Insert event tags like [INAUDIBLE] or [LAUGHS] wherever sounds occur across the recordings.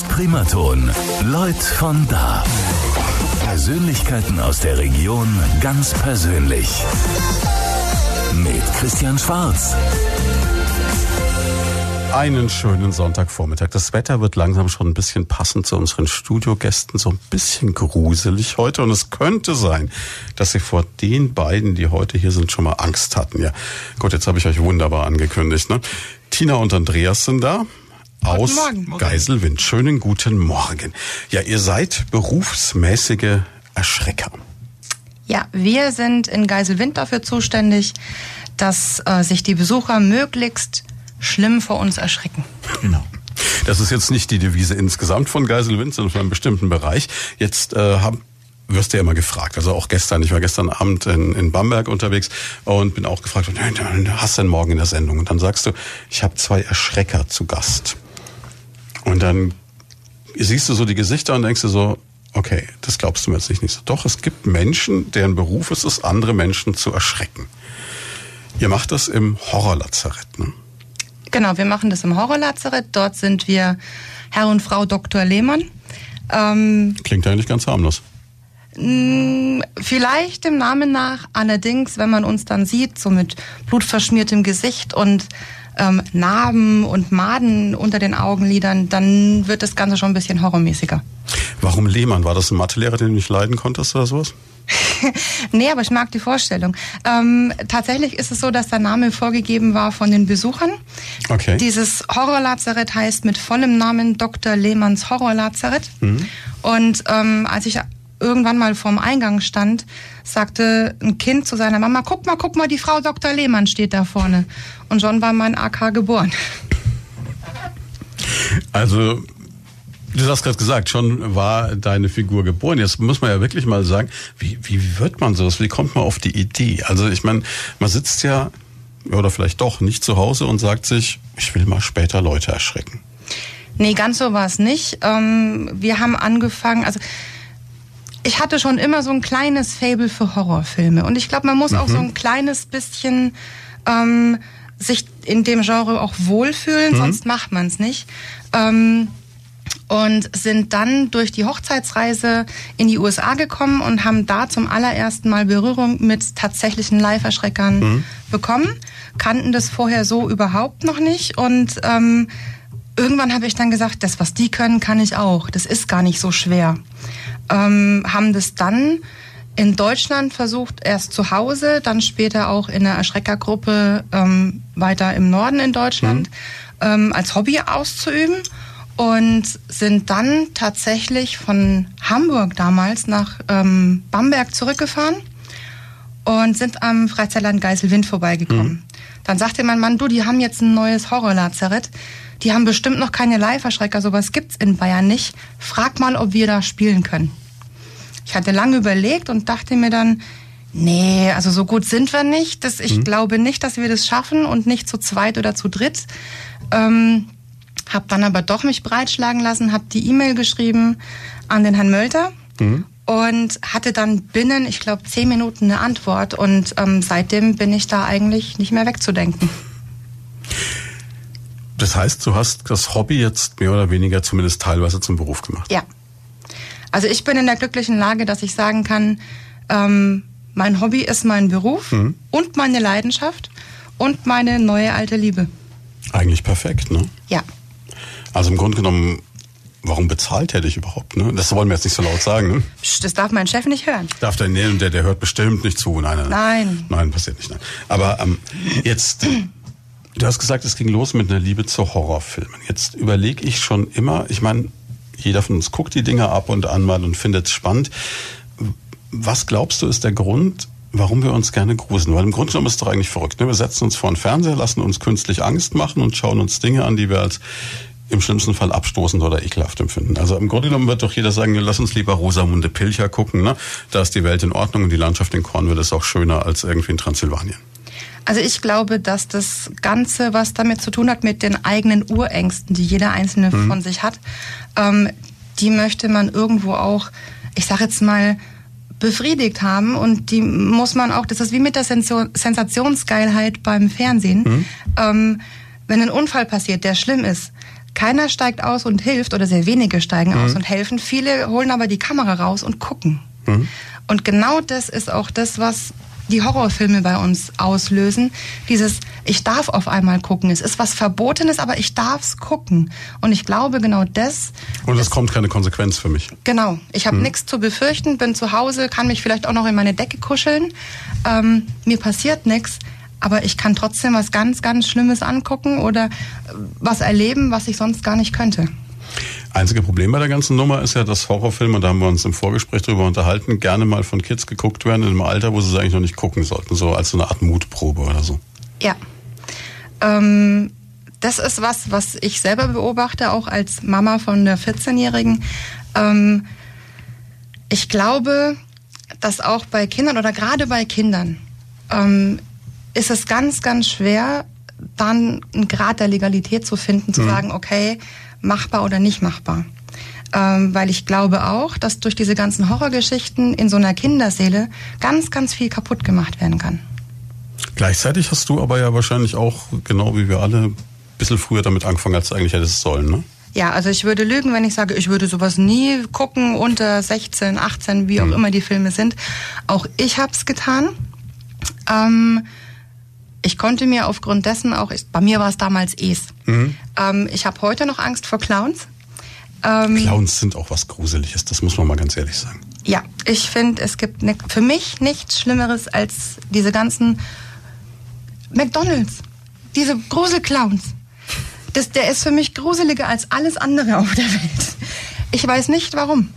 ist Primaton. Leut von da. Persönlichkeiten aus der Region ganz persönlich. Mit Christian Schwarz. Einen schönen Sonntagvormittag. Das Wetter wird langsam schon ein bisschen passend zu unseren Studiogästen, so ein bisschen gruselig heute. Und es könnte sein, dass Sie vor den beiden, die heute hier sind, schon mal Angst hatten. Ja, gut, jetzt habe ich euch wunderbar angekündigt. Ne? Tina und Andreas sind da aus Morgen. Geiselwind. Schönen guten Morgen. Ja, ihr seid berufsmäßige Erschrecker. Ja, wir sind in Geiselwind dafür zuständig, dass äh, sich die Besucher möglichst schlimm vor uns erschrecken. Genau. Das ist jetzt nicht die Devise insgesamt von Geiselwind, sondern von einem bestimmten Bereich. Jetzt äh, hab, wirst du ja immer gefragt. Also auch gestern, ich war gestern Abend in, in Bamberg unterwegs und bin auch gefragt, hast du denn morgen in der Sendung? Und dann sagst du, ich habe zwei Erschrecker zu Gast. Und dann siehst du so die Gesichter und denkst du so, okay, das glaubst du mir jetzt nicht so. Doch, es gibt Menschen, deren Beruf ist es, andere Menschen zu erschrecken. Ihr macht das im Horrorlazarett, ne? Genau, wir machen das im Horrorlazarett. Dort sind wir Herr und Frau Dr. Lehmann. Ähm, Klingt eigentlich ganz harmlos. mh, vielleicht dem Namen nach, allerdings, wenn man uns dann sieht, so mit blutverschmiertem Gesicht und ähm, Narben und Maden unter den Augenlidern, dann wird das Ganze schon ein bisschen horrormäßiger. Warum Lehmann? War das ein Mathelehrer, den du nicht leiden konntest oder sowas? [LAUGHS] nee, aber ich mag die Vorstellung. Ähm, tatsächlich ist es so, dass der Name vorgegeben war von den Besuchern. Okay. Dieses Horrorlazarett heißt mit vollem Namen Dr. Lehmanns Horrorlazarett. Und ähm, als ich irgendwann mal vorm Eingang stand, sagte ein Kind zu seiner Mama, guck mal, guck mal, die Frau Dr. Lehmann steht da vorne. Und schon war mein AK geboren. Also, du hast gerade gesagt, schon war deine Figur geboren. Jetzt muss man ja wirklich mal sagen, wie, wie wird man sowas? Wie kommt man auf die Idee? Also, ich meine, man sitzt ja, oder vielleicht doch, nicht zu Hause und sagt sich, ich will mal später Leute erschrecken. Nee, ganz so war es nicht. Ähm, wir haben angefangen, also ich hatte schon immer so ein kleines Fable für Horrorfilme. Und ich glaube, man muss auch so ein kleines bisschen ähm, sich in dem Genre auch wohlfühlen, sonst macht man es nicht. Ähm, und sind dann durch die Hochzeitsreise in die USA gekommen und haben da zum allerersten Mal Berührung mit tatsächlichen Live-Erschreckern bekommen, kannten das vorher so überhaupt noch nicht und ähm, irgendwann habe ich dann gesagt, das, was die können, kann ich auch. Das ist gar nicht so schwer. Ähm, haben das dann in Deutschland versucht, erst zu Hause, dann später auch in einer Erschreckergruppe ähm, weiter im Norden in Deutschland ähm, als Hobby auszuüben und sind dann tatsächlich von Hamburg damals nach ähm, Bamberg zurückgefahren und sind am Freizeitland Geiselwind vorbeigekommen. Dann sagte mein Mann, du, die haben jetzt ein neues Horrorlazarett. Die haben bestimmt noch keine Live-Erschrecker, sowas gibt's in Bayern nicht. Frag mal, ob wir da spielen können. Ich hatte lange überlegt und dachte mir dann, nee, also so gut sind wir nicht. Das, ich glaube nicht, dass wir das schaffen und nicht zu zweit oder zu dritt. Ähm, hab dann aber doch mich breitschlagen lassen, hab die E-Mail geschrieben an den Herrn Mölter und hatte dann binnen, ich glaube, zehn Minuten eine Antwort und ähm, seitdem bin ich da eigentlich nicht mehr wegzudenken. Das heißt, du hast das Hobby jetzt mehr oder weniger zumindest teilweise zum Beruf gemacht. Ja. Also ich bin in der glücklichen Lage, dass ich sagen kann, ähm, mein Hobby ist mein Beruf und meine Leidenschaft und meine neue alte Liebe. Eigentlich perfekt, ne? Ja. Also im Grunde genommen, warum bezahlt er dich überhaupt? Ne? Das wollen wir jetzt nicht so laut sagen. Ne? Psst, das darf mein Chef nicht hören. Darf der, nee, der, der hört bestimmt nicht zu. Nein, nein. Nein. Nein, passiert nicht. Nein. Aber ähm, jetzt, du hast gesagt, es ging los mit einer Liebe zu Horrorfilmen. Jetzt überlege ich schon immer, ich meine, jeder von uns guckt die Dinge ab und an mal und findet es spannend. Was glaubst du, ist der Grund, warum wir uns gerne gruseln? Weil im Grunde genommen ist es doch eigentlich verrückt. Ne? Wir setzen uns vor den Fernseher, lassen uns künstlich Angst machen und schauen uns Dinge an, die wir als im schlimmsten Fall abstoßend oder ekelhaft empfinden. Also im Grunde genommen wird doch jeder sagen, lass uns lieber Rosamunde Pilcher gucken. Ne? Da ist die Welt in Ordnung und die Landschaft in Cornwall ist auch schöner als irgendwie in Transsilvanien. Also ich glaube, dass das Ganze, was damit zu tun hat, mit den eigenen Urängsten, die jeder Einzelne von sich hat, ähm, die möchte man irgendwo auch, ich sage jetzt mal, befriedigt haben und die muss man auch, das ist wie mit der Sensationsgeilheit beim Fernsehen. Ähm, wenn ein Unfall passiert, der schlimm ist, Keiner steigt aus und hilft oder sehr wenige steigen Mhm. aus und helfen. Viele holen aber die Kamera raus und gucken. Mhm. Und genau das ist auch das, was die Horrorfilme bei uns auslösen. Dieses, ich darf auf einmal gucken. Es ist was Verbotenes, aber ich darf's gucken. Und ich glaube, genau das Und es kommt keine Konsequenz für mich. Genau. Ich habe nichts zu befürchten, bin zu Hause, kann mich vielleicht auch noch in meine Decke kuscheln. Ähm, mir passiert nichts, aber ich kann trotzdem was ganz, ganz Schlimmes angucken oder äh, was erleben, was ich sonst gar nicht könnte. Einzige Problem bei der ganzen Nummer ist ja, dass Horrorfilme, da haben wir uns im Vorgespräch drüber unterhalten, gerne mal von Kids geguckt werden in einem Alter, wo sie es eigentlich noch nicht gucken sollten. So als so eine Art Mutprobe oder so. Ja. Ähm, das ist was, was ich selber beobachte, auch als Mama von der 14-Jährigen. Ähm, ich glaube, dass auch bei Kindern oder gerade bei Kindern ähm, ist es ganz, ganz schwer, dann einen Grad der Legalität zu finden, zu sagen, okay, machbar oder nicht machbar. Ähm, weil ich glaube auch, dass durch diese ganzen Horrorgeschichten in so einer Kinderseele ganz, ganz viel kaputt gemacht werden kann. Gleichzeitig hast du aber ja wahrscheinlich auch, genau wie wir alle, ein bisschen früher damit angefangen, als du eigentlich hättest sollen, ne? Ja, also ich würde lügen, wenn ich sage, ich würde sowas nie gucken unter 16, 18, wie auch Mhm. immer die Filme sind. Auch ich habe es getan. Ähm, ich konnte mir aufgrund dessen auch, ich, bei mir war es damals Es. Mhm. Ähm, ich habe heute noch Angst vor Clowns. Ähm, Clowns sind auch was Gruseliges, das muss man mal ganz ehrlich sagen. Ja, ich finde, es gibt ne, für mich nichts Schlimmeres als diese ganzen McDonalds, diese Gruselclowns. Das, der ist für mich gruseliger als alles andere auf der Welt. Ich weiß nicht warum.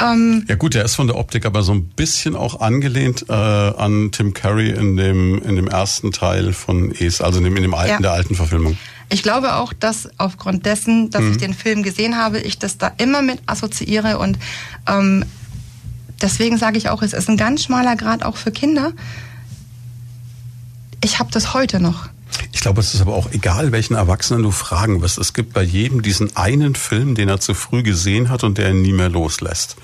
Ähm, Ja gut, der ist von der Optik aber so ein bisschen auch angelehnt äh, an Tim Curry in dem in dem ersten Teil von Es, also in dem, in dem alten Ja. der alten Verfilmung. ich glaube auch, dass aufgrund dessen, dass Mhm. ich den Film gesehen habe, ich das da immer mit assoziiere und ähm, deswegen sage ich auch, es ist ein ganz schmaler Grad auch für Kinder. Ich habe das heute noch. Ich glaube, es ist aber auch egal, welchen Erwachsenen du fragen wirst. Es gibt bei jedem diesen einen Film, den er zu früh gesehen hat und der ihn nie mehr loslässt.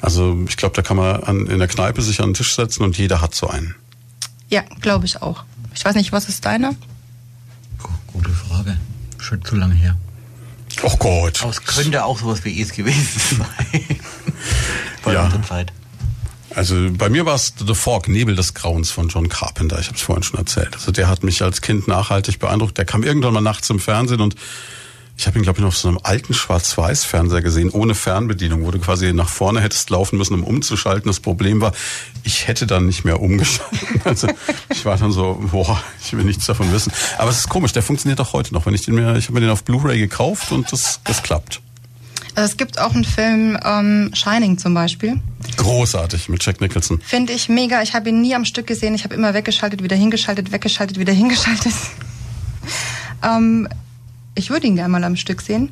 Also ich glaube, da kann man an, in der Kneipe sich an den Tisch setzen und jeder hat so einen. Ja, glaube ich auch. Ich weiß nicht, was ist deiner? Gu- Gute Frage. Schon zu lange her. Oh Gott. Aber es könnte auch sowas wie es gewesen [LAUGHS] sein. Bei Ja. unserer Zeit. Also bei mir war es The Fog, Nebel des Grauens von John Carpenter. Ich habe es vorhin schon erzählt. Also der hat mich als Kind nachhaltig beeindruckt. Der kam irgendwann mal nachts im Fernsehen und ich habe ihn, glaube ich, noch auf so einem alten Schwarz-Weiß-Fernseher gesehen, ohne Fernbedienung, wo du quasi nach vorne hättest laufen müssen, um umzuschalten. Das Problem war, ich hätte dann nicht mehr umgeschalten. [LAUGHS] Also ich war dann so, boah, ich will nichts davon wissen. Aber es ist komisch, der funktioniert auch heute noch. Wenn ich den mir, ich habe mir den auf Blu-ray gekauft und das, das klappt. Es gibt auch einen Film, ähm, Shining zum Beispiel. Großartig mit Jack Nicholson. Finde ich mega. Ich habe ihn nie am Stück gesehen. Ich habe immer weggeschaltet, wieder hingeschaltet, weggeschaltet, wieder [LAUGHS] hingeschaltet. ähm, ich würde ihn gerne mal am Stück sehen.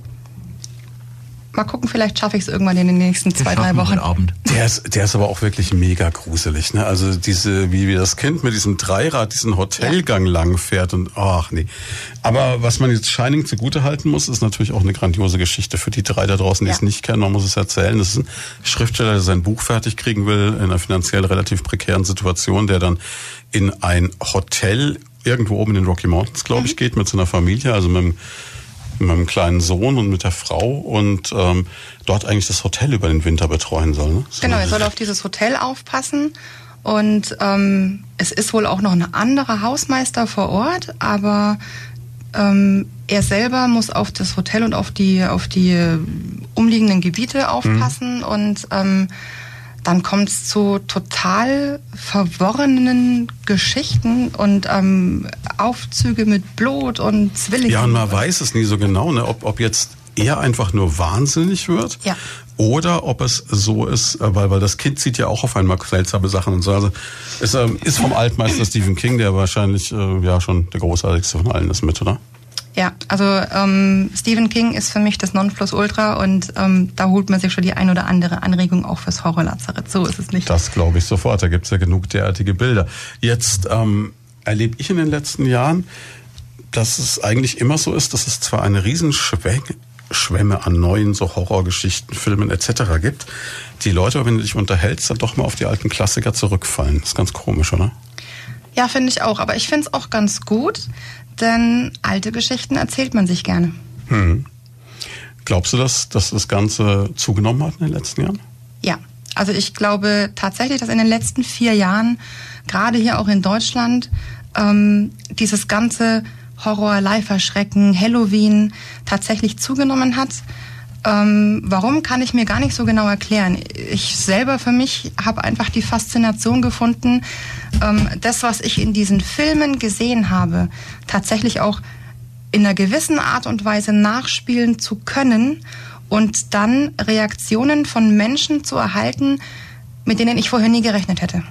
Mal gucken, vielleicht schaffe ich es irgendwann in den nächsten zwei, drei wir Wochen. Abend. Der ist, der ist aber auch wirklich mega gruselig. Ne? Also diese, wie, wie das Kind mit diesem Dreirad diesen Hotelgang lang fährt und ach nee. Aber was man jetzt Shining zugute halten muss, ist natürlich auch eine grandiose Geschichte für die drei da draußen, die Ja. es nicht kennen. Man muss es erzählen. Das ist ein Schriftsteller, der sein Buch fertig kriegen will in einer finanziell relativ prekären Situation, der dann in ein Hotel irgendwo oben in den Rocky Mountains, glaube ich, geht mit seiner Familie, also mit einem mit meinem kleinen Sohn und mit der Frau und ähm, dort eigentlich das Hotel über den Winter betreuen soll. Ne? So Genau, er soll auf dieses Hotel aufpassen. Und ähm, es ist wohl auch noch ein anderer Hausmeister vor Ort, aber ähm, er selber muss auf das Hotel und auf die, auf die umliegenden Gebiete aufpassen. Und ähm, dann kommt es zu total verworrenen Geschichten und ähm, Aufzüge mit Blut und Zwillingen. Ja, und man weiß es nie so genau, ne? ob, ob jetzt er einfach nur wahnsinnig wird Ja. oder ob es so ist, äh, weil, weil das Kind sieht ja auch auf einmal seltsame Sachen und so. Also es ähm, ist vom Altmeister Stephen King, der wahrscheinlich äh, ja schon der großartigste von allen ist mit, oder? Ja, also ähm, Stephen King ist für mich das Nonplusultra und ähm, da holt man sich schon die ein oder andere Anregung auch fürs Horrorlazarett. So ist es nicht. Das glaube ich sofort. Da gibt's ja genug derartige Bilder. Jetzt ähm, erlebe ich in den letzten Jahren, dass es eigentlich immer so ist, dass es zwar eine Riesenschwemme Schwemme an neuen so Horrorgeschichten, Filmen etc. gibt, die Leute, wenn du dich unterhältst, dann doch mal auf die alten Klassiker zurückfallen. Das ist ganz komisch, oder? Ja, finde ich auch. Aber ich finde es auch ganz gut, denn alte Geschichten erzählt man sich gerne. Glaubst du, dass, dass das Ganze zugenommen hat in den letzten Jahren? Ja, also ich glaube tatsächlich, dass in den letzten vier Jahren, gerade hier auch in Deutschland, ähm, dieses ganze Horror, Live-Erschrecken, Halloween tatsächlich zugenommen hat. Ähm, warum kann ich mir gar nicht so genau erklären. Ich selber für mich habe einfach die Faszination gefunden, ähm, das, was ich in diesen Filmen gesehen habe, tatsächlich auch in einer gewissen Art und Weise nachspielen zu können und dann Reaktionen von Menschen zu erhalten, mit denen ich vorher nie gerechnet hätte.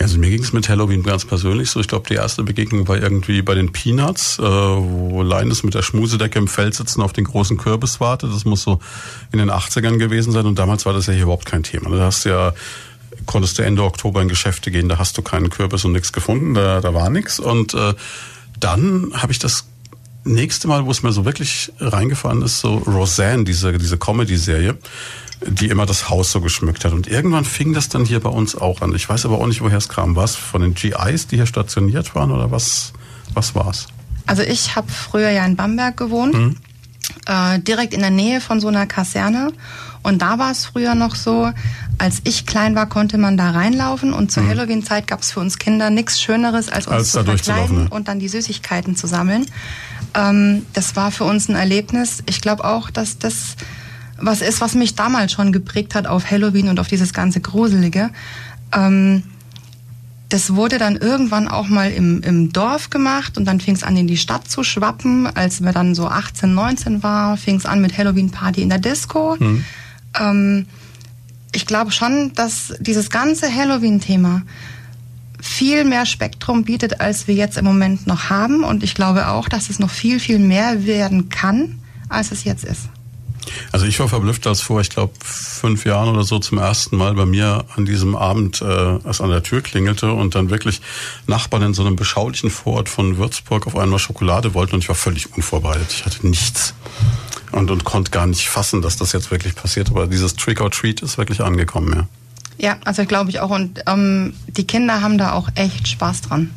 Also mir ging es mit Halloween ganz persönlich so. Ich glaube, die erste Begegnung war irgendwie bei den Peanuts, äh, wo Linus mit der Schmusedecke im Feld sitzen auf den großen Kürbis wartet. Das muss so in den 80ern gewesen sein und damals war das ja hier überhaupt kein Thema. Da hast ja konntest du Ende Oktober in Geschäfte gehen, da hast du keinen Kürbis und nichts gefunden, da, da war nichts. Und äh, dann habe ich das nächste Mal, wo es mir so wirklich reingefahren ist, so Roseanne, diese, diese Comedy-Serie, die immer das Haus so geschmückt hat. Und irgendwann fing das dann hier bei uns auch an. Ich weiß aber auch nicht, woher es kam. Was von den GIs, die hier stationiert waren oder was, was war's? Also ich habe früher ja in Bamberg gewohnt, mhm. äh, direkt in der Nähe von so einer Kaserne. Und da war es früher noch so, als ich klein war, konnte man da reinlaufen und zur mhm. Halloween-Zeit gab es für uns Kinder nichts Schöneres, als uns als zu verkleiden und dann die Süßigkeiten zu sammeln. Ähm, das war für uns ein Erlebnis. Ich glaube auch, dass das was ist, was mich damals schon geprägt hat auf Halloween und auf dieses ganze Gruselige. Ähm, das wurde dann irgendwann auch mal im, im Dorf gemacht und dann fing es an, in die Stadt zu schwappen. Als wir dann so 18, 19 war, fing es an mit Halloween-Party in der Disco. Mhm. Ähm, ich glaube schon, dass dieses ganze Halloween-Thema viel mehr Spektrum bietet, als wir jetzt im Moment noch haben. Und ich glaube auch, dass es noch viel, viel mehr werden kann, als es jetzt ist. Also ich war verblüfft, als vor, ich glaube, fünf Jahren oder so zum ersten Mal bei mir an diesem Abend äh, es an der Tür klingelte und dann wirklich Nachbarn in so einem beschaulichen Vorort von Würzburg auf einmal Schokolade wollten und ich war völlig unvorbereitet. Ich hatte nichts und, und konnte gar nicht fassen, dass das jetzt wirklich passiert. Aber dieses Trick-or-Treat ist wirklich angekommen, ja. Ja, also glaube ich auch. Und ähm, die Kinder haben da auch echt Spaß dran.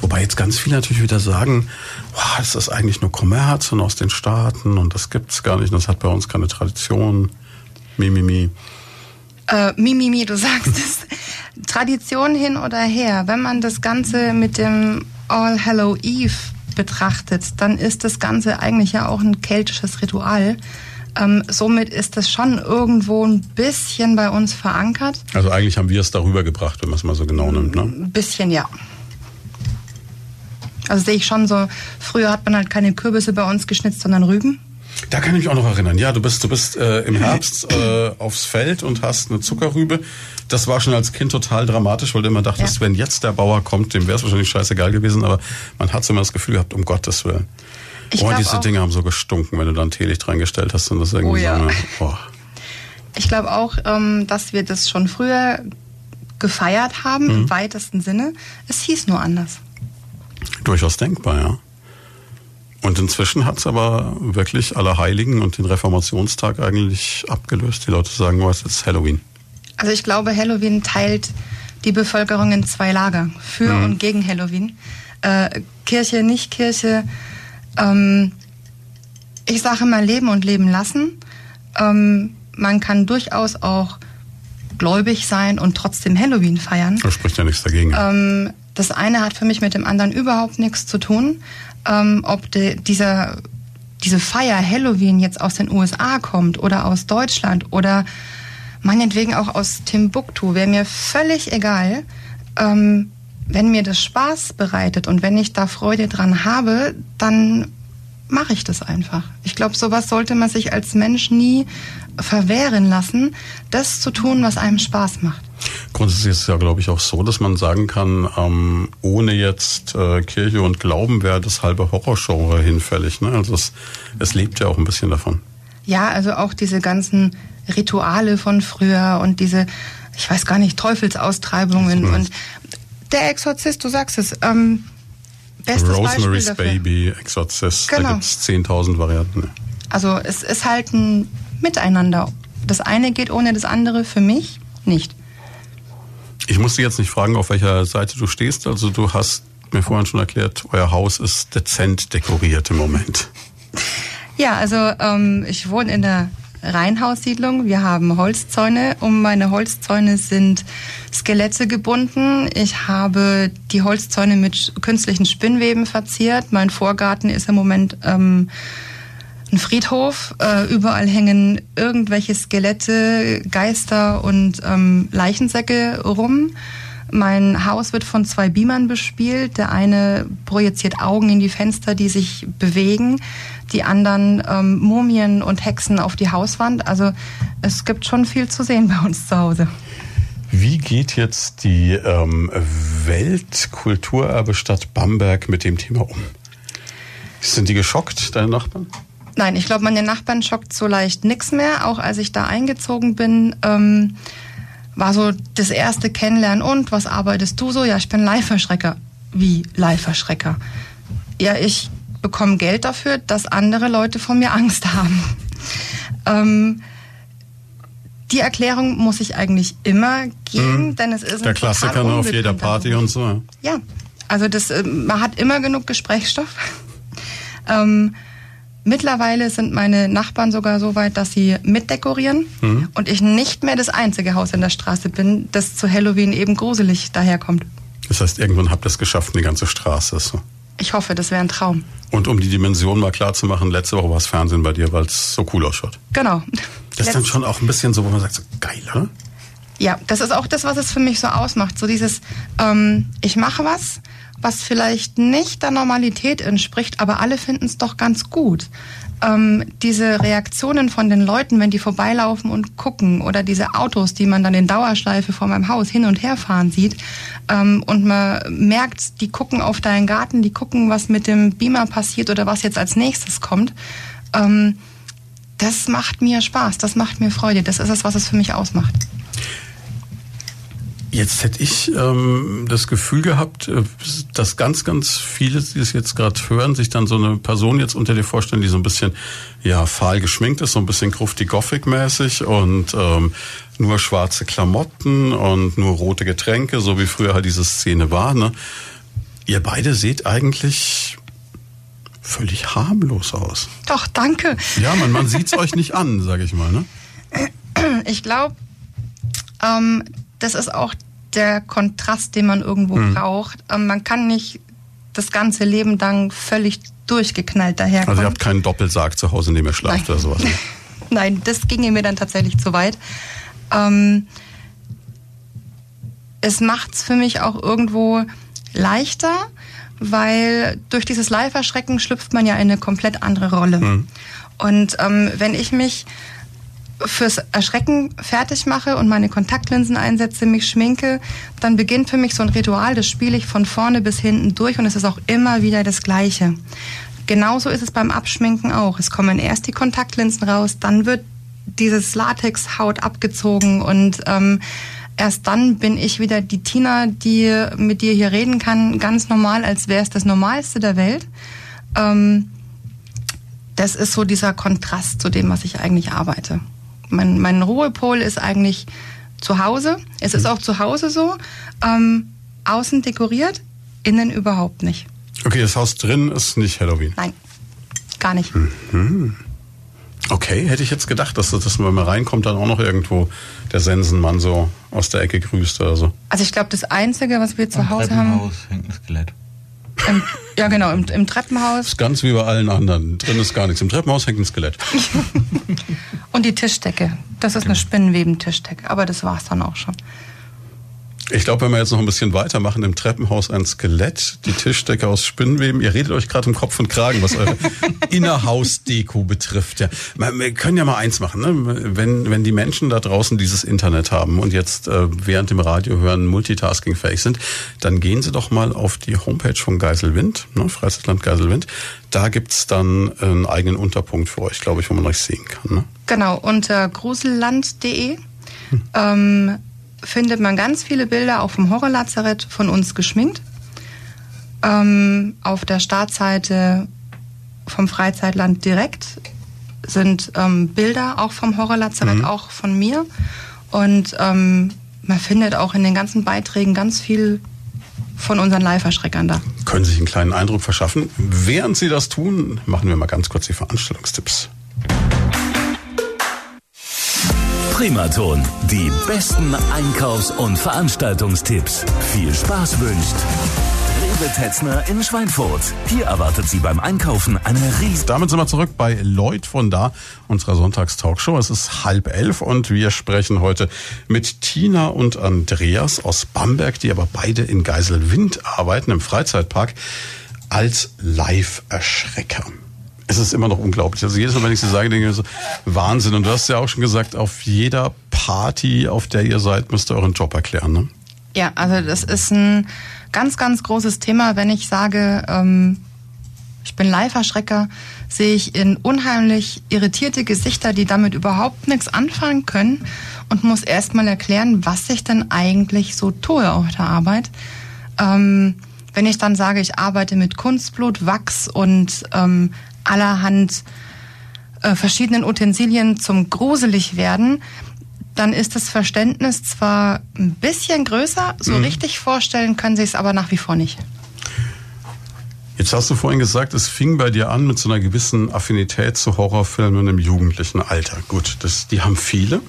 Wobei jetzt ganz viele natürlich wieder sagen, wow, das ist eigentlich nur Kommerz und aus den Staaten und das gibt's gar nicht und das hat bei uns keine Tradition. Mimimi. Äh, Mimimi, du sagst es. Tradition hin oder her. Wenn man das Ganze mit dem All Hallow Eve betrachtet, dann ist das Ganze eigentlich ja auch ein keltisches Ritual. Ähm, somit ist das schon irgendwo ein bisschen bei uns verankert. Also eigentlich haben wir es darüber gebracht, wenn man es mal so genau nimmt, ne? Ein bisschen, ja. Also sehe ich schon so, früher hat man halt keine Kürbisse bei uns geschnitzt, sondern Rüben. Da kann ich mich auch noch erinnern. Ja, du bist, du bist äh, im Herbst [CLEARS THROAT] äh, aufs Feld und hast eine Zuckerrübe. Das war schon als Kind total dramatisch, weil du immer dachtest, ja. wenn jetzt der Bauer kommt, dem wäre es wahrscheinlich scheißegal gewesen, aber man hat so immer das Gefühl gehabt, um Gottes Willen. Ich oh, diese Dinge haben so gestunken, wenn du dann Teelicht reingestellt hast und das irgendwie oh, ja. so oh. Ich glaube auch, ähm, dass wir das schon früher gefeiert haben, mhm. im weitesten Sinne. Es hieß nur anders. Durchaus denkbar, ja. Und inzwischen hat es aber wirklich Allerheiligen und den Reformationstag eigentlich abgelöst. Die Leute sagen, was oh, ist Halloween? Also ich glaube, Halloween teilt die Bevölkerung in zwei Lager, für mhm. und gegen Halloween. Äh, Kirche, nicht Kirche. Ähm, ich sage mal leben und leben lassen. Ähm, man kann durchaus auch gläubig sein und trotzdem Halloween feiern. Da spricht ja nichts dagegen. Ähm, das eine hat für mich mit dem anderen überhaupt nichts zu tun. Ähm, ob de, dieser, diese Feier Halloween jetzt aus den USA kommt oder aus Deutschland oder meinetwegen auch aus Timbuktu, wäre mir völlig egal. Ähm, wenn mir das Spaß bereitet und wenn ich da Freude dran habe, dann mache ich das einfach. Ich glaube, sowas sollte man sich als Mensch nie verwehren lassen, das zu tun, was einem Spaß macht. Grundsätzlich ist es ja, glaube ich, auch so, dass man sagen kann, ähm, ohne jetzt äh, Kirche und Glauben wäre das halbe Horrorgenre hinfällig. Ne? Also es, es lebt ja auch ein bisschen davon. Ja, also auch diese ganzen Rituale von früher und diese, ich weiß gar nicht, Teufelsaustreibungen und der Exorzist, du sagst es, ähm, bestes Rosemary's Baby, Exorzist, genau. da gibt es 10.000 Varianten. Also es ist halt ein Miteinander. Das eine geht ohne das andere für mich nicht. Ich muss dich jetzt nicht fragen, auf welcher Seite du stehst. Also du hast mir vorhin schon erklärt, euer Haus ist dezent dekoriert im Moment. Ja, also ähm, ich wohne in der Reihenhaussiedlung. Wir haben Holzzäune. Um meine Holzzäune sind Skelette gebunden. Ich habe die Holzzäune mit künstlichen Spinnweben verziert. Mein Vorgarten ist im Moment ähm, ein Friedhof. Äh, überall hängen irgendwelche Skelette, Geister und ähm, Leichensäcke rum. Mein Haus wird von zwei Beamern bespielt. Der eine projiziert Augen in die Fenster, die sich bewegen. Die anderen ähm, Mumien und Hexen auf die Hauswand. Also es gibt schon viel zu sehen bei uns zu Hause. Wie geht jetzt die ähm, Weltkulturerbestadt Bamberg mit dem Thema um? Sind die geschockt, deine Nachbarn? Nein, ich glaube, meine Nachbarn schockt so leicht nichts mehr. Auch als ich da eingezogen bin, ähm, war so das erste Kennenlernen. Und was arbeitest du so? Ja, ich bin Live-Verschrecker. Wie Live-Verschrecker? Ja, ich bekomme Geld dafür, dass andere Leute von mir Angst haben. ähm, die Erklärung muss ich eigentlich immer geben, Mhm. denn es ist Der ein Klassiker ne, auf jeder Party und so. Ja, also das, äh, man hat immer genug Gesprächsstoff. [LAUGHS] ähm, mittlerweile sind meine Nachbarn sogar so weit, dass sie mitdekorieren Mhm. und ich nicht mehr das einzige Haus in der Straße bin, das zu Halloween eben gruselig daherkommt. Das heißt, irgendwann habt ihr es geschafft, die ganze Straße ist so. Ich hoffe, das wäre ein Traum. Und um die Dimension mal klar zu machen, letzte Woche war es Fernsehen bei dir, weil es so cool ausschaut. Genau. Das ist dann schon auch ein bisschen so, wo man sagt, so geil, oder? Ja, das ist auch das, was es für mich so ausmacht. So dieses, ähm, ich mache was, was vielleicht nicht der Normalität entspricht, aber alle finden es doch ganz gut. Ähm, diese Reaktionen von den Leuten, wenn die vorbeilaufen und gucken, oder diese Autos, die man dann in Dauerschleife vor meinem Haus hin und her fahren sieht, ähm, und man merkt, die gucken auf deinen Garten, die gucken, was mit dem Beamer passiert oder was jetzt als nächstes kommt. Ähm, das macht mir Spaß, das macht mir Freude, das ist es, was es für mich ausmacht. Jetzt hätte ich ähm, das Gefühl gehabt, äh, dass ganz, ganz viele, die es jetzt gerade hören, sich dann so eine Person jetzt unter dir vorstellen, die so ein bisschen ja fahl geschminkt ist, so ein bisschen grufti gothic mäßig und ähm, nur schwarze Klamotten und nur rote Getränke, so wie früher halt diese Szene war. Ne? Ihr beide seht eigentlich völlig harmlos aus. Doch, danke. Ja, man, man sieht's euch nicht an, sage ich mal. Ne? Ich glaube, ähm, das ist auch der Kontrast, den man irgendwo Hm. braucht. Ähm, man kann nicht das ganze Leben lang völlig durchgeknallt daherkommen. Also ihr habt keinen Doppelsarg zu Hause, in dem ihr schlaft Nein. oder sowas. ne? [LAUGHS] Nein, das ginge mir dann tatsächlich zu weit. Ähm, es macht es für mich auch irgendwo leichter, weil durch dieses Live-Erschrecken schlüpft man ja in eine komplett andere Rolle. Und ähm, wenn ich mich fürs Erschrecken fertig mache und meine Kontaktlinsen einsetze, mich schminke, dann beginnt für mich so ein Ritual, das spiele ich von vorne bis hinten durch und es ist auch immer wieder das Gleiche. Genauso ist es beim Abschminken auch. Es kommen erst die Kontaktlinsen raus, dann wird dieses Latexhaut abgezogen und ähm, erst dann bin ich wieder die Tina, die mit dir hier reden kann, ganz normal, als wäre es das Normalste der Welt. Ähm, das ist so dieser Kontrast zu dem, was ich eigentlich arbeite. Mein, mein Ruhepol ist eigentlich zu Hause. Es ist auch zu Hause so. Ähm, außen dekoriert, innen überhaupt nicht. Okay, das Haus drin ist nicht Halloween. Nein, gar nicht. Okay, hätte ich jetzt gedacht, dass, dass wenn man reinkommt, dann auch noch irgendwo der Sensenmann so aus der Ecke grüßt oder so. Also ich glaube, das Einzige, was wir zu Am Hause haben, Treppenhaus hängt ein Skelett. Im, ja genau, im, im Treppenhaus Ist ganz wie bei allen anderen. Drin ist gar nichts. Im Treppenhaus hängt ein Skelett. [LAUGHS] und die Tischdecke. Das ist eine Spinnenweben-Tischdecke, aber das war's dann auch schon. Ich glaube, wenn wir jetzt noch ein bisschen weitermachen, im Treppenhaus ein Skelett, die Tischdecke aus Spinnenweben. Ihr redet euch gerade im Kopf und Kragen, was eure [LAUGHS] Innerhausdeko betrifft. Ja, wir können ja mal eins machen, ne? wenn, wenn die Menschen da draußen dieses Internet haben und jetzt äh, während dem Radio hören multitaskingfähig sind, dann gehen sie doch mal auf die Homepage von Geiselwind, ne? Freistaatland Geiselwind. Da gibt's dann einen eigenen Unterpunkt für euch, glaube ich, wo man euch sehen kann. Ne? Genau, unter gruselland.de ähm, findet man ganz viele Bilder auch vom Horrorlazarett von uns geschminkt. Ähm, auf der Startseite vom Freizeitland direkt sind ähm, Bilder auch vom Horrorlazarett, auch von mir. Und ähm, man findet auch in den ganzen Beiträgen ganz viel von unseren Live-Erschreckern da. können sich einen kleinen Eindruck verschaffen. Während Sie das tun, machen wir mal ganz kurz die Veranstaltungstipps. Primaton, die besten Einkaufs- und Veranstaltungstipps. Viel Spaß wünscht. Rewe Tetzner in Schweinfurt. Hier erwartet Sie beim Einkaufen eine riesige... Damit sind wir zurück bei Lloyd von da, unserer Sonntagstalkshow. Es ist halb elf und wir sprechen heute mit Tina und Andreas aus Bamberg, die aber beide in Geiselwind arbeiten, im Freizeitpark, als Live-Erschrecker es ist immer noch unglaublich. Also jedes Mal, wenn ich sie sage, denke ich so, Wahnsinn. Und du hast ja auch schon gesagt, auf jeder Party, auf der ihr seid, müsst ihr euren Job erklären, ne? Ja, also das ist ein ganz, ganz großes Thema, wenn ich sage, ähm, ich bin Live-Erschrecker, sehe ich in unheimlich irritierte Gesichter, die damit überhaupt nichts anfangen können und muss erstmal erklären, was ich denn eigentlich so tue auf der Arbeit. Ähm, wenn ich dann sage, ich arbeite mit Kunstblut, Wachs und ähm, allerhand äh, verschiedenen Utensilien zum gruselig werden, dann ist das Verständnis zwar ein bisschen größer, so mhm. richtig vorstellen können sie es aber nach wie vor nicht. Jetzt hast du vorhin gesagt, es fing bei dir an mit so einer gewissen Affinität zu Horrorfilmen im jugendlichen Alter. Gut, das, die haben viele,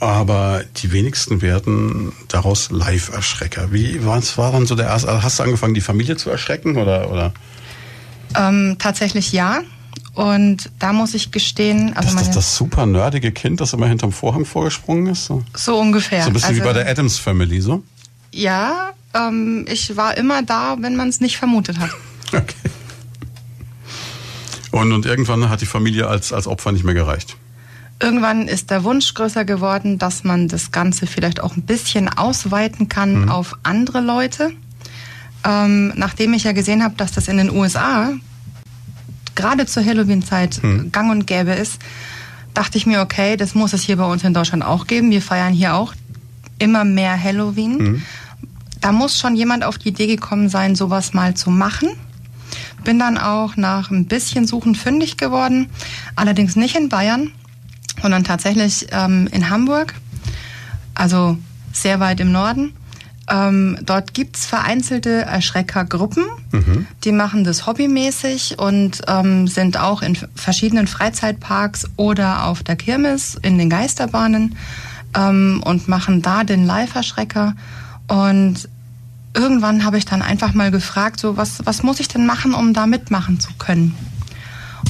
aber die wenigsten werden daraus Live-Erschrecker. Wie was war dann so der erste? Hast du angefangen, die Familie zu erschrecken oder oder? Ähm, tatsächlich ja. Und da muss ich gestehen, also das ist das super nerdige Kind, das immer hinterm Vorhang vorgesprungen ist. So, so ungefähr. So ein bisschen also, wie bei der Adams Family, so? Ja, ähm, ich war immer da, wenn man es nicht vermutet hat. [LAUGHS] Okay. Und, und irgendwann hat die Familie als, als Opfer nicht mehr gereicht. Irgendwann ist der Wunsch größer geworden, dass man das Ganze vielleicht auch ein bisschen ausweiten kann mhm. auf andere Leute. Ähm, nachdem ich ja gesehen habe, dass das in den USA gerade zur Halloween-Zeit hm. gang und gäbe ist, dachte ich mir, okay, das muss es hier bei uns in Deutschland auch geben. Wir feiern hier auch immer mehr Halloween. Hm. Da muss schon jemand auf die Idee gekommen sein, sowas mal zu machen. Bin dann auch nach ein bisschen Suchen fündig geworden, allerdings nicht in Bayern, sondern tatsächlich ähm, in Hamburg, also sehr weit im Norden. Ähm, dort gibt's vereinzelte Erschreckergruppen, mhm. die machen das hobbymäßig und ähm, sind auch in verschiedenen Freizeitparks oder auf der Kirmes in den Geisterbahnen ähm, und machen da den Live-Erschrecker. Und irgendwann habe ich dann einfach mal gefragt, so was, was muss ich denn machen, um da mitmachen zu können?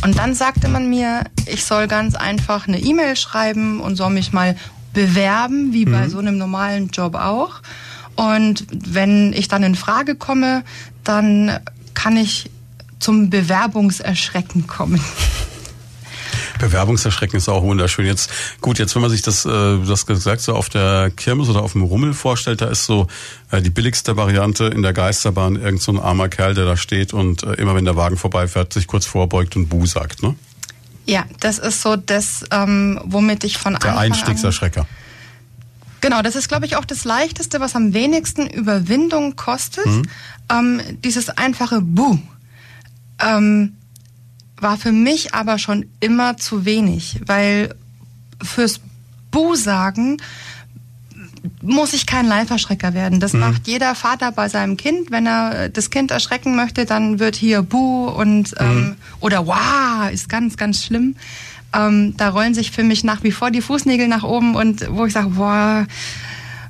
Und dann sagte man mir, ich soll ganz einfach eine E-Mail schreiben und soll mich mal bewerben, wie mhm. bei so einem normalen Job auch. Und wenn ich dann in Frage komme, dann kann ich zum Bewerbungserschrecken kommen. [LAUGHS] Bewerbungserschrecken ist auch wunderschön. Jetzt gut, jetzt wenn man sich das, äh, das gesagt so auf der Kirmes oder auf dem Rummel vorstellt, da ist so äh, die billigste Variante in der Geisterbahn irgend so ein armer Kerl, der da steht und äh, immer wenn der Wagen vorbeifährt, sich kurz vorbeugt und Bu sagt, ne? Ja, das ist so das, ähm, womit ich von der Anfang Einstiegserschrecker. An Genau, das ist, glaube ich, auch das Leichteste, was am wenigsten Überwindung kostet. Mhm. Ähm, dieses einfache Bu ähm, war für mich aber schon immer zu wenig, weil fürs Bu sagen muss ich kein Live-Erschrecker werden. Das mhm. macht jeder Vater bei seinem Kind. Wenn er das Kind erschrecken möchte, dann wird hier Bu und ähm, mhm. oder Wow ist ganz, ganz schlimm. Ähm, da rollen sich für mich nach wie vor die Fußnägel nach oben und wo ich sage, boah,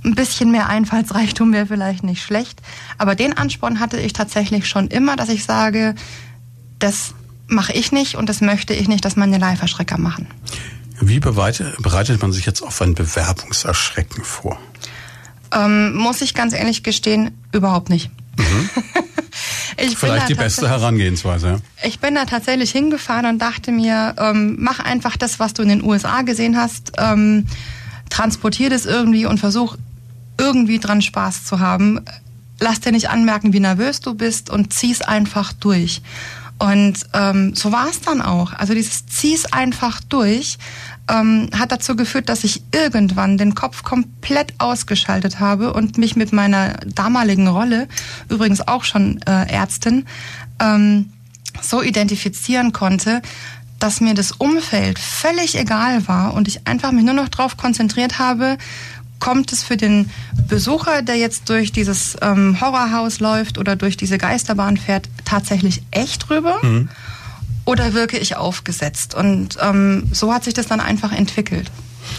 ein bisschen mehr Einfallsreichtum wäre vielleicht nicht schlecht. Aber den Ansporn hatte ich tatsächlich schon immer, dass ich sage, das mache ich nicht und das möchte ich nicht, dass meine Live-Erschrecker machen. Wie bereitet man sich jetzt auf ein Bewerbungserschrecken vor? Ähm, muss ich ganz ehrlich gestehen, überhaupt nicht. Mhm. [LAUGHS] Vielleicht die beste Herangehensweise. Ja. Ich bin da tatsächlich hingefahren und dachte mir, ähm, mach einfach das, was du in den USA gesehen hast, ähm, transportier das irgendwie und versuch irgendwie dran Spaß zu haben. Lass dir nicht anmerken, wie nervös du bist und zieh's einfach durch. Und ähm, so war es dann auch. Also dieses zieh's einfach durch ähm, hat dazu geführt, dass ich irgendwann den Kopf komplett ausgeschaltet habe und mich mit meiner damaligen Rolle, übrigens auch schon äh, Ärztin, ähm, so identifizieren konnte, dass mir das Umfeld völlig egal war und ich einfach mich nur noch darauf konzentriert habe, kommt es für den Besucher, der jetzt durch dieses ähm, Horrorhaus läuft oder durch diese Geisterbahn fährt, tatsächlich echt rüber? Mhm. Oder wirke ich aufgesetzt? Und ähm, so hat sich das dann einfach entwickelt.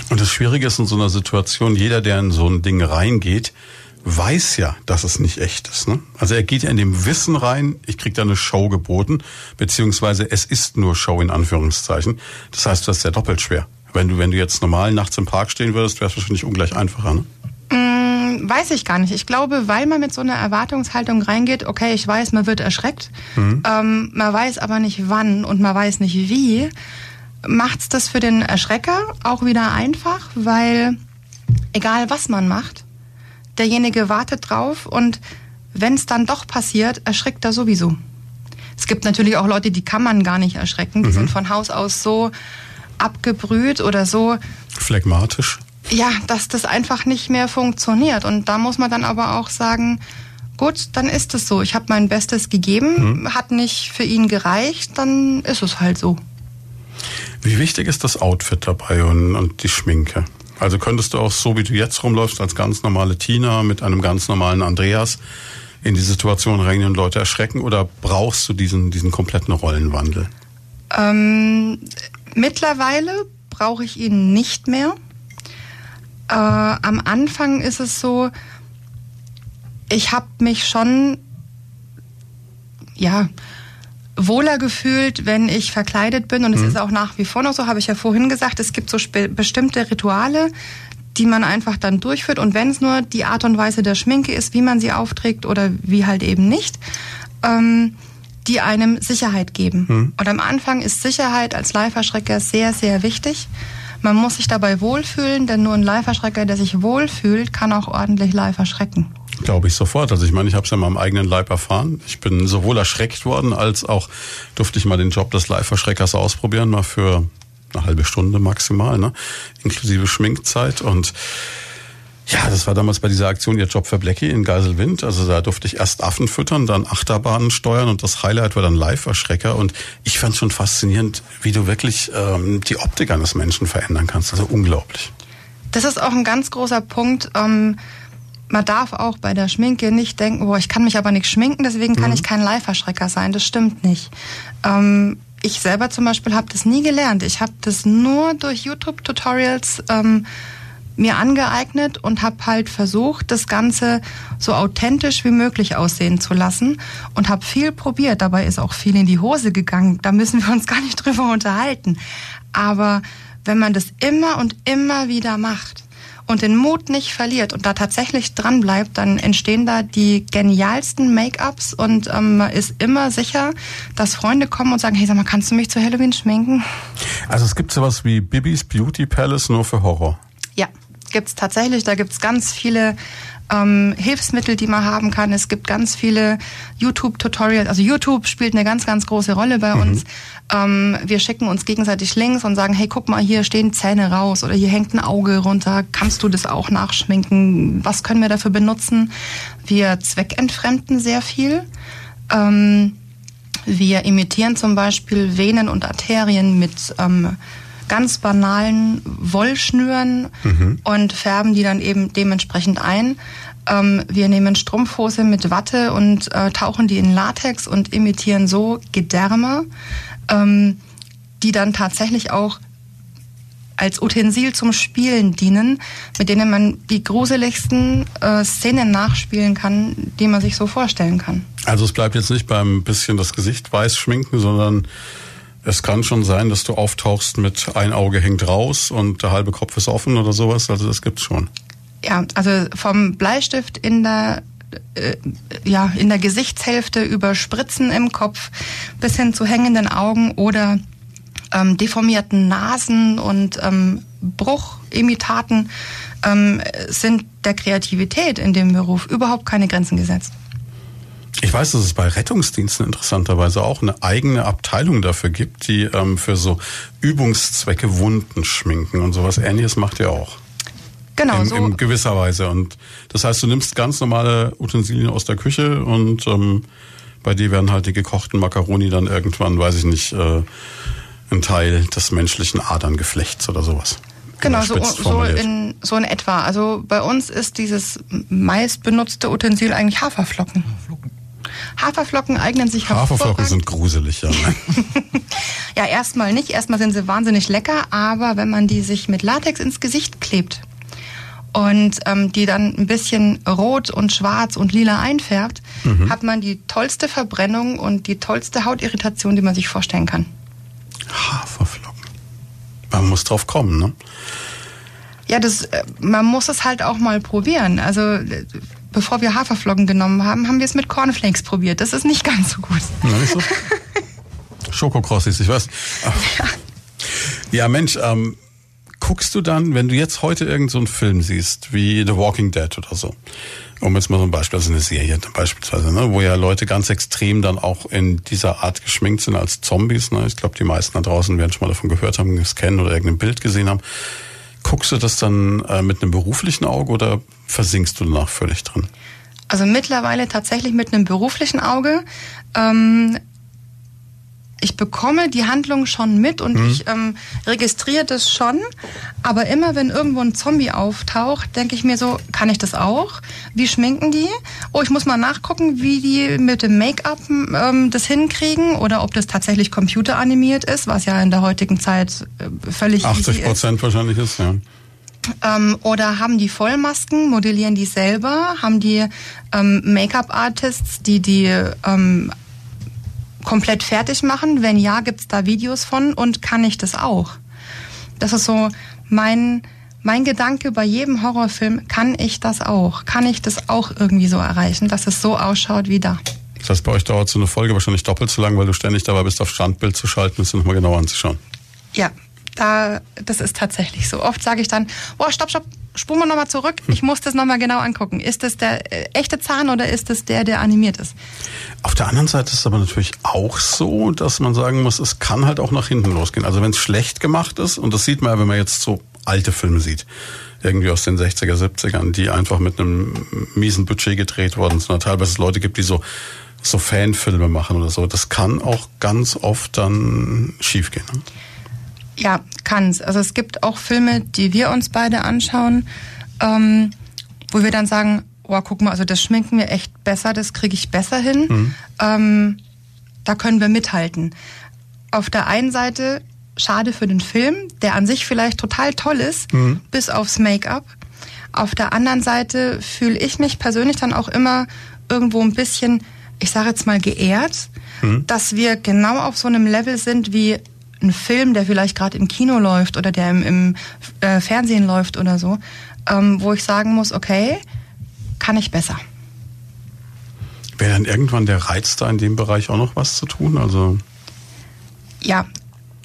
Und das Schwierige ist in so einer Situation, jeder, der in so ein Ding reingeht, weiß ja, dass es nicht echt ist. Ne? Also er geht ja in dem Wissen rein, ich krieg da eine Show geboten, beziehungsweise es ist nur Show in Anführungszeichen. Das heißt, das ist ja doppelt schwer. Wenn du, wenn du jetzt normal nachts im Park stehen würdest, wäre es wahrscheinlich ungleich einfacher. Ne? Mm, weiß ich gar nicht. Ich glaube, weil man mit so einer Erwartungshaltung reingeht, okay, ich weiß, man wird erschreckt, mhm. ähm, man weiß aber nicht wann und man weiß nicht wie, macht's das für den Erschrecker auch wieder einfach, weil egal was man macht, derjenige wartet drauf und wenn es dann doch passiert, erschrickt er sowieso. Es gibt natürlich auch Leute, die kann man gar nicht erschrecken. Die mhm. sind von Haus aus so abgebrüht oder so phlegmatisch. Ja, dass das einfach nicht mehr funktioniert. Und da muss man dann aber auch sagen, gut, dann ist es so. Ich habe mein Bestes gegeben, mhm. hat nicht für ihn gereicht, dann ist es halt so. Wie wichtig ist das Outfit dabei und, und die Schminke? Also könntest du auch so, wie du jetzt rumläufst, als ganz normale Tina mit einem ganz normalen Andreas in die Situation reingehen und Leute erschrecken oder brauchst du diesen, diesen kompletten Rollenwandel? Ähm, Mittlerweile brauche ich ihn nicht mehr. Äh, am Anfang ist es so, ich habe mich schon, ja, wohler gefühlt, wenn ich verkleidet bin. Und es mhm. ist auch nach wie vor noch so, habe ich ja vorhin gesagt, es gibt so bestimmte Rituale, die man einfach dann durchführt. Und wenn es nur die Art und Weise der Schminke ist, wie man sie aufträgt oder wie halt eben nicht, ähm, die einem Sicherheit geben. Hm. Und am Anfang ist Sicherheit als Live-Erschrecker sehr, sehr wichtig. Man muss sich dabei wohlfühlen, denn nur ein Live-Erschrecker, der sich wohlfühlt, kann auch ordentlich live erschrecken. Glaube ich sofort. Also ich meine, ich habe es ja mal am eigenen Leib erfahren. Ich bin sowohl erschreckt worden, als auch durfte ich mal den Job des Live-Erschreckers ausprobieren, mal für eine halbe Stunde maximal, ne? inklusive Schminkzeit. Und ja, das war damals bei dieser Aktion Ihr Job für Blackie in Geiselwind. Also da durfte ich erst Affen füttern, dann Achterbahnen steuern und das Highlight war dann Live-Erschrecker. Und ich fand schon faszinierend, wie du wirklich ähm, die Optik eines Menschen verändern kannst. Also unglaublich. Das ist auch ein ganz großer Punkt. Ähm, man darf auch bei der Schminke nicht denken, boah, ich kann mich aber nicht schminken, deswegen kann mhm. ich kein Live-Erschrecker sein. Das stimmt nicht. Ähm, ich selber zum Beispiel habe das nie gelernt. Ich habe das nur durch YouTube-Tutorials ähm, mir angeeignet und habe halt versucht, das Ganze so authentisch wie möglich aussehen zu lassen und habe viel probiert. Dabei ist auch viel in die Hose gegangen. Da müssen wir uns gar nicht [LAUGHS] drüber unterhalten. Aber wenn man das immer und immer wieder macht und den Mut nicht verliert und da tatsächlich dran bleibt, dann entstehen da die genialsten Make-ups und ähm, man ist immer sicher, dass Freunde kommen und sagen, hey, sag mal, kannst du mich zu Halloween schminken? Also es gibt sowas wie Bibis Beauty Palace nur für Horror. Ja gibt es tatsächlich. Da gibt es ganz viele ähm, Hilfsmittel, die man haben kann. Es gibt ganz viele YouTube-Tutorials. Also YouTube spielt eine ganz, ganz große Rolle bei mhm. uns. Ähm, wir schicken uns gegenseitig Links und sagen, hey, guck mal, hier stehen Zähne raus oder hier hängt ein Auge runter. Kannst du das auch nachschminken? Was können wir dafür benutzen? Wir zweckentfremden sehr viel. Ähm, wir imitieren zum Beispiel Venen und Arterien mit ähm, ganz banalen Wollschnüren mhm. und färben die dann eben dementsprechend ein. Ähm, wir nehmen Strumpfhose mit Watte und äh, tauchen die in Latex und imitieren so Gedärme, ähm, die dann tatsächlich auch als Utensil zum Spielen dienen, mit denen man die gruseligsten äh, Szenen nachspielen kann, die man sich so vorstellen kann. Also es bleibt jetzt nicht beim bisschen das Gesicht weiß schminken, sondern es kann schon sein, dass du auftauchst mit ein Auge hängt raus und der halbe Kopf ist offen oder sowas. Also das gibt's schon. Ja, also vom Bleistift in der äh, ja, in der Gesichtshälfte über Spritzen im Kopf bis hin zu hängenden Augen oder ähm, deformierten Nasen und ähm, Bruchimitaten ähm, sind der Kreativität in dem Beruf überhaupt keine Grenzen gesetzt. Ich weiß, dass es bei Rettungsdiensten interessanterweise auch eine eigene Abteilung dafür gibt, die ähm, für so Übungszwecke Wunden schminken und sowas ähnliches macht ihr auch. Genau, in, so. In gewisser Weise. Und das heißt, du nimmst ganz normale Utensilien aus der Küche und ähm, bei dir werden halt die gekochten Makaroni dann irgendwann, weiß ich nicht, äh, ein Teil des menschlichen Aderngeflechts oder sowas. Genau, so, so, in, so in etwa. Also bei uns ist dieses meist benutzte Utensil eigentlich Haferflocken. Haferflocken eignen sich Haferflocken hervorragend. sind gruselig, ja. [LAUGHS] Ja, erstmal nicht. Erstmal sind sie wahnsinnig lecker, aber wenn man die sich mit Latex ins Gesicht klebt und ähm, die dann ein bisschen rot und schwarz und lila einfärbt, Mhm. hat man die tollste Verbrennung und die tollste Hautirritation, die man sich vorstellen kann. Haferflocken. Man muss drauf kommen, ne? Ja, das, äh, man muss es halt auch mal probieren. Also äh, bevor wir Haferflocken genommen haben, haben wir es mit Cornflakes probiert. Das ist nicht ganz so gut. Na, nicht so? [LAUGHS] Schokokrossis, ich weiß. Ja, Mensch, ähm, guckst du dann, wenn du jetzt heute irgendeinen so einen Film siehst, wie The Walking Dead oder so, um jetzt mal so ein Beispiel, also eine Serie beispielsweise, ne, wo ja Leute ganz extrem dann auch in dieser Art geschminkt sind als Zombies. Ne? Ich glaube, die meisten da draußen werden schon mal davon gehört haben, gescannt oder irgendein Bild gesehen haben. Guckst du das dann äh, mit einem beruflichen Auge oder versinkst du danach völlig drin? Also mittlerweile tatsächlich mit einem beruflichen Auge. Ähm, ich bekomme die Handlung schon mit und ich ähm, registriere das schon. Aber immer wenn irgendwo ein Zombie auftaucht, denke ich mir so, kann ich das auch? Wie schminken die? Oh, ich muss mal nachgucken, wie die mit dem Make-up ähm, das hinkriegen oder ob das tatsächlich computeranimiert ist, was ja in der heutigen Zeit äh, völlig 80 easy ist. Prozent wahrscheinlich ist, ja. Ähm, oder haben die Vollmasken, modellieren die selber? Haben die ähm, Make-up-Artists, die die ähm, komplett fertig machen? Wenn ja, gibt's da Videos von und kann ich das auch? Das ist so mein, mein Gedanke bei jedem Horrorfilm. Kann ich das auch? Kann ich das auch irgendwie so erreichen, dass es so ausschaut wie da? Das heißt, bei euch dauert so eine Folge wahrscheinlich doppelt so lang, weil du ständig dabei bist, auf Standbild zu schalten und es nochmal genau anzuschauen. Ja, da, das ist tatsächlich so. Oft sage ich dann, boah, stopp, stopp, spulen wir nochmal zurück. Ich muss das nochmal genau angucken. Ist das der äh, echte Zahn oder ist das der, der animiert ist? Auf der anderen Seite ist es aber natürlich auch so, dass man sagen muss, es kann halt auch nach hinten losgehen. Also wenn es schlecht gemacht ist, und das sieht man ja, wenn man jetzt so alte Filme sieht, irgendwie aus den 60er, 70ern, die einfach mit einem miesen Budget gedreht worden sind, oder teilweise es Leute gibt, die so so Fanfilme machen oder so. Das kann auch ganz oft dann schiefgehen. Ne? Ja, kann's. Also es gibt auch Filme, die wir uns beide anschauen, ähm, wo wir dann sagen, oh, guck mal, also das schminken wir echt besser, das kriege ich besser hin. Ähm, da können wir mithalten. Auf der einen Seite schade für den Film, der an sich vielleicht total toll ist, bis aufs Make-up. Auf der anderen Seite fühle ich mich persönlich dann auch immer irgendwo ein bisschen, ich sage jetzt mal, geehrt, dass wir genau auf so einem Level sind wie ein Film, der vielleicht gerade im Kino läuft oder der im, im äh, Fernsehen läuft oder so, ähm, wo ich sagen muss, okay, kann ich besser. Wäre dann irgendwann der Reiz da in dem Bereich auch noch was zu tun? Also Ja,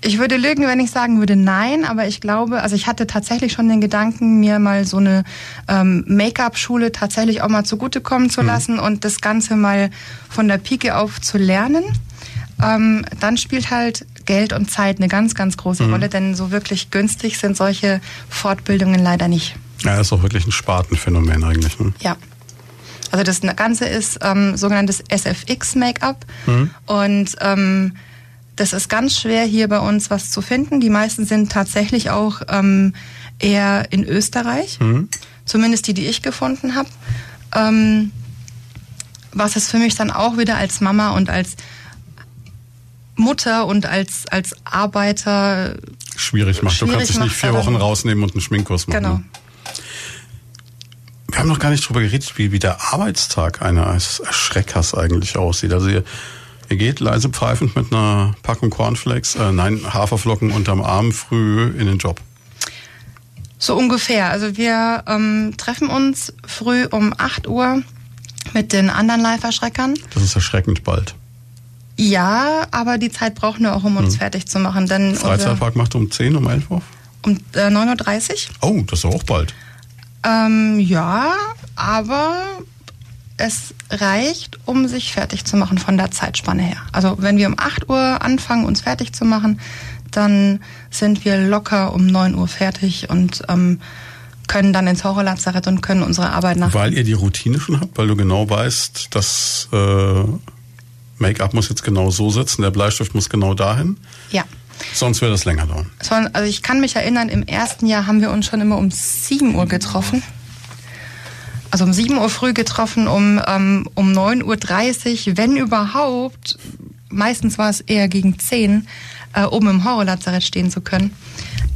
ich würde lügen, wenn ich sagen würde nein, aber ich glaube, also ich hatte tatsächlich schon den Gedanken, mir mal so eine ähm, Make-up-Schule tatsächlich auch mal zugutekommen zu lassen und das Ganze mal von der Pike auf zu lernen. Ähm, dann spielt halt Geld und Zeit eine ganz, ganz große Rolle, denn so wirklich günstig sind solche Fortbildungen leider nicht. ja, ist auch wirklich ein Spartenphänomen eigentlich. Ne? Ja. Also das Ganze ist ähm, sogenanntes SFX-Make-up und ähm, das ist ganz schwer hier bei uns was zu finden. Die meisten sind tatsächlich auch ähm, eher in Österreich, zumindest die, die ich gefunden habe. Ähm, was es für mich dann auch wieder als Mama und als Mutter und als, als Arbeiter Schwierig macht. du Schwierig kannst dich nicht vier Wochen rausnehmen und einen Schminkkurs machen. Genau. ne? Wir haben noch gar nicht drüber geredet, wie, wie der Arbeitstag eines Erschreckers eigentlich aussieht. Also ihr, ihr geht leise pfeifend mit einer Packung Cornflakes, äh, nein, Haferflocken unterm Arm früh in den Job. So ungefähr. Also wir ähm, treffen uns früh um 8 Uhr mit den anderen Live-Erschreckern. Das ist erschreckend bald. Ja, aber die Zeit brauchen wir auch, um uns fertig zu machen. Denn Freizeitpark macht um 10, um 11 auf? um äh, 9.30 Uhr. Oh, das ist auch bald. Ähm, ja, aber es reicht, um sich fertig zu machen von der Zeitspanne her. Also wenn wir um 8 Uhr anfangen, uns fertig zu machen, dann sind wir locker um 9 Uhr fertig und ähm, können dann ins Horrorlazarett und können unsere Arbeit nach. Weil ihr die Routine schon habt, weil du genau weißt, das äh, Make-up muss jetzt genau so sitzen, der Bleistift muss genau dahin. Ja. Sonst würde es länger dauern. Also ich kann mich erinnern, im ersten Jahr haben wir uns schon immer um 7 Uhr getroffen. Also um 7 Uhr früh getroffen, um, ähm, um 9.30 Uhr, wenn überhaupt, meistens war es eher gegen 10, äh, um im Horrorlazarett stehen zu können.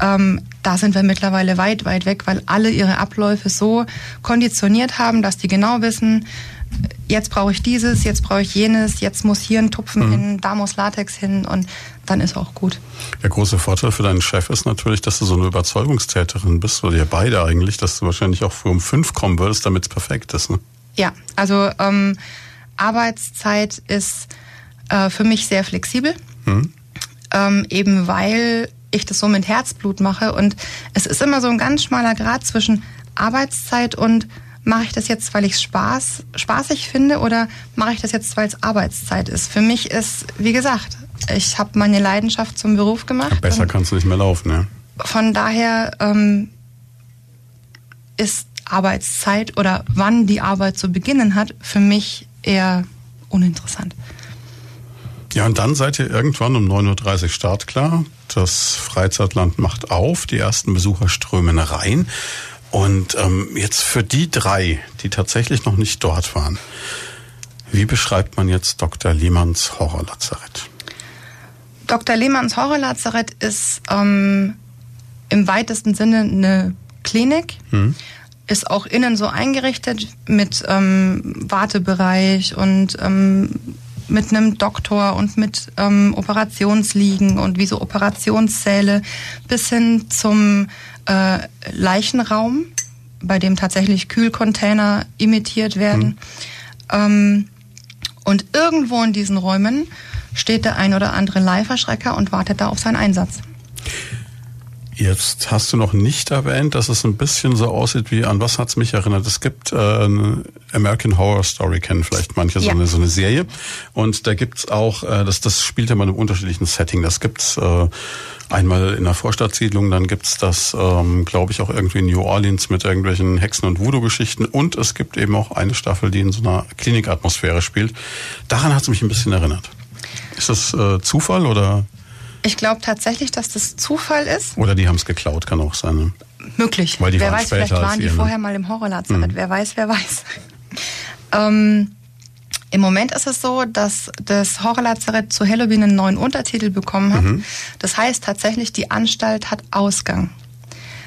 Ähm, da sind wir mittlerweile weit, weit weg, weil alle ihre Abläufe so konditioniert haben, dass die genau wissen, jetzt brauche ich dieses, jetzt brauche ich jenes, jetzt muss hier ein Tupfen mhm. hin, da muss Latex hin und dann ist auch gut. Der große Vorteil für deinen Chef ist natürlich, dass du so eine Überzeugungstäterin bist, oder ihr beide eigentlich, dass du wahrscheinlich auch früh um fünf kommen würdest, damit es perfekt ist. Ne? Ja, also ähm, Arbeitszeit ist äh, für mich sehr flexibel, mhm. ähm, eben weil ich das so mit Herzblut mache. Und es ist immer so ein ganz schmaler Grad zwischen Arbeitszeit und mache ich das jetzt, weil ich es Spaß, spaßig finde oder mache ich das jetzt, weil es Arbeitszeit ist? Für mich ist, wie gesagt, ich habe meine Leidenschaft zum Beruf gemacht. besser kannst du nicht mehr laufen, ja. Von daher ähm, ist Arbeitszeit oder wann die Arbeit zu beginnen hat, für mich eher uninteressant. Ja, und dann seid ihr irgendwann um 9.30 Uhr startklar. Das Freizeitland macht auf, die ersten Besucher strömen rein. Und ähm, jetzt für die drei, die tatsächlich noch nicht dort waren, wie beschreibt man jetzt Dr. Lehmanns Horrorlazarett? Dr. Lehmanns Horrorlazarett ist ähm, im weitesten Sinne eine Klinik. Hm. Ist auch innen so eingerichtet mit ähm, Wartebereich und ähm, mit einem Doktor und mit ähm, Operationsliegen und wie so Operationssäle bis hin zum äh, Leichenraum, bei dem tatsächlich Kühlcontainer imitiert werden. Mhm. Ähm, und irgendwo in diesen Räumen steht der ein oder andere Leiferschrecker und wartet da auf seinen Einsatz. Jetzt hast du noch nicht erwähnt, dass es ein bisschen so aussieht wie, an was hat es mich erinnert? Es gibt äh, American Horror Story, kennen vielleicht manche, ja. so, eine, so eine Serie. Und da gibt's auch, äh, das, das spielt ja mal in einem unterschiedlichen Setting. Das gibt's äh, einmal in einer Vorstadtsiedlung, dann gibt's das, ähm, glaube ich, auch irgendwie in New Orleans mit irgendwelchen Hexen- und Voodoo-Geschichten. Und es gibt eben auch eine Staffel, die in so einer Klinikatmosphäre spielt. Daran hat es mich ein bisschen erinnert. Ist das äh, Zufall oder? Ich glaube tatsächlich, dass das Zufall ist. Oder die haben es geklaut, kann auch sein. Ne? Möglich. Weil die wer weiß, vielleicht waren die ihr, ne? vorher mal im Horrorlazarett. Mhm. Wer weiß, wer weiß. [LAUGHS] ähm, Im Moment ist es so, dass das Horrorlazarett zu Halloween einen neuen Untertitel bekommen hat. Mhm. Das heißt tatsächlich, die Anstalt hat Ausgang.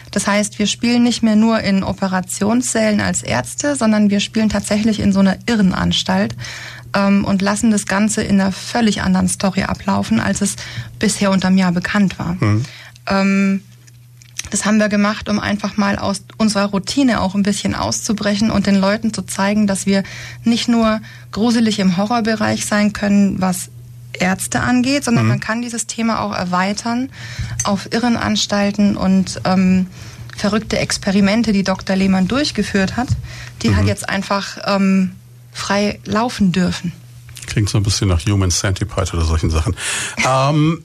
Das heißt, wir spielen nicht mehr nur in Operationssälen als Ärzte, sondern wir spielen tatsächlich in so einer Irrenanstalt ähm, und lassen das Ganze in einer völlig anderen Story ablaufen, als es bisher unterm Jahr bekannt war. Mhm. Ähm, das haben wir gemacht, um einfach mal aus unserer Routine auch ein bisschen auszubrechen und den Leuten zu zeigen, dass wir nicht nur gruselig im Horrorbereich sein können, was Ärzte angeht, sondern mhm. man kann dieses Thema auch erweitern auf Irrenanstalten und ähm, verrückte Experimente, die Dr. Lehmann durchgeführt hat, die mhm. halt jetzt einfach ähm, frei laufen dürfen. Klingt so ein bisschen nach Human Centipede oder solchen Sachen. ähm,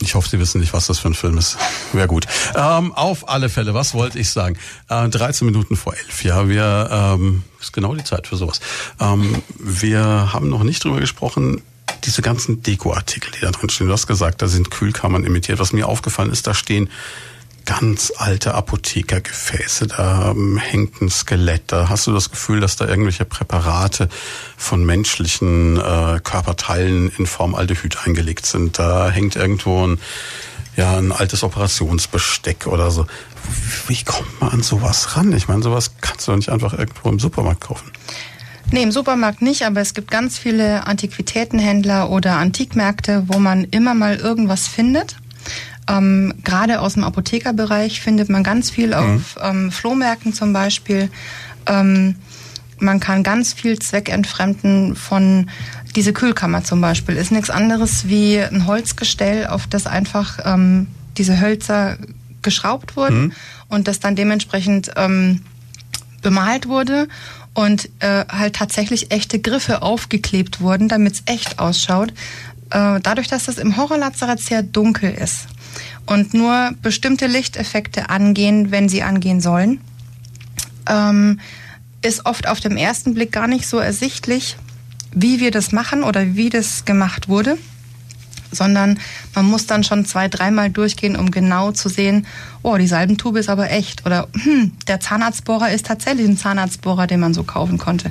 ich hoffe, Sie wissen nicht, was das für ein Film ist. Wäre gut. Ähm, auf alle Fälle, was wollte ich sagen? Äh, 13 Minuten vor 11. Ja, wir, ähm, ist genau die Zeit für sowas. Ähm, wir haben noch nicht drüber gesprochen, diese ganzen Dekoartikel, die da drin stehen. Du hast gesagt, da sind Kühlkammern imitiert. Was mir aufgefallen ist, da stehen ganz alte Apothekergefäße, da ähm, hängt ein Skelett, da hast du das Gefühl, dass da irgendwelche Präparate von menschlichen äh, Körperteilen in Form Aldehyd eingelegt sind. Da hängt irgendwo ein, ja, ein altes Operationsbesteck oder so. Wie kommt man an sowas ran? Ich meine, sowas kannst du doch nicht einfach irgendwo im Supermarkt kaufen. Nee, im Supermarkt nicht, aber es gibt ganz viele Antiquitätenhändler oder Antikmärkte, wo man immer mal irgendwas findet. Ähm, Gerade aus dem Apothekerbereich findet man ganz viel mhm. auf ähm, Flohmärkten zum Beispiel. Ähm, man kann ganz viel zweckentfremden von diese Kühlkammer zum Beispiel. Ist nichts anderes wie ein Holzgestell, auf das einfach ähm, diese Hölzer geschraubt wurden mhm. und das dann dementsprechend ähm, bemalt wurde und äh, halt tatsächlich echte Griffe aufgeklebt wurden, damit es echt ausschaut. Äh, dadurch, dass es im Horrorlazarett sehr dunkel ist und nur bestimmte Lichteffekte angehen, wenn sie angehen sollen, ähm, ist oft auf dem ersten Blick gar nicht so ersichtlich, wie wir das machen oder wie das gemacht wurde. sondern man muss dann schon zwei, dreimal durchgehen, um genau zu sehen, oh, die Salbentube ist aber echt oder hm, der Zahnarztbohrer ist tatsächlich ein Zahnarztbohrer, den man so kaufen konnte.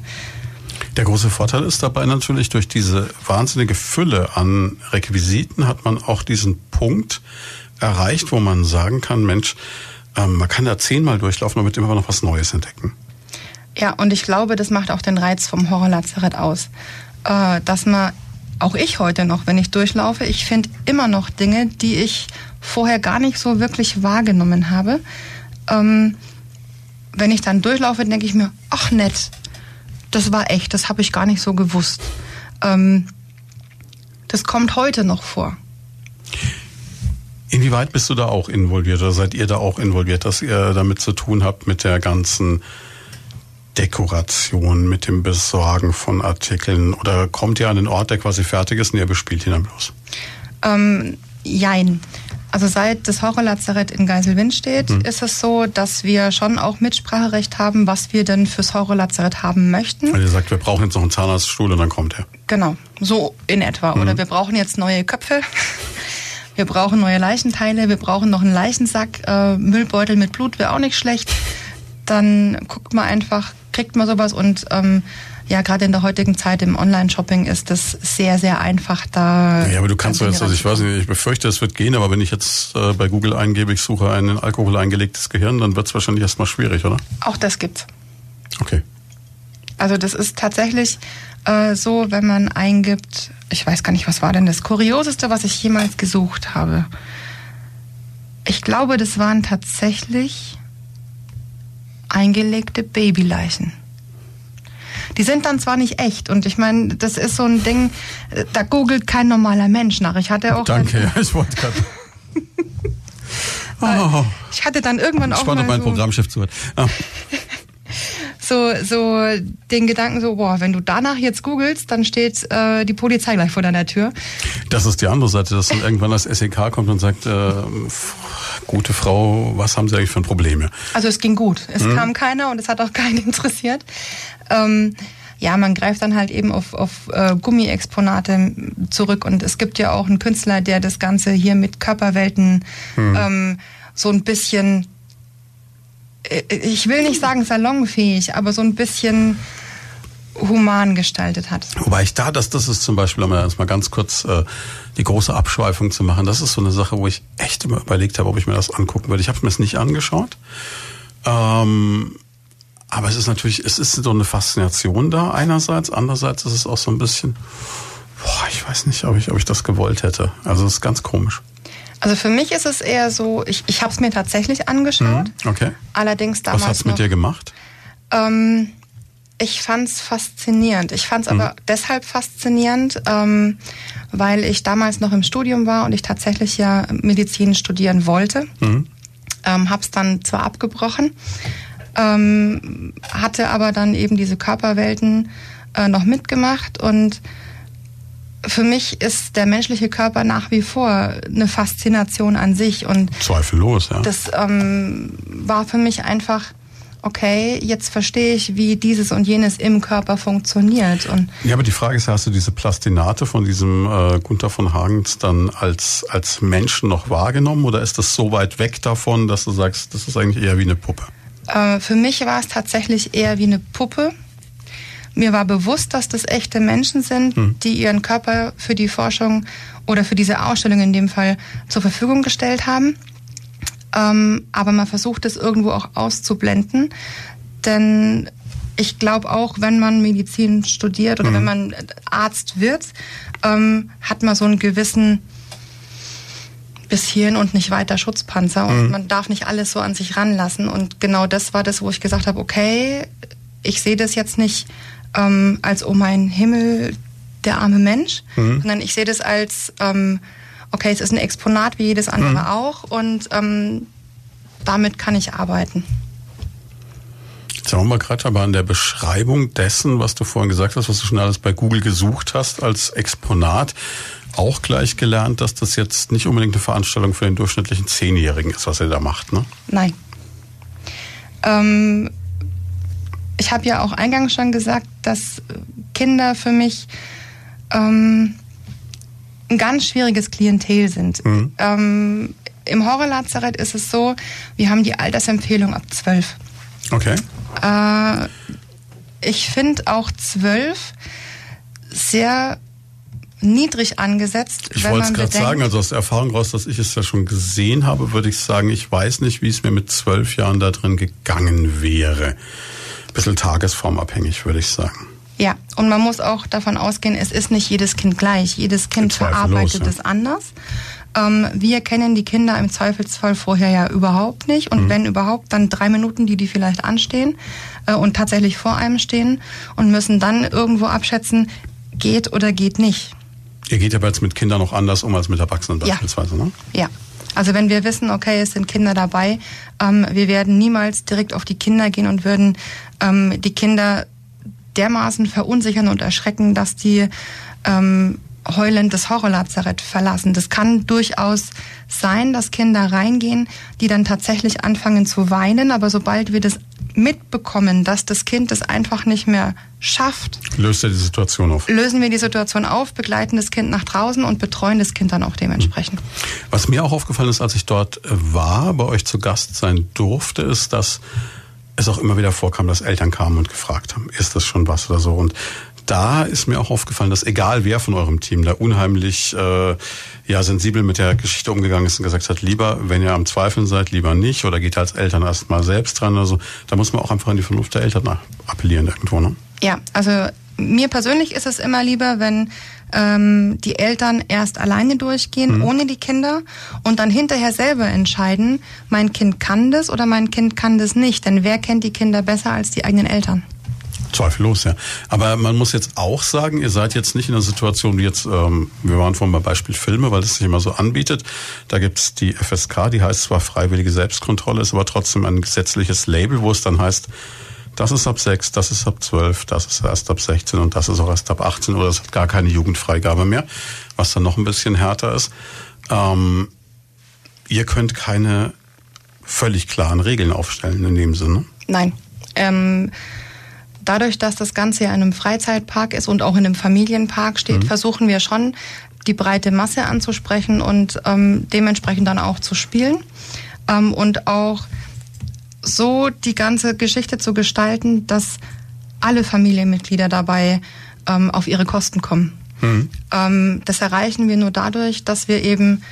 Der große Vorteil ist dabei natürlich, durch diese wahnsinnige Fülle an Requisiten hat man auch diesen Punkt erreicht, wo man sagen kann, Mensch, ähm, man kann da zehnmal durchlaufen und wird immer noch was Neues entdecken. Ja, und ich glaube, das macht auch den Reiz vom Horrorlazarett aus. Äh, dass man, auch ich heute noch, wenn ich durchlaufe, ich finde immer noch Dinge, die ich vorher gar nicht so wirklich wahrgenommen habe. Ähm, wenn ich dann durchlaufe, denke ich mir, ach nett, das war echt, das habe ich gar nicht so gewusst. Ähm, das kommt heute noch vor. Inwieweit bist du da auch involviert oder seid ihr da auch involviert, dass ihr damit zu tun habt mit der ganzen Dekoration, mit dem Besorgen von Artikeln oder kommt ihr an den Ort, der quasi fertig ist und ihr bespielt ihn dann bloß? Ähm, jein. Also seit das Horrorlazarett in Geiselwind steht, hm. ist es so, dass wir schon auch Mitspracherecht haben, was wir denn fürs Horrorlazarett haben möchten. Weil ihr sagt, wir brauchen jetzt noch einen Zahnarztstuhl und dann kommt er. Genau, so in etwa. Hm. Oder wir brauchen jetzt neue Köpfe. Wir brauchen neue Leichenteile, wir brauchen noch einen Leichensack, äh, Müllbeutel mit Blut wäre auch nicht schlecht. Dann guckt man einfach, kriegt man sowas und ähm, ja, gerade in der heutigen Zeit im Online-Shopping ist das sehr, sehr einfach da. Ja, aber du kannst jetzt, also ich weiß nicht, ich befürchte, es wird gehen, aber wenn ich jetzt äh, bei Google eingebe, ich suche ein in Alkohol eingelegtes Gehirn, dann wird es wahrscheinlich erstmal schwierig, oder? Auch das gibt's. Okay. Also das ist tatsächlich äh, so, wenn man eingibt, ich weiß gar nicht, was war denn das Kurioseste, was ich jemals gesucht habe. Ich glaube, das waren tatsächlich eingelegte Babyleichen. Die sind dann zwar nicht echt und ich meine, das ist so ein Ding, äh, da googelt kein normaler Mensch nach. Ich hatte auch. Danke, ja, ich wollte gerade. [LAUGHS] oh. Ich hatte dann irgendwann auch. Spannend, mein so Programmchef zu. Ah [LAUGHS] so, so den Gedanken so, boah, wenn du danach jetzt googelst, dann steht äh, die Polizei gleich vor deiner Tür. Das ist die andere Seite, dass dann irgendwann das SEK kommt und sagt, äh, gute Frau, was haben Sie eigentlich für ein Problem? Also es ging gut. Es hm. kam keiner und es hat auch [LAUGHS] keinen interessiert. Ähm, ja, man greift dann halt eben auf, auf äh, Gummiexponate zurück und es gibt ja auch einen Künstler, der das Ganze hier mit Körperwelten hm. ähm, so ein bisschen ich will nicht sagen salonfähig, aber so ein bisschen human gestaltet hat. Wobei ich da, das, das ist zum Beispiel, um jetzt mal ganz kurz äh, die große Abschweifung zu machen, das ist so eine Sache, wo ich echt immer überlegt habe, ob ich mir das angucken würde. Ich habe mir es nicht angeschaut. Ähm, aber es ist natürlich, es ist so eine Faszination da einerseits, andererseits ist es auch so ein bisschen, boah, ich weiß nicht, ob ich, ob ich das gewollt hätte. Also es ist ganz komisch. Also für mich ist es eher so, ich, ich habe es mir tatsächlich angeschaut. Mhm, okay. Allerdings damals. Was hat es mit dir gemacht? Ähm, ich fand es faszinierend. Ich fand es mhm. aber deshalb faszinierend, ähm, weil ich damals noch im Studium war und ich tatsächlich ja Medizin studieren wollte. Mhm. Ähm, habe es dann zwar abgebrochen, ähm, hatte aber dann eben diese Körperwelten äh, noch mitgemacht und für mich ist der menschliche Körper nach wie vor eine Faszination an sich und zweifellos, ja. Das ähm, war für mich einfach okay, jetzt verstehe ich, wie dieses und jenes im Körper funktioniert. Und ja, aber die Frage ist, hast du diese Plastinate von diesem äh, Gunther von Hagens dann als, als Menschen noch wahrgenommen oder ist das so weit weg davon, dass du sagst, das ist eigentlich eher wie eine Puppe? Äh, für mich war es tatsächlich eher wie eine Puppe. Mir war bewusst, dass das echte Menschen sind, hm. die ihren Körper für die Forschung oder für diese Ausstellung in dem Fall zur Verfügung gestellt haben. Ähm, aber man versucht es irgendwo auch auszublenden. Denn ich glaube auch, wenn man Medizin studiert oder mhm. wenn man Arzt wird, ähm, hat man so einen gewissen bis hierhin und nicht weiter Schutzpanzer und mhm. man darf nicht alles so an sich ranlassen. Und genau das war das, wo ich gesagt habe, okay, ich sehe das jetzt nicht ähm, als oh mein Himmel, der arme Mensch, mhm. sondern ich sehe das als ähm, okay, es ist ein Exponat wie jedes andere mhm. auch und ähm, damit kann ich arbeiten. Jetzt haben wir gerade aber an der Beschreibung dessen, was du vorhin gesagt hast, was du schon alles bei Google gesucht hast als Exponat, auch gleich gelernt, dass das jetzt nicht unbedingt eine Veranstaltung für den durchschnittlichen Zehnjährigen ist, was er da macht, ne? Nein. Ähm, ich habe ja auch eingangs schon gesagt, dass Kinder für mich ähm, ein ganz schwieriges Klientel sind. Mhm. Ähm, Im Horrorlazarett ist es so, wir haben die Altersempfehlung ab 12. Okay. Äh, ich finde auch 12 sehr niedrig angesetzt. Ich wollte es gerade sagen, also aus der Erfahrung raus, dass ich es ja schon gesehen habe, würde ich sagen, ich weiß nicht, wie es mir mit zwölf Jahren da drin gegangen wäre. Bisschen tagesformabhängig, würde ich sagen. Ja, und man muss auch davon ausgehen, es ist nicht jedes Kind gleich. Jedes Kind verarbeitet ja. es anders. Ähm, wir kennen die Kinder im Zweifelsfall vorher ja überhaupt nicht. Mhm. Und wenn überhaupt, dann drei Minuten, die die vielleicht anstehen äh, und tatsächlich vor einem stehen und müssen dann irgendwo abschätzen, geht oder geht nicht. Ihr geht aber jetzt mit Kindern noch anders um als mit Erwachsenen Ja. beispielsweise, ne? Ja. Also wenn wir wissen, okay, es sind Kinder dabei, ähm, wir werden niemals direkt auf die Kinder gehen und würden ähm, die Kinder dermaßen verunsichern und erschrecken, dass die ähm, heulend das Horrorlazarett verlassen. Das kann durchaus sein, dass Kinder reingehen, die dann tatsächlich anfangen zu weinen, aber sobald wir das mitbekommen, dass das Kind es einfach nicht mehr schafft, Löst er die Situation auf. lösen wir die Situation auf, begleiten das Kind nach draußen und betreuen das Kind dann auch dementsprechend. Was mir auch aufgefallen ist, als ich dort äh, war, bei euch zu Gast sein durfte, ist, dass es auch immer wieder vorkam, dass Eltern kamen und gefragt haben, ist das schon was oder so. Und da ist mir auch aufgefallen, dass egal wer von eurem Team da unheimlich äh, ja sensibel mit der Geschichte umgegangen ist und gesagt hat, lieber, wenn ihr am Zweifeln seid, lieber nicht oder geht als Eltern erst mal selbst dran oder so. Da muss man auch einfach an die Vernunft der Eltern nach- appellieren irgendwo, ne? Ja, also mir persönlich ist es immer lieber, wenn ähm, die Eltern erst alleine durchgehen, ohne die Kinder und dann hinterher selber entscheiden, mein Kind kann das oder mein Kind kann das nicht. Denn wer kennt die Kinder besser als die eigenen Eltern? Zweifellos, ja. Aber man muss jetzt auch sagen, ihr seid jetzt nicht in der Situation wie jetzt, ähm, wir waren vorhin beim Beispiel Filme, weil das sich immer so anbietet. Da gibt's die FSK, die heißt zwar freiwillige Selbstkontrolle, ist aber trotzdem ein gesetzliches Label, wo es dann heißt, das ist ab 6, das ist ab 12, das ist erst ab 16 und das ist auch erst ab 18 oder es hat gar keine Jugendfreigabe mehr, was dann noch ein bisschen härter ist. Ähm, ihr könnt keine völlig klaren Regeln aufstellen in dem Sinne. Nein. Ähm, dadurch, dass das Ganze ja in einem Freizeitpark ist und auch in einem Familienpark steht, versuchen wir schon, die breite Masse anzusprechen und ähm, dementsprechend dann auch zu spielen. Ähm, und auch so die ganze Geschichte zu gestalten, dass alle Familienmitglieder dabei ähm, auf ihre Kosten kommen. Ähm, das erreichen wir nur dadurch, dass wir eben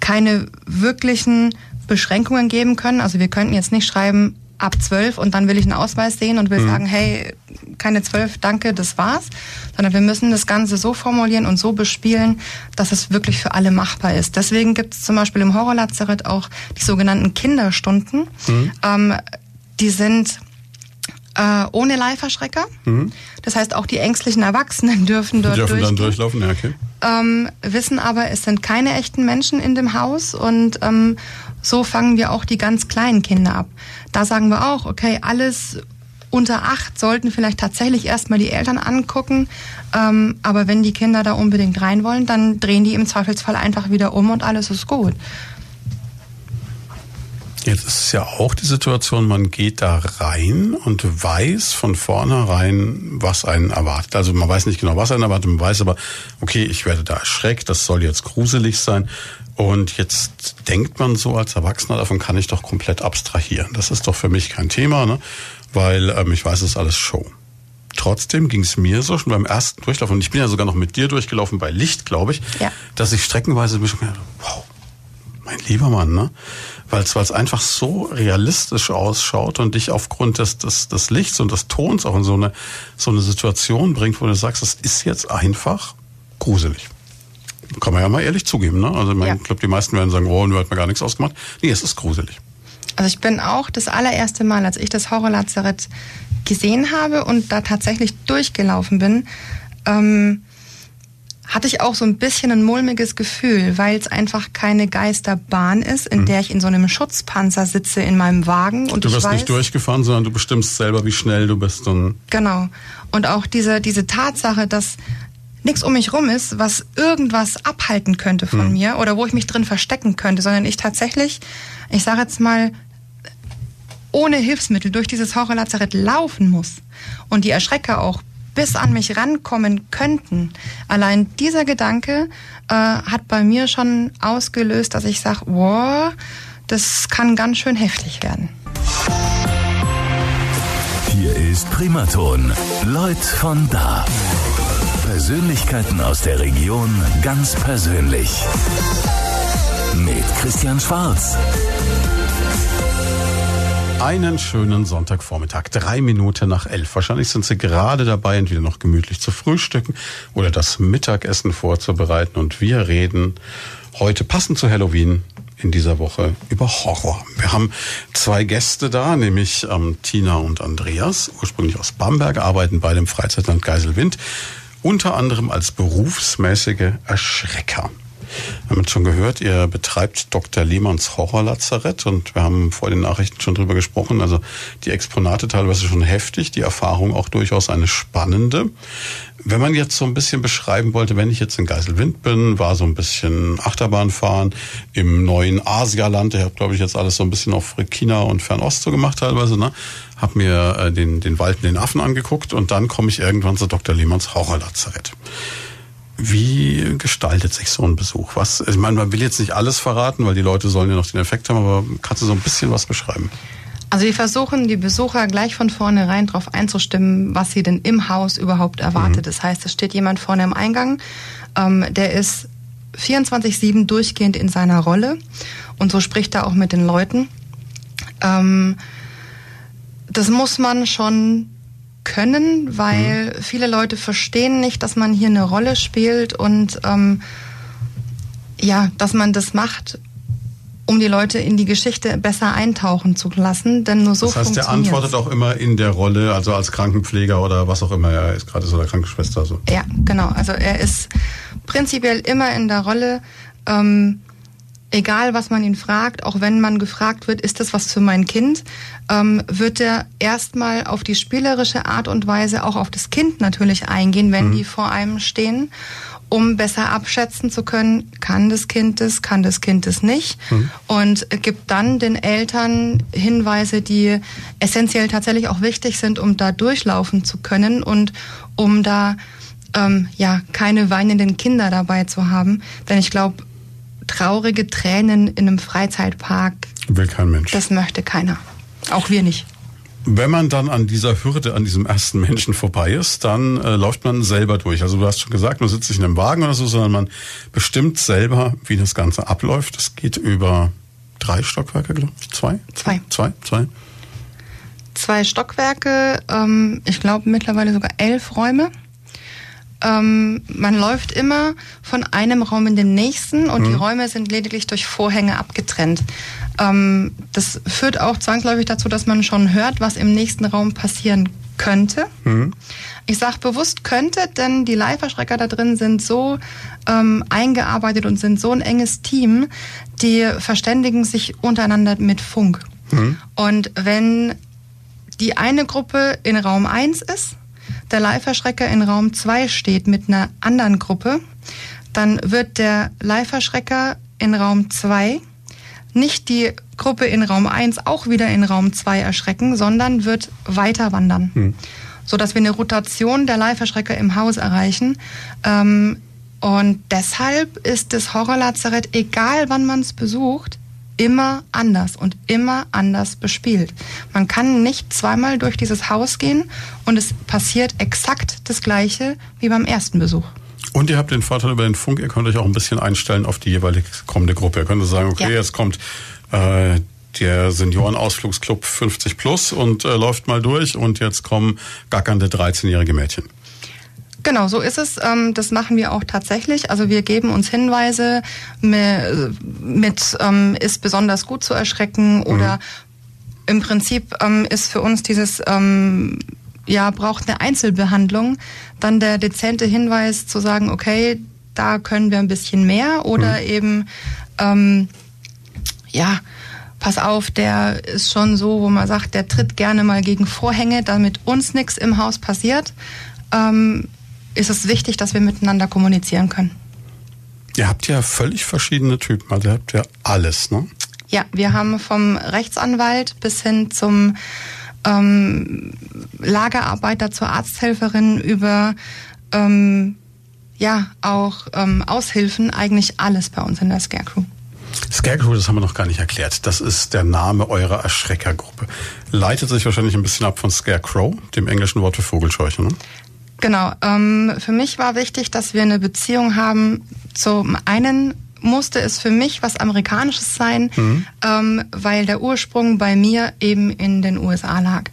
keine wirklichen Beschränkungen geben können. Also wir könnten jetzt nicht schreiben, ab 12 und dann will ich einen Ausweis sehen und will sagen, hey, keine 12, danke, das war's. Sondern wir müssen das Ganze so formulieren und so bespielen, dass es wirklich für alle machbar ist. Deswegen gibt es zum Beispiel im Horrorlazarett auch die sogenannten Kinderstunden. Ähm, die sind äh, ohne Live-Erschrecker. Das heißt, auch die ängstlichen Erwachsenen [LAUGHS] dürfen dort dürfen dann durchgehen durchlaufen, ja, okay. ähm, wissen aber, es sind keine echten Menschen in dem Haus und ähm, so fangen wir auch die ganz kleinen Kinder ab. Da sagen wir auch, okay, alles unter acht sollten vielleicht tatsächlich erstmal die Eltern angucken, ähm, aber wenn die Kinder da unbedingt rein wollen, dann drehen die im Zweifelsfall einfach wieder um und alles ist gut. Jetzt ist es ja auch die Situation, man geht da rein und weiß von vornherein, was einen erwartet. Also man weiß nicht genau, was einen erwartet, man weiß aber, okay, ich werde da erschreckt, das soll jetzt gruselig sein. Und jetzt denkt man so als Erwachsener, davon kann ich doch komplett abstrahieren. Das ist doch für mich kein Thema, ne? weil ähm, ich weiß, es ist alles Show. Trotzdem ging es mir so schon beim ersten Durchlauf, und ich bin ja sogar noch mit dir durchgelaufen bei Licht, glaube ich, Ja. dass ich streckenweise mich wow, mein lieber Mann, ne? Weil es weil es einfach so realistisch ausschaut und dich aufgrund des, des, des Lichts und des Tons auch in so eine, so eine Situation bringt, wo du sagst, das ist jetzt einfach gruselig. Kann man ja mal ehrlich zugeben, ne? Also Ja. ich glaube, die meisten werden sagen, oh, nur hat mir gar nichts ausgemacht. Nee, es ist gruselig. Also ich bin auch das allererste Mal, als ich das Horrorlazarett gesehen habe und da tatsächlich durchgelaufen bin, ähm, hatte ich auch so ein bisschen ein mulmiges Gefühl, weil es einfach keine Geisterbahn ist, in der ich in so einem Schutzpanzer sitze in meinem Wagen und Du wirst nicht durchgefahren, sondern du bestimmst selber, wie schnell du bist. Und Genau. Und auch diese, diese Tatsache, dass nichts um mich rum ist, was irgendwas abhalten könnte von mir oder wo ich mich drin verstecken könnte, sondern ich tatsächlich, ich sage jetzt mal, ohne Hilfsmittel durch dieses Horrorlazarett laufen muss und die Erschrecker auch bis an mich rankommen könnten. Allein dieser Gedanke äh, hat bei mir schon ausgelöst, dass ich sage, wow, das kann ganz schön heftig werden. Hier ist Primaton. Leut von da. Persönlichkeiten aus der Region ganz persönlich. Mit Christian Schwarz. Einen schönen Sonntagvormittag, drei Minuten nach elf. Wahrscheinlich sind Sie gerade dabei, entweder noch gemütlich zu frühstücken oder das Mittagessen vorzubereiten. Und wir reden heute passend zu Halloween in dieser Woche über Horror. Wir haben zwei Gäste da, nämlich ähm, Tina und Andreas, ursprünglich aus Bamberg, arbeiten beide im Freizeitland Geiselwind, unter anderem als berufsmäßige Erschrecker. Wir haben jetzt schon gehört, ihr betreibt Dr. Lehmanns Horrorlazarett und wir haben vor den Nachrichten schon drüber gesprochen. Also die Exponate teilweise schon heftig, die Erfahrung auch durchaus eine spannende. Wenn man jetzt so ein bisschen beschreiben wollte, wenn ich jetzt in Geiselwind bin, war so ein bisschen Achterbahn fahren im neuen Asialand. Ich habe, glaube ich, jetzt alles so ein bisschen auf China und Fernost so gemacht teilweise. Ne? Hab mir äh, den, den Wald den Affen angeguckt und dann komme ich irgendwann zu Dr. Lehmanns Horrorlazarett. Wie gestaltet sich so ein Besuch? Was, ich meine, man will jetzt nicht alles verraten, weil die Leute sollen ja noch den Effekt haben, aber kannst du so ein bisschen was beschreiben? Also wir versuchen die Besucher gleich von vornherein darauf einzustimmen, was sie denn im Haus überhaupt erwartet. Mhm. Das heißt, es steht jemand vorne im Eingang, ähm, der ist 24-7 durchgehend in seiner Rolle und so spricht er auch mit den Leuten. Ähm, das muss man schon können, weil mhm. viele Leute verstehen nicht, dass man hier eine Rolle spielt und ähm, ja, dass man das macht, um die Leute in die Geschichte besser eintauchen zu lassen, denn nur so Das heißt, der antwortet auch immer in der Rolle, also als Krankenpfleger oder was auch immer er ist, gerade so der Krankenschwester. So. Ja, genau. Also er ist prinzipiell immer in der Rolle. Ähm, egal was man ihn fragt, auch wenn man gefragt wird, ist das was für mein Kind, ähm, wird er erstmal auf die spielerische Art und Weise auch auf das Kind natürlich eingehen, wenn mhm. die vor einem stehen, um besser abschätzen zu können, kann das Kind es, kann das Kind es nicht mhm. und gibt dann den Eltern Hinweise, die essentiell tatsächlich auch wichtig sind, um da durchlaufen zu können und um da ähm, ja keine weinenden Kinder dabei zu haben, denn ich glaube traurige Tränen in einem Freizeitpark. Will kein Mensch. Das möchte keiner. Auch wir nicht. Wenn man dann an dieser Hürde, an diesem ersten Menschen vorbei ist, dann äh, läuft man selber durch. Also du hast schon gesagt, man sitzt nicht in einem Wagen oder so, sondern man bestimmt selber, wie das Ganze abläuft. Es geht über drei Stockwerke, glaube ich. Zwei? Zwei. Zwei, zwei. Zwei Stockwerke, ähm, ich glaube mittlerweile sogar elf Räume. Ähm, man läuft immer von einem Raum in den nächsten und mhm. die Räume sind lediglich durch Vorhänge abgetrennt. Ähm, das führt auch zwangsläufig dazu, dass man schon hört, was im nächsten Raum passieren könnte. Mhm. Ich sage bewusst könnte, denn die Live-Erschrecker da drin sind so ähm, eingearbeitet und sind so ein enges Team, die verständigen sich untereinander mit Funk. Mhm. Und wenn die eine Gruppe in Raum 1 ist der Live-Erschrecker in Raum 2 steht mit einer anderen Gruppe, dann wird der Live-Erschrecker in Raum 2 nicht die Gruppe in Raum 1 auch wieder in Raum 2 erschrecken, sondern wird weiter wandern. Hm. Sodass wir eine Rotation der Live-Erschrecker im Haus erreichen. Ähm, und deshalb ist das Horrorlazarett, egal wann man es besucht, immer anders und immer anders bespielt. Man kann nicht zweimal durch dieses Haus gehen und es passiert exakt das Gleiche wie beim ersten Besuch. Und ihr habt den Vorteil über den Funk, ihr könnt euch auch ein bisschen einstellen auf die jeweilig kommende Gruppe. Ihr könnt sagen, okay, ja. jetzt kommt äh, der Seniorenausflugsclub 50 plus und äh, läuft mal durch und jetzt kommen gackernde 13-jährige Mädchen. Genau, so ist es. Ähm, das machen wir auch tatsächlich. Also wir geben uns Hinweise mit, ähm, ist besonders gut zu erschrecken oder mhm. im Prinzip ähm, ist für uns dieses ja, braucht eine Einzelbehandlung, dann der dezente Hinweis zu sagen, okay, da können wir ein bisschen mehr oder mhm. eben, ähm, ja, pass auf, der ist schon so, wo man sagt, der tritt gerne mal gegen Vorhänge, damit uns nichts im Haus passiert. Ähm, ist es wichtig, dass wir miteinander kommunizieren können. Ihr habt ja völlig verschiedene Typen, also ihr habt ja alles, ne? Ja, wir haben vom Rechtsanwalt bis hin zum ähm, Lagerarbeiter zur Arzthelferin über ähm, ja auch ähm, Aushilfen, eigentlich alles bei uns in der Scarecrow. Scarecrow, das haben wir noch gar nicht erklärt. Das ist der Name eurer Erschreckergruppe. Leitet sich wahrscheinlich ein bisschen ab von Scarecrow, dem englischen Wort für Vogelscheuche, ne? Genau. Ähm, für mich war wichtig, dass wir eine Beziehung haben. Zum einen musste es für mich was Amerikanisches sein, mhm. ähm, weil der Ursprung bei mir eben in den USA lag.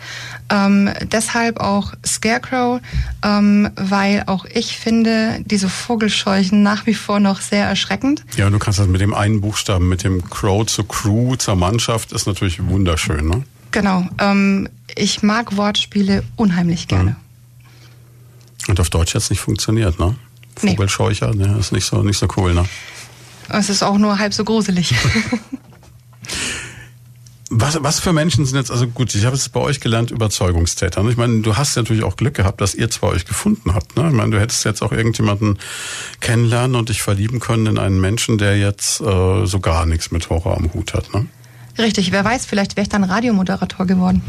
Ähm, deshalb auch Scarecrow, ähm, weil auch ich finde diese Vogelscheuchen nach wie vor noch sehr erschreckend. Ja, du kannst das mit dem einen Buchstaben, mit dem Crow zur Crew, zur Mannschaft, ist natürlich wunderschön, ne? Genau. Ähm, ich mag Wortspiele unheimlich gerne. Mhm. Und auf Deutsch hat es nicht funktioniert, ne? Vogelscheucher, nee. ne, ist nicht so, nicht so cool, ne? Es ist auch nur halb so gruselig. [LAUGHS] Was, was für Menschen sind jetzt, also gut, ich habe es bei euch gelernt, Überzeugungstäter. Ne? Ich meine, du hast natürlich auch Glück gehabt, dass ihr zwei euch gefunden habt. Ne? Ich meine, du hättest jetzt auch irgendjemanden kennenlernen und dich verlieben können in einen Menschen, der jetzt äh, so gar nichts mit Horror am Hut hat. Ne? Richtig, wer weiß, vielleicht wäre ich dann Radiomoderator geworden.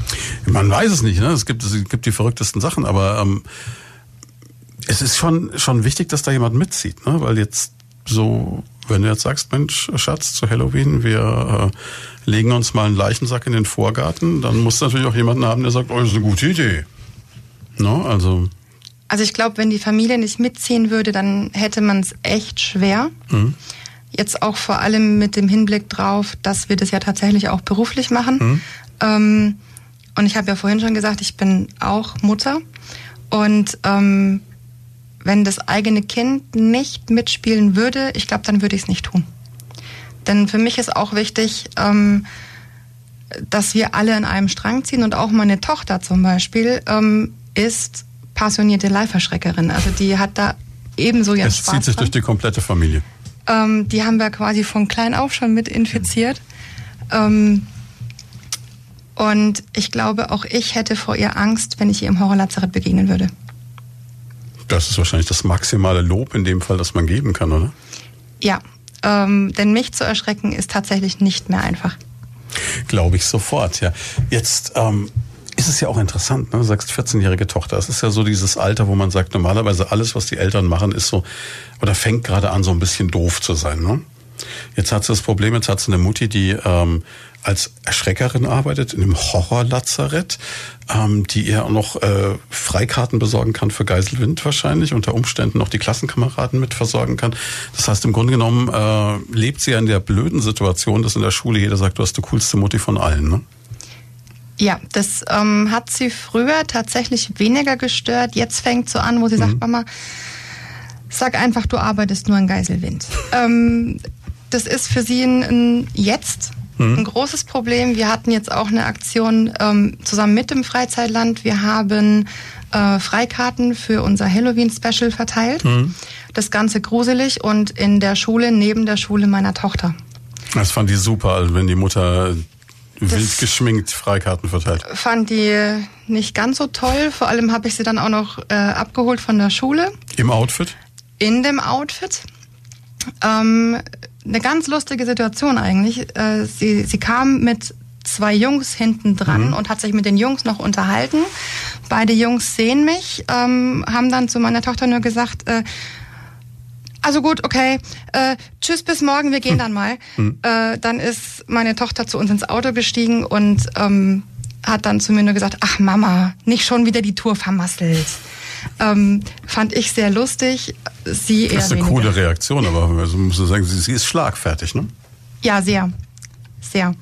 Man weiß es nicht, ne? Es gibt, es gibt die verrücktesten Sachen, aber ähm, es ist schon, schon wichtig, dass da jemand mitzieht, ne? Weil jetzt so wenn du jetzt sagst, Mensch, Schatz, zu Halloween, wir äh, legen uns mal einen Leichensack in den Vorgarten, dann muss natürlich auch jemanden haben, der sagt, oh, das ist eine gute Idee. No, also. Also ich glaube, wenn die Familie nicht mitziehen würde, dann hätte man es echt schwer. Mhm. Jetzt auch vor allem mit dem Hinblick drauf, dass wir das ja tatsächlich auch beruflich machen. Mhm. Ähm, und ich habe ja vorhin schon gesagt, ich bin auch Mutter. Und ähm, wenn das eigene Kind nicht mitspielen würde, ich glaube, dann würde ich es nicht tun. Denn für mich ist auch wichtig, ähm, dass wir alle in einem Strang ziehen und auch meine Tochter zum Beispiel ähm, ist passionierte Live-Erschreckerin. Also die hat da ebenso ihren es Spaß. Es zieht sich durch die komplette Familie. Ähm, die haben wir quasi von klein auf schon mit infiziert. Ähm, und ich glaube, auch ich hätte vor ihr Angst, wenn ich ihr im Horrorlazarett begegnen würde. Das ist wahrscheinlich das maximale Lob in dem Fall, das man geben kann, oder? Ja, ähm, denn mich zu erschrecken ist tatsächlich nicht mehr einfach. Glaube ich sofort, ja. Jetzt ähm, ist es ja auch interessant, ne? du sagst 14-jährige Tochter. Es ist ja so dieses Alter, wo man sagt, normalerweise alles, was die Eltern machen, ist so, oder fängt gerade an, so ein bisschen doof zu sein. Ne? Jetzt hat sie das Problem, jetzt hat sie eine Mutti, die ähm, als Erschreckerin arbeitet, in einem Horrorlazarett, ähm, die ihr auch noch äh, Freikarten besorgen kann für Geiselwind wahrscheinlich, unter Umständen noch die Klassenkameraden mit versorgen kann. Das heißt, im Grunde genommen äh, lebt sie ja in der blöden Situation, dass in der Schule jeder sagt, du hast die coolste Mutti von allen, ne? Ja, das ähm, hat sie früher tatsächlich weniger gestört. Jetzt fängt so an, wo sie mhm. sagt, Mama, sag einfach, du arbeitest nur in Geiselwind. [LAUGHS] ähm, das ist für sie ein, ein Jetzt Mhm. Ein großes Problem. Wir hatten jetzt auch eine Aktion ähm, zusammen mit dem Freizeitland. Wir haben äh, Freikarten für unser Halloween-Special verteilt. Mhm. Das Ganze gruselig und in der Schule, neben der Schule meiner Tochter. Das fand die super, also wenn die Mutter wild das geschminkt Freikarten verteilt. Fand die nicht ganz so toll. Vor allem habe ich sie dann auch noch äh, abgeholt von der Schule. Im Outfit? In dem Outfit. Ähm, eine ganz lustige Situation eigentlich. Äh, sie, sie kam mit zwei Jungs hinten dran mhm. und hat sich mit den Jungs noch unterhalten. Beide Jungs sehen mich, ähm, haben dann zu meiner Tochter nur gesagt, äh, also gut, okay, äh, tschüss bis morgen, wir gehen dann mal. Mhm. Äh, dann ist meine Tochter zu uns ins Auto gestiegen und ähm, hat dann zu mir nur gesagt, ach Mama, nicht schon wieder die Tour vermasselt. Ähm, fand ich sehr lustig. Sie eher Das ist eine weniger. coole Reaktion, aber also muss sagen, sie, ist schlagfertig, ne? Ja, sehr. Sehr.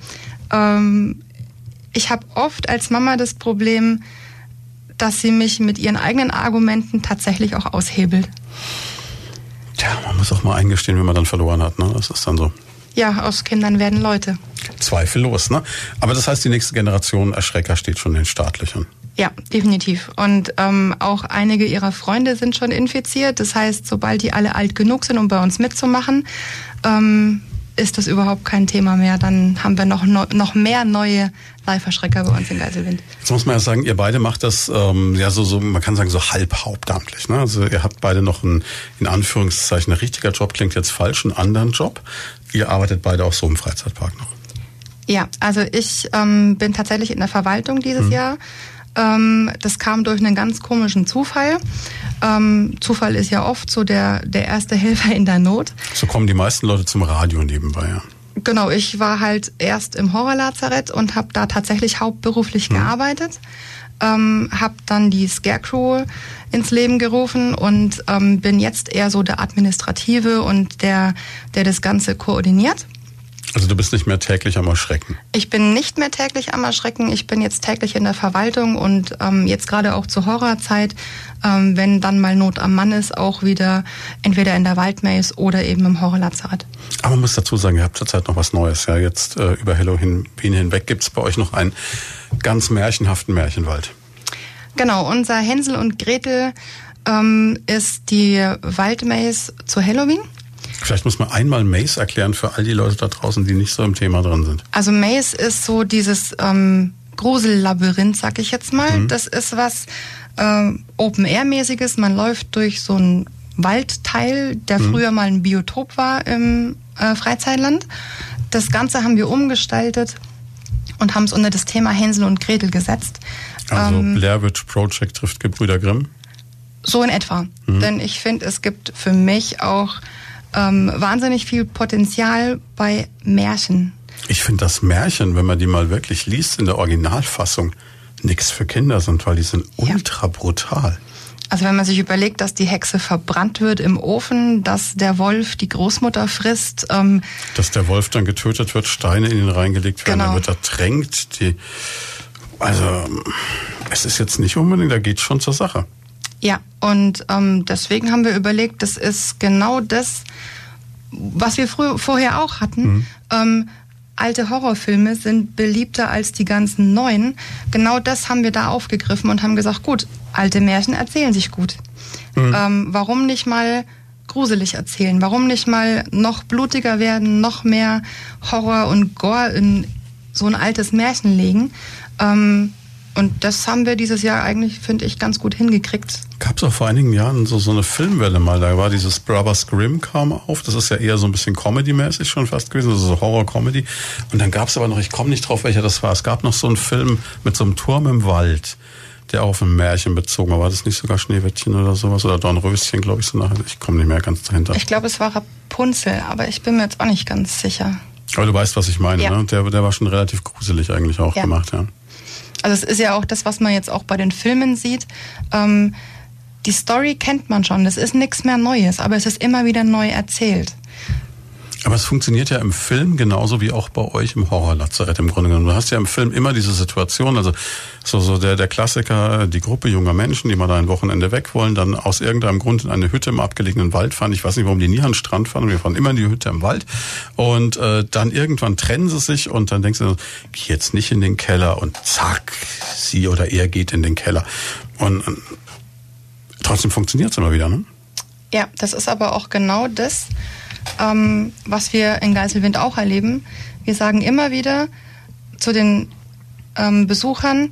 Ähm, ich habe oft als Mama das Problem, dass sie mich mit ihren eigenen Argumenten tatsächlich auch aushebelt. Tja, man muss auch mal eingestehen, wenn man dann verloren hat, ne? Das ist dann so. Ja, aus Kindern werden Leute. Zweifellos, ne? Aber das heißt, die nächste Generation Erschrecker steht schon in den staatlichen. Ja, definitiv. Und ähm, auch einige ihrer Freunde sind schon infiziert. Das heißt, sobald die alle alt genug sind, um bei uns mitzumachen, ähm, ist das überhaupt kein Thema mehr. Dann haben wir noch, noch mehr neue Live-Erschrecker bei uns in Geiselwind. Jetzt muss man ja sagen, ihr beide macht das ähm, ja so, so, man kann sagen, so halb hauptamtlich. Ne? Also ihr habt beide noch einen, in Anführungszeichen, ein richtiger Job, klingt jetzt falsch, einen anderen Job. Ihr arbeitet beide auch so im Freizeitpark noch. Ja, also ich ähm, bin tatsächlich in der Verwaltung dieses Mhm. Jahr. Ähm, das kam durch einen ganz komischen Zufall. Ähm, Zufall ist ja oft so der, der erste Helfer in der Not. So kommen die meisten Leute zum Radio nebenbei, ja. Genau, ich war halt erst im Horrorlazarett und habe da tatsächlich hauptberuflich gearbeitet. Ähm, habe dann die Scarecrow ins Leben gerufen und ähm, bin jetzt eher so der Administrative und der, der das Ganze koordiniert. Also du bist nicht mehr täglich am Erschrecken. Ich bin nicht mehr täglich am Erschrecken. Ich bin jetzt täglich in der Verwaltung und ähm, jetzt gerade auch zur Horrorzeit, ähm, wenn dann mal Not am Mann ist, auch wieder entweder in der Waldmaze oder eben im Horrorlazarett. Aber man muss dazu sagen, ihr habt zurzeit noch was Neues. Ja, jetzt äh, über Halloween hinweg gibt es bei euch noch einen ganz märchenhaften Märchenwald. Genau, unser Hänsel und Gretel ähm, ist die Waldmaze zu Halloween. Vielleicht muss man einmal Maze erklären für all die Leute da draußen, die nicht so im Thema drin sind. Also Maze ist so dieses ähm, Grusellabyrinth, sag ich jetzt mal. Das ist was ähm, Open-Air-mäßiges. Man läuft durch so einen Waldteil, der früher mal ein Biotop war im äh, Freizeitland. Das Ganze haben wir umgestaltet und haben es unter das Thema Hänsel und Gretel gesetzt. Also Ähm, Blair Witch Project trifft Gebrüder Grimm. So in etwa. Denn ich finde, es gibt für mich auch ähm, wahnsinnig viel Potenzial bei Märchen. Ich finde das Märchen, wenn man die mal wirklich liest in der Originalfassung, nichts für Kinder sind, weil die sind Ja. ultra brutal. Also wenn man sich überlegt, dass die Hexe verbrannt wird im Ofen, dass der Wolf die Großmutter frisst, ähm, Dass der Wolf dann getötet wird, Steine in ihn reingelegt werden, Genau. dann wird ertränkt. Die, also es ist jetzt nicht unbedingt, da geht schon zur Sache. Ja, und ähm, deswegen haben wir überlegt, das ist genau das, was wir früher, vorher auch hatten. Ähm, alte Horrorfilme sind beliebter als die ganzen neuen. Genau das haben wir da aufgegriffen und haben gesagt, gut, alte Märchen erzählen sich gut. Ähm, warum nicht mal gruselig erzählen? Warum nicht mal noch blutiger werden, noch mehr Horror und Gore in so ein altes Märchen legen? Ähm, und das haben wir dieses Jahr eigentlich, finde ich, ganz gut hingekriegt. Gab es auch vor einigen Jahren so, so eine Filmwelle mal, da war dieses Brothers Grimm kam auf, das ist ja eher so ein bisschen Comedy-mäßig schon fast gewesen, also so Horror-Comedy. Und dann gab es aber noch, ich komme nicht drauf, welcher das war, es gab noch so einen Film mit so einem Turm im Wald, der auf ein Märchen bezogen war. War das nicht sogar Schneewittchen oder sowas? Oder Dornröschen, glaube ich, so nachher. Ich komme nicht mehr ganz dahinter. Ich glaube, es war Rapunzel, aber ich bin mir jetzt auch nicht ganz sicher. Aber du weißt, was ich meine, Ja. ne? Der, der war schon relativ gruselig eigentlich auch Ja. gemacht, ja. Also es ist ja auch das, was man jetzt auch bei den Filmen sieht. Ähm, die Story kennt man schon, das ist nichts mehr Neues, aber es ist immer wieder neu erzählt. Aber es funktioniert ja im Film genauso wie auch bei euch im Horrorlazarett im Grunde genommen. Du hast ja im Film immer diese Situation, also so, so der, der Klassiker, die Gruppe junger Menschen, die mal da ein Wochenende weg wollen, dann aus irgendeinem Grund in eine Hütte im abgelegenen Wald fahren. Ich weiß nicht, warum die nie an den Strand fahren. Wir fahren immer in die Hütte im Wald. Und äh, dann irgendwann trennen sie sich und dann denkst du, geh jetzt nicht in den Keller und zack, sie oder er geht in den Keller. Und äh, trotzdem funktioniert es immer wieder, ne? Ja, das ist aber auch genau das, ähm, was wir in Geiselwind auch erleben. Wir sagen immer wieder zu den ähm, Besuchern,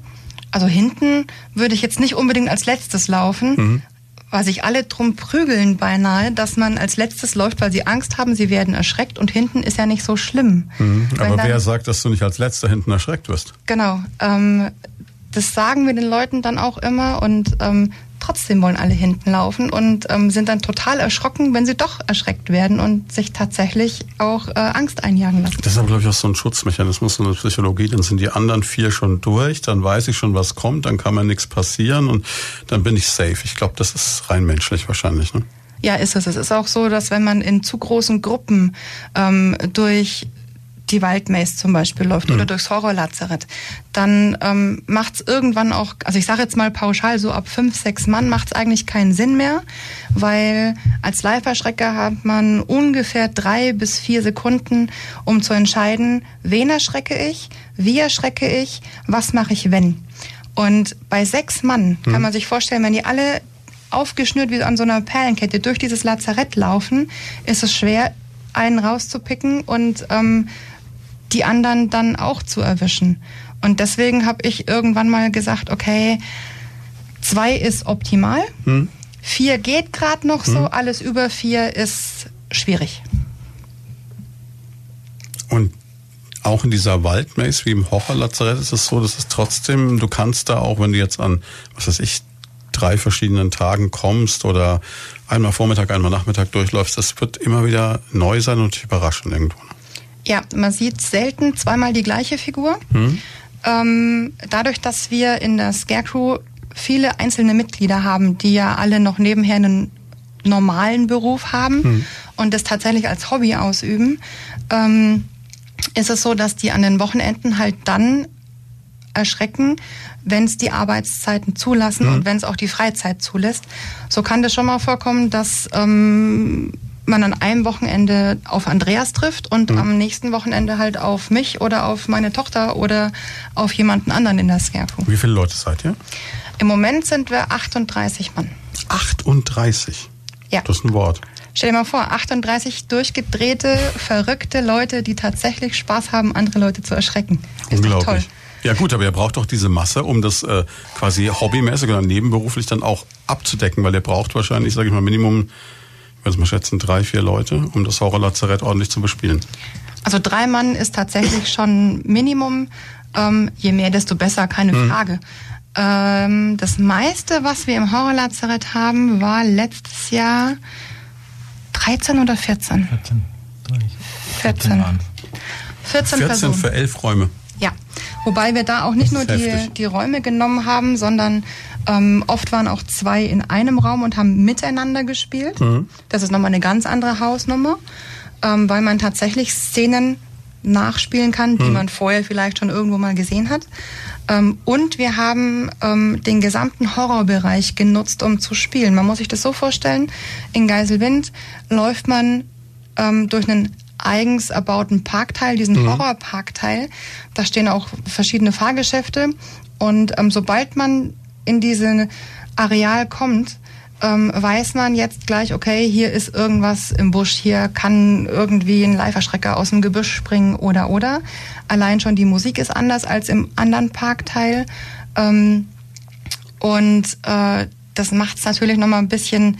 also hinten würde ich jetzt nicht unbedingt als letztes laufen, weil sich alle drum prügeln beinahe, dass man als letztes läuft, weil sie Angst haben, sie werden erschreckt und hinten ist ja nicht so schlimm. Wenn Aber dann- wer sagt, dass du nicht als Letzter hinten erschreckt wirst? Genau. Ähm, das sagen wir den Leuten dann auch immer und ähm, trotzdem wollen alle hinten laufen und ähm, sind dann total erschrocken, wenn sie doch erschreckt werden und sich tatsächlich auch äh, Angst einjagen lassen. Das ist aber, glaube ich, auch so ein Schutzmechanismus in der Psychologie. Dann sind die anderen vier schon durch, dann weiß ich schon, was kommt, dann kann mir nichts passieren und dann bin ich safe. Ich glaube, das ist rein menschlich wahrscheinlich. Ne? Ja, ist es. Es ist auch so, dass wenn man in zu großen Gruppen ähm, durch die Waldmaze zum Beispiel läuft oder durchs Horrorlazarett, dann ähm, macht es irgendwann auch, also ich sage jetzt mal pauschal, so ab fünf, sechs Mann macht es eigentlich keinen Sinn mehr, weil als Live-Erschrecker hat man ungefähr drei bis vier Sekunden, um zu entscheiden, wen erschrecke ich, wie erschrecke ich, was mache ich, wenn. Und bei sechs Mann kann man sich vorstellen, wenn die alle aufgeschnürt wie an so einer Perlenkette durch dieses Lazarett laufen, ist es schwer, einen rauszupicken und ähm, die anderen dann auch zu erwischen. Und deswegen habe ich irgendwann mal gesagt, okay, zwei ist optimal, vier geht gerade noch so, alles über vier ist schwierig. Und auch in dieser Waldmaze wie im Horrorlazarett ist es so, dass es trotzdem, du kannst da auch, wenn du jetzt an, was weiß ich, drei verschiedenen Tagen kommst oder einmal Vormittag, einmal Nachmittag durchläufst, das wird immer wieder neu sein und dich überraschen irgendwo. Ja, man sieht selten zweimal die gleiche Figur. Hm. Ähm, dadurch, dass wir in der Scarecrow viele einzelne Mitglieder haben, die ja alle noch nebenher einen normalen Beruf haben hm. und das tatsächlich als Hobby ausüben, ähm, ist es so, dass die an den Wochenenden halt dann erschrecken, wenn es die Arbeitszeiten zulassen mhm. und wenn es auch die Freizeit zulässt. So kann das schon mal vorkommen, dass ähm, man an einem Wochenende auf Andreas trifft und mhm. am nächsten Wochenende halt auf mich oder auf meine Tochter oder auf jemanden anderen in der Scarecrow. Wie viele Leute seid ihr? Im Moment sind wir 38 Mann. 38? Ja. Das ist ein Wort. Stell dir mal vor, 38 durchgedrehte, verrückte Leute, die tatsächlich Spaß haben, andere Leute zu erschrecken. Ist Unglaublich. Toll. Ja gut, aber ihr braucht doch diese Masse, um das äh, quasi hobbymäßig oder nebenberuflich dann auch abzudecken, weil ihr braucht wahrscheinlich, sage ich mal, Minimum, würde mal schätzen, drei, vier Leute, um das Horrorlazarett ordentlich zu bespielen. Also drei Mann ist tatsächlich schon Minimum. Ähm, je mehr, desto besser, keine hm. Frage. Ähm, das meiste, was wir im Horrorlazarett haben, war letztes Jahr 13 oder 14? 14. 14. 14, 14 Personen. für elf Räume. Ja, wobei wir da auch nicht nur die, die Räume genommen haben, sondern ähm, oft waren auch zwei in einem Raum und haben miteinander gespielt. Mhm. Das ist nochmal eine ganz andere Hausnummer, ähm, weil man tatsächlich Szenen nachspielen kann, die mhm. man vorher vielleicht schon irgendwo mal gesehen hat. Ähm, und wir haben ähm, den gesamten Horrorbereich genutzt, um zu spielen. Man muss sich das so vorstellen, in Geiselwind läuft man ähm, durch einen eigens erbauten Parkteil, diesen mhm. Horrorparkteil. Da stehen auch verschiedene Fahrgeschäfte. Und ähm, sobald man in diesen Areal kommt, ähm, weiß man jetzt gleich, okay, hier ist irgendwas im Busch, hier kann irgendwie ein Leiferschrecker aus dem Gebüsch springen oder oder. Allein schon die Musik ist anders als im anderen Parkteil. Ähm, und äh, das macht es natürlich nochmal ein bisschen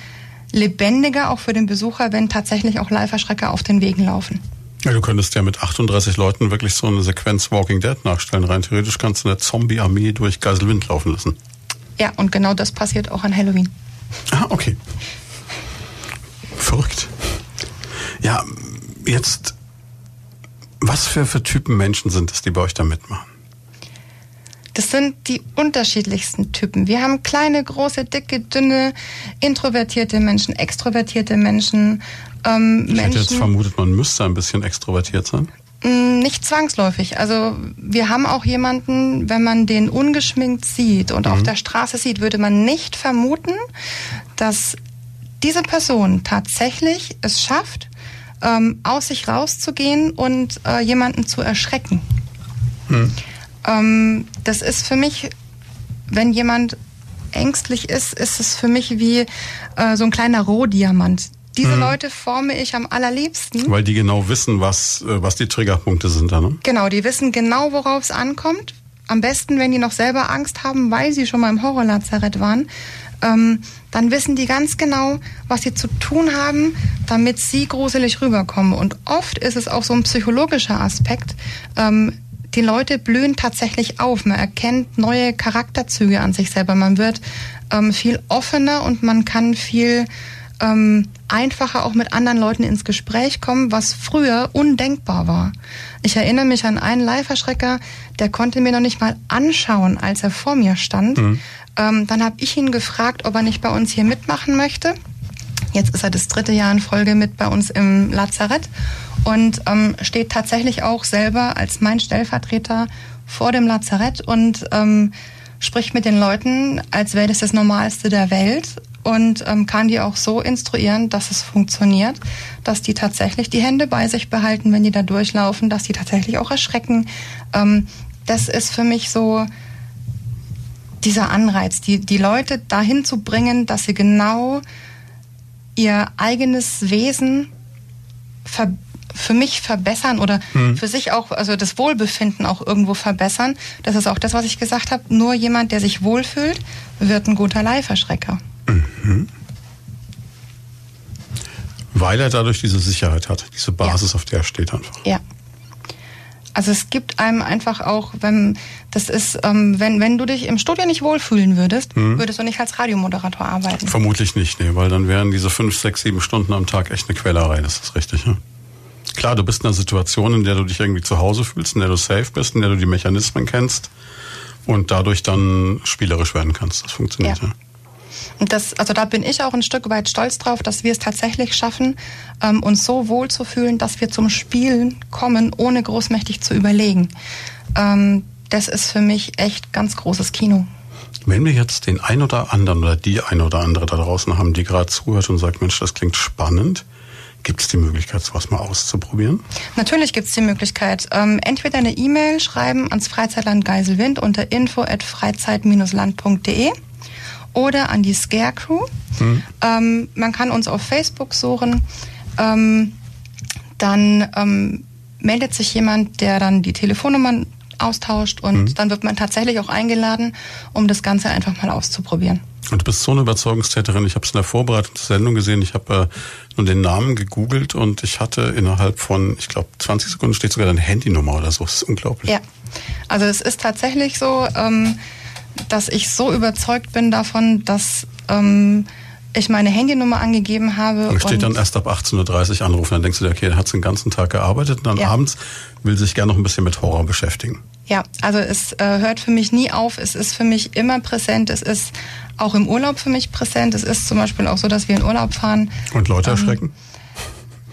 lebendiger auch für den Besucher, wenn tatsächlich auch Live-Erschrecker auf den Wegen laufen. Ja, du könntest ja mit 38 Leuten wirklich so eine Sequenz Walking Dead nachstellen. Rein theoretisch kannst du eine Zombie-Armee durch Geiselwind laufen lassen. Ja, und genau das passiert auch an Halloween. Ah, okay. Verrückt. Ja, jetzt, was für, für Typen Menschen sind es, die bei euch da mitmachen? Das sind die unterschiedlichsten Typen. Wir haben kleine, große, dicke, dünne, introvertierte Menschen, extrovertierte Menschen. Ähm, ich Menschen, hätte jetzt vermutet, man müsste ein bisschen extrovertiert sein. Mm, nicht zwangsläufig. Also wir haben auch jemanden, wenn man den ungeschminkt sieht und mhm. auf der Straße sieht, würde man nicht vermuten, dass diese Person tatsächlich es schafft, ähm, aus sich rauszugehen und äh, jemanden zu erschrecken. Mhm. Ähm, das ist für mich, wenn jemand ängstlich ist, ist es für mich wie äh, so ein kleiner Rohdiamant. Diese mhm. Leute forme ich am allerliebsten. Weil die genau wissen, was, äh, was die Triggerpunkte sind da, ne? Genau, die wissen genau, worauf es ankommt. Am besten, wenn die noch selber Angst haben, weil sie schon mal im Horrorlazarett waren. Ähm, dann wissen die ganz genau, was sie zu tun haben, damit sie gruselig rüberkommen. Und oft ist es auch so ein psychologischer Aspekt. Ähm, die Leute blühen tatsächlich auf. Man erkennt neue Charakterzüge an sich selber. Man wird ähm, viel offener und man kann viel ähm, einfacher auch mit anderen Leuten ins Gespräch kommen, was früher undenkbar war. Ich erinnere mich an einen Live-Erschrecker, der konnte mir noch nicht mal anschauen, als er vor mir stand. Mhm. Ähm, dann habe ich ihn gefragt, ob er nicht bei uns hier mitmachen möchte. Jetzt ist er das dritte Jahr in Folge mit bei uns im Lazarett und ähm, steht tatsächlich auch selber als mein Stellvertreter vor dem Lazarett und ähm, spricht mit den Leuten, als wäre das das Normalste der Welt und ähm, kann die auch so instruieren, dass es funktioniert, dass die tatsächlich die Hände bei sich behalten, wenn die da durchlaufen, dass die tatsächlich auch erschrecken. Ähm, das ist für mich so dieser Anreiz, die, die Leute dahin zu bringen, dass sie genau ihr eigenes Wesen für mich verbessern oder mhm. für sich auch, also das Wohlbefinden auch irgendwo verbessern. Das ist auch das, was ich gesagt habe. Nur jemand, der sich wohlfühlt, wird ein guter Leihverschrecker. Mhm. Weil er dadurch diese Sicherheit hat, diese Basis, ja. auf der er steht einfach. Ja. Also es gibt einem einfach auch, wenn das ist, ähm, wenn wenn du dich im Studio nicht wohlfühlen würdest, Mhm. würdest du nicht als Radiomoderator arbeiten. Vermutlich nicht, nee, weil dann wären diese fünf, sechs, sieben Stunden am Tag echt eine Quälerei, das ist richtig. Ja? Klar, du bist in einer Situation, in der du dich irgendwie zu Hause fühlst, in der du safe bist, in der du die Mechanismen kennst und dadurch dann spielerisch werden kannst. Das funktioniert, ja. Ja. Und das, also da bin ich auch ein Stück weit stolz drauf, dass wir es tatsächlich schaffen, ähm, uns so wohl zu fühlen, dass wir zum Spielen kommen, ohne großmächtig zu überlegen. Ähm, das ist für mich echt ganz großes Kino. Wenn wir jetzt den ein oder anderen oder die ein oder andere da draußen haben, die gerade zuhört und sagt, Mensch, das klingt spannend, gibt es die Möglichkeit, sowas mal auszuprobieren? Natürlich gibt es die Möglichkeit, ähm, entweder eine E-Mail schreiben ans Freizeitland Geiselwind unter info at freizeit-land.de oder an die Scarecrew. Ähm, man kann uns auf Facebook suchen. Ähm, dann ähm, meldet sich jemand, der dann die Telefonnummern austauscht und dann wird man tatsächlich auch eingeladen, um das Ganze einfach mal auszuprobieren. Und du bist so eine Überzeugungstäterin. Ich habe es in der Vorbereitung zur Sendung gesehen. Ich habe äh, nur den Namen gegoogelt und ich hatte innerhalb von, ich glaube, 20 Sekunden steht sogar deine Handynummer oder so. Das ist unglaublich. Ja, also es ist tatsächlich so, ähm, dass ich so überzeugt bin davon, dass ähm, ich meine Handynummer angegeben habe. Und steht dann erst ab 18.30 Uhr anrufen. Dann denkst du dir, okay, der hat den ganzen Tag gearbeitet und dann Ja. abends will sich gerne noch ein bisschen mit Horror beschäftigen. Ja, also es äh, hört für mich nie auf. Es ist für mich immer präsent. Es ist auch im Urlaub für mich präsent. Es ist zum Beispiel auch so, dass wir in Urlaub fahren. Und Leute Ähm, erschrecken?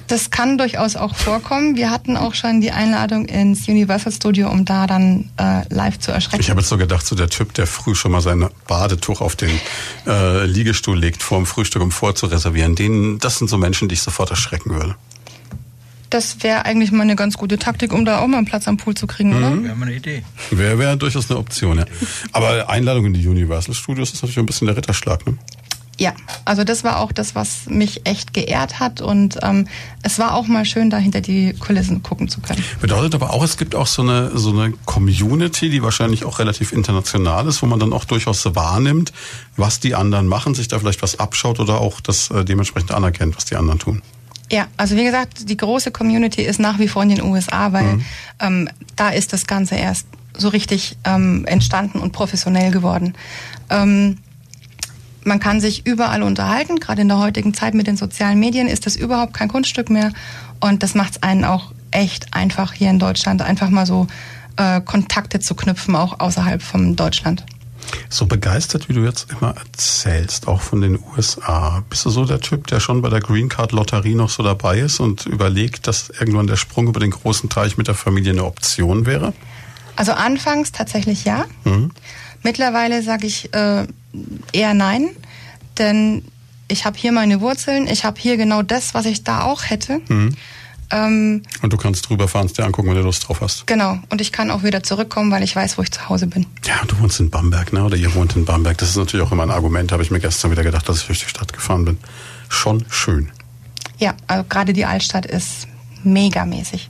Das kann durchaus auch vorkommen. Wir hatten auch schon die Einladung ins Universal Studio, um da dann äh, live zu erschrecken. Ich habe jetzt so gedacht, so der Typ, der früh schon mal sein Badetuch auf den äh, Liegestuhl legt vor dem Frühstück, um vorzureservieren, den, das sind so Menschen, die ich sofort erschrecken würde. das wäre eigentlich mal eine ganz gute Taktik, um da auch mal einen Platz am Pool zu kriegen, oder? Mhm. Wäre mal eine Idee. Wäre wär durchaus eine Option, ja. Aber Einladung in die Universal Studios ist natürlich ein bisschen der Ritterschlag, ne? Ja, also das war auch das, was mich echt geehrt hat und ähm, es war auch mal schön, da hinter die Kulissen gucken zu können. Bedeutet aber auch, es gibt auch so eine, so eine Community, die wahrscheinlich auch relativ international ist, wo man dann auch durchaus wahrnimmt, was die anderen machen, sich da vielleicht was abschaut oder auch das äh, dementsprechend anerkennt, was die anderen tun. Ja, also wie gesagt, die große Community ist nach wie vor in den USA, weil ähm, da ist das Ganze erst so richtig ähm, entstanden und professionell geworden. Ähm, man kann sich überall unterhalten, gerade in der heutigen Zeit mit den sozialen Medien ist das überhaupt kein Kunststück mehr und das macht es einen auch echt einfach hier in Deutschland, einfach mal so äh, Kontakte zu knüpfen, auch außerhalb von Deutschland. So begeistert, wie du jetzt immer erzählst, auch von den USA, bist du so der Typ, der schon bei der Green Card Lotterie noch so dabei ist und überlegt, dass irgendwann der Sprung über den großen Teich mit der Familie eine Option wäre? Also anfangs tatsächlich ja. Mittlerweile sage ich äh, eher nein, denn ich habe hier meine Wurzeln, ich habe hier genau das, was ich da auch hätte. Ähm, Und du kannst drüber fahren, es dir angucken, wenn du Lust drauf hast. genau, und ich kann auch wieder zurückkommen, weil ich weiß, wo ich zu Hause bin. Ja, du wohnst in Bamberg, ne? Oder ihr wohnt in Bamberg. Das ist natürlich auch immer ein Argument, habe ich mir gestern wieder gedacht, dass ich durch die Stadt gefahren bin. Schon schön. Ja, also gerade die Altstadt ist megamäßig.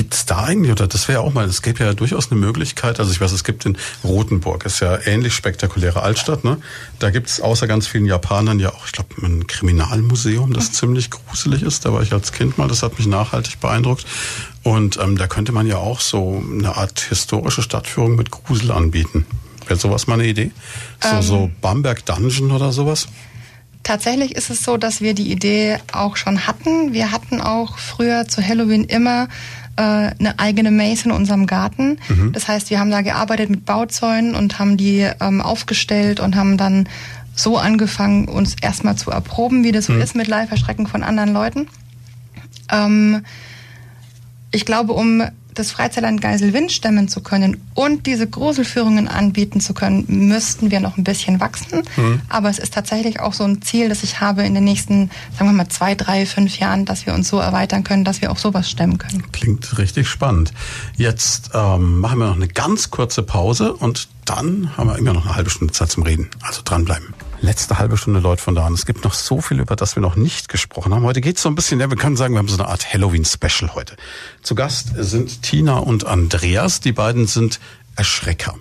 Gibt es da eigentlich, oder das wäre ja auch mal, es gäbe ja durchaus eine Möglichkeit, also ich weiß, es gibt in Rothenburg, ist ja ähnlich spektakuläre Altstadt, ne? Da gibt es außer ganz vielen Japanern ja auch, ich glaube, ein Kriminalmuseum, das ziemlich gruselig ist. Da war ich als Kind mal, das hat mich nachhaltig beeindruckt. Und ähm, da könnte man ja auch so eine Art historische Stadtführung mit Grusel anbieten. Wäre sowas mal eine Idee? So, so Bamberg Dungeon oder sowas? Tatsächlich ist es so, dass wir die Idee auch schon hatten. Wir hatten auch früher zu Halloween immer äh, eine eigene Maze in unserem Garten. Das heißt, wir haben da gearbeitet mit Bauzäunen und haben die ähm, aufgestellt und haben dann so angefangen, uns erstmal zu erproben, wie das so ist mit Live-Erschrecken von anderen Leuten. Ähm, ich glaube, um das Freizeitland Geiselwind stemmen zu können und diese Gruselführungen anbieten zu können, müssten wir noch ein bisschen wachsen. Aber es ist tatsächlich auch so ein Ziel, das ich habe in den nächsten, sagen wir mal, zwei, drei, fünf Jahren, dass wir uns so erweitern können, dass wir auch sowas stemmen können. Klingt richtig spannend. Jetzt ähm, machen wir noch eine ganz kurze Pause und dann haben wir immer noch eine halbe Stunde Zeit zum Reden. Also dranbleiben. Letzte halbe Stunde, Leute von da an. Es gibt noch so viel, über das wir noch nicht gesprochen haben. Heute geht es so ein bisschen, ja, wir können sagen, wir haben so eine Art Halloween-Special heute. Zu Gast sind Tina und Andreas. Die beiden sind Erschrecker.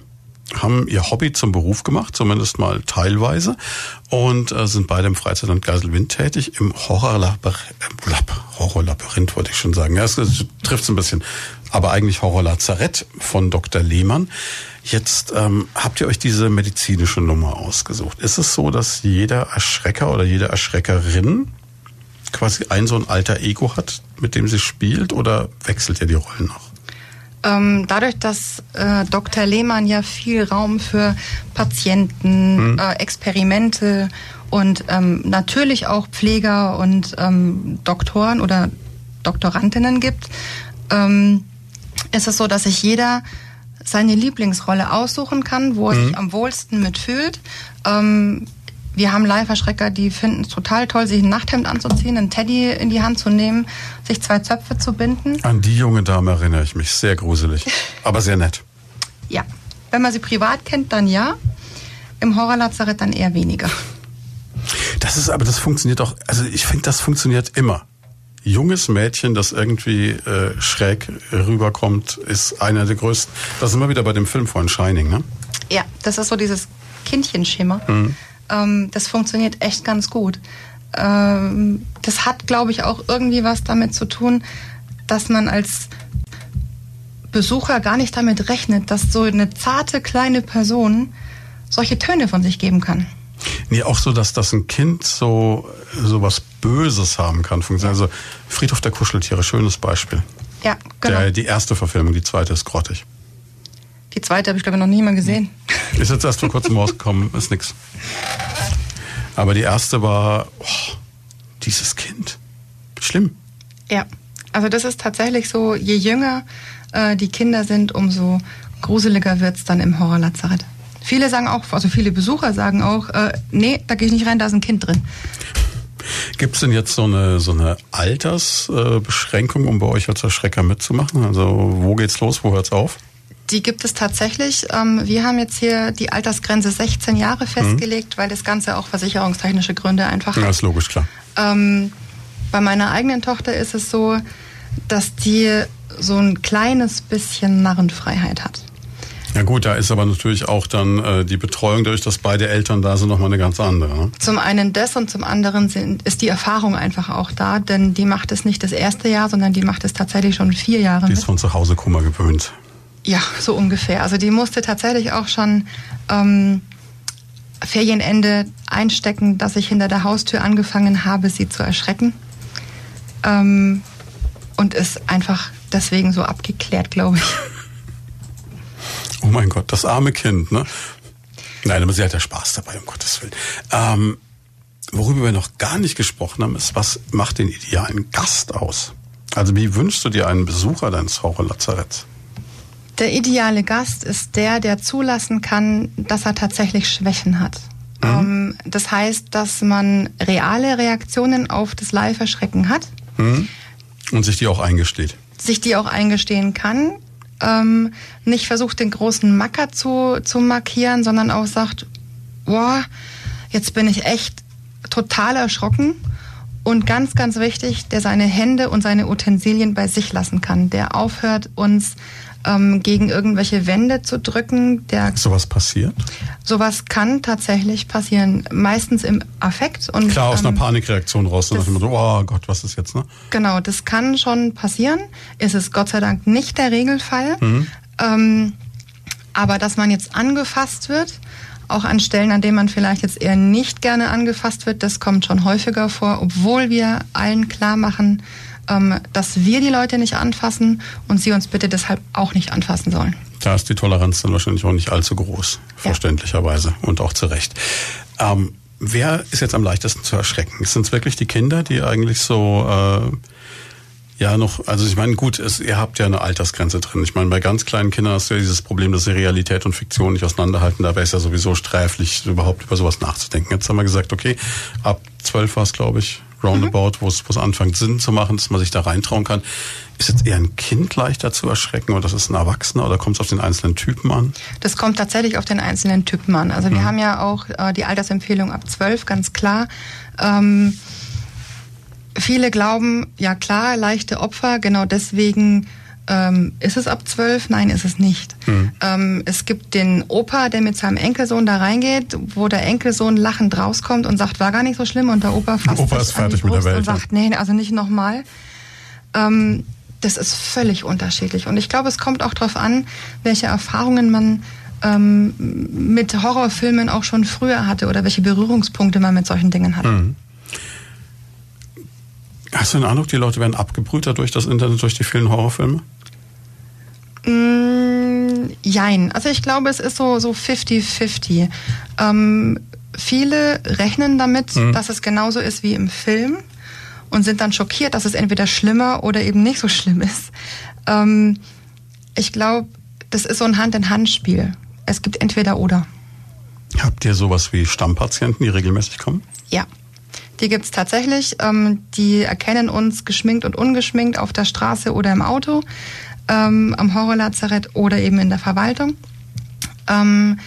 Haben ihr Hobby zum Beruf gemacht, zumindest mal teilweise, und äh, sind beide im Freizeitland Geiselwind tätig, im Horrorlabyrinth, Horrorlabyrinth wollte ich schon sagen. Ja, es trifft es ein bisschen, aber eigentlich Horrorlazarett von Dr. Lehmann. Jetzt ähm, habt ihr euch diese medizinische Nummer ausgesucht. Ist es so, dass jeder Erschrecker oder jede Erschreckerin quasi ein so ein alter Ego hat, mit dem sie spielt, oder wechselt ihr die Rollen noch? Ähm, dadurch, dass äh, Dr. Lehmann ja viel Raum für Patienten, mhm. äh, Experimente und ähm, natürlich auch Pfleger und ähm, Doktoren oder Doktorandinnen gibt, ähm, ist es so, dass sich jeder seine Lieblingsrolle aussuchen kann, wo er mhm. sich am wohlsten mitfühlt. Ähm, wir haben Live-Erschrecker, die finden es total toll, sich ein Nachthemd anzuziehen, einen Teddy in die Hand zu nehmen, sich zwei Zöpfe zu binden. An die junge Dame erinnere ich mich. Sehr gruselig, [LAUGHS] aber sehr nett. Ja, wenn man sie privat kennt, dann ja. Im Horrorlazarett dann eher weniger. Das ist aber, das funktioniert auch, also ich finde, das funktioniert immer. Junges Mädchen, das irgendwie äh, schräg rüberkommt, ist einer der größten. Das ist immer wieder bei dem Film von Shining, ne? Ja, das ist so dieses Kindchenschimmer. Mhm ähm, das funktioniert echt ganz gut. Ähm, das hat, glaube ich, auch irgendwie was damit zu tun, dass man als Besucher gar nicht damit rechnet, dass so eine zarte kleine Person solche Töne von sich geben kann. Nee, auch so, dass das ein Kind so, so was Böses haben kann. Also Friedhof der Kuscheltiere, schönes Beispiel. Ja, genau. Der, die erste Verfilmung, die zweite ist grottig. Die zweite habe ich, glaube ich, noch nie mal gesehen. Ist jetzt erst vor kurzem [LAUGHS] rausgekommen, ist nix. Aber die erste war, oh, dieses Kind. Schlimm. Ja, also das ist tatsächlich so, je jünger äh, die Kinder sind, umso gruseliger wird es dann im Horrorlazarett. Viele sagen auch, also viele Besucher sagen auch, äh, nee, da gehe ich nicht rein, da ist ein Kind drin. Gibt es denn jetzt so eine, so eine Altersbeschränkung, um bei euch als Erschrecker mitzumachen? Also wo geht's los, wo hört's auf? Die gibt es tatsächlich. Ähm, wir haben jetzt hier die Altersgrenze 16 Jahre festgelegt, mhm. weil das Ganze auch versicherungstechnische Gründe einfach hat. Ja, ist logisch, klar. Ähm, bei meiner eigenen Tochter ist es so, dass die so ein kleines bisschen Narrenfreiheit hat. Ja gut, da ist aber natürlich auch dann äh, die Betreuung, dadurch, dass beide Eltern da sind, nochmal eine ganz andere. Ne? Zum einen das und zum anderen sind, ist die Erfahrung einfach auch da, denn die macht es nicht das erste Jahr, sondern die macht es tatsächlich schon vier Jahre. Die ist von zu Hause Kummer gewöhnt. Ja, so ungefähr. Also die musste tatsächlich auch schon ähm, Ferienende einstecken, dass ich hinter der Haustür angefangen habe, sie zu erschrecken. Ähm, und ist einfach deswegen so abgeklärt, glaube ich. [LAUGHS] Oh mein Gott, das arme Kind, ne? Nein, aber sie hat ja Spaß dabei, um Gottes Willen. Ähm, worüber wir noch gar nicht gesprochen haben, ist, was macht den idealen Gast aus? Also wie wünschst du dir einen Besucher deines Horrorlazaretts? Der ideale Gast ist der, der zulassen kann, dass er tatsächlich Schwächen hat. Mhm. Ähm, das heißt, dass man reale Reaktionen auf das Live-Erschrecken hat. Mhm. Und sich die auch eingesteht. Sich die auch eingestehen kann. Ähm, nicht versucht, den großen Macker zu, zu markieren, sondern auch sagt, boah, jetzt bin ich echt total erschrocken. Und ganz, ganz wichtig, der seine Hände und seine Utensilien bei sich lassen kann, der aufhört, uns ähm, gegen irgendwelche Wände zu drücken. Der sowas passiert? Sowas kann tatsächlich passieren, meistens im Affekt. Und, Klar, aus ähm, einer Panikreaktion raus. Das, so, oh Gott, was ist jetzt? Ne? Genau, das kann schon passieren. Ist es Gott sei Dank nicht der Regelfall. Mhm. Ähm, aber dass man jetzt angefasst wird, auch an Stellen, an denen man vielleicht jetzt eher nicht gerne angefasst wird, das kommt schon häufiger vor, obwohl wir allen klar machen, ähm, dass wir die Leute nicht anfassen und sie uns bitte deshalb auch nicht anfassen sollen. Da ist die Toleranz dann wahrscheinlich auch nicht allzu groß, verständlicherweise und auch zu Recht. Ähm, wer ist jetzt am leichtesten zu erschrecken? Sind es wirklich die Kinder, die eigentlich so äh, ja noch, also ich meine, gut, es, ihr habt ja eine Altersgrenze drin. Ich meine, bei ganz kleinen Kindern hast du ja dieses Problem, dass sie Realität und Fiktion nicht auseinanderhalten. Da wäre es ja sowieso sträflich, überhaupt über sowas nachzudenken. Jetzt haben wir gesagt, okay, ab zwölf war es, glaube ich, roundabout, mhm. wo es anfängt Sinn zu machen, dass man sich da reintrauen kann. Ist jetzt eher ein Kind leichter zu erschrecken oder ist es ein Erwachsener oder kommt es auf den einzelnen Typen an? Das kommt tatsächlich auf den einzelnen Typen an. Also wir mhm. haben ja auch äh, die Altersempfehlung ab zwölf, ganz klar. Ähm, viele glauben, ja klar, leichte Opfer, genau deswegen ähm, ist es ab zwölf? Nein, ist es nicht. Mhm. Ähm, es gibt den Opa, der mit seinem Enkelsohn da reingeht, wo der Enkelsohn lachend rauskommt und sagt, war gar nicht so schlimm und der Opa fasst Opa sich ist fertig mit der Welt, und sagt, nee, also nicht nochmal. Ähm, das ist völlig unterschiedlich und ich glaube, es kommt auch darauf an, welche Erfahrungen man ähm, mit Horrorfilmen auch schon früher hatte oder welche Berührungspunkte man mit solchen Dingen hatte. Mhm. Hast du den Eindruck, die Leute werden abgebrüht durch das Internet, durch die vielen Horrorfilme? Mm, jein. Also ich glaube, es ist so so 50-50. Ähm, viele rechnen damit, dass es genauso ist wie im Film und sind dann schockiert, dass es entweder schlimmer oder eben nicht so schlimm ist. Ähm, ich glaube, das ist so ein Hand-in-Hand-Spiel. Es gibt entweder oder. Habt ihr sowas wie Stammpatienten, die regelmäßig kommen? Ja. Die gibt's tatsächlich. Ähm, die erkennen uns geschminkt und ungeschminkt auf der Straße oder im Auto, ähm, am Horrorlazarett oder eben in der Verwaltung. Ähm,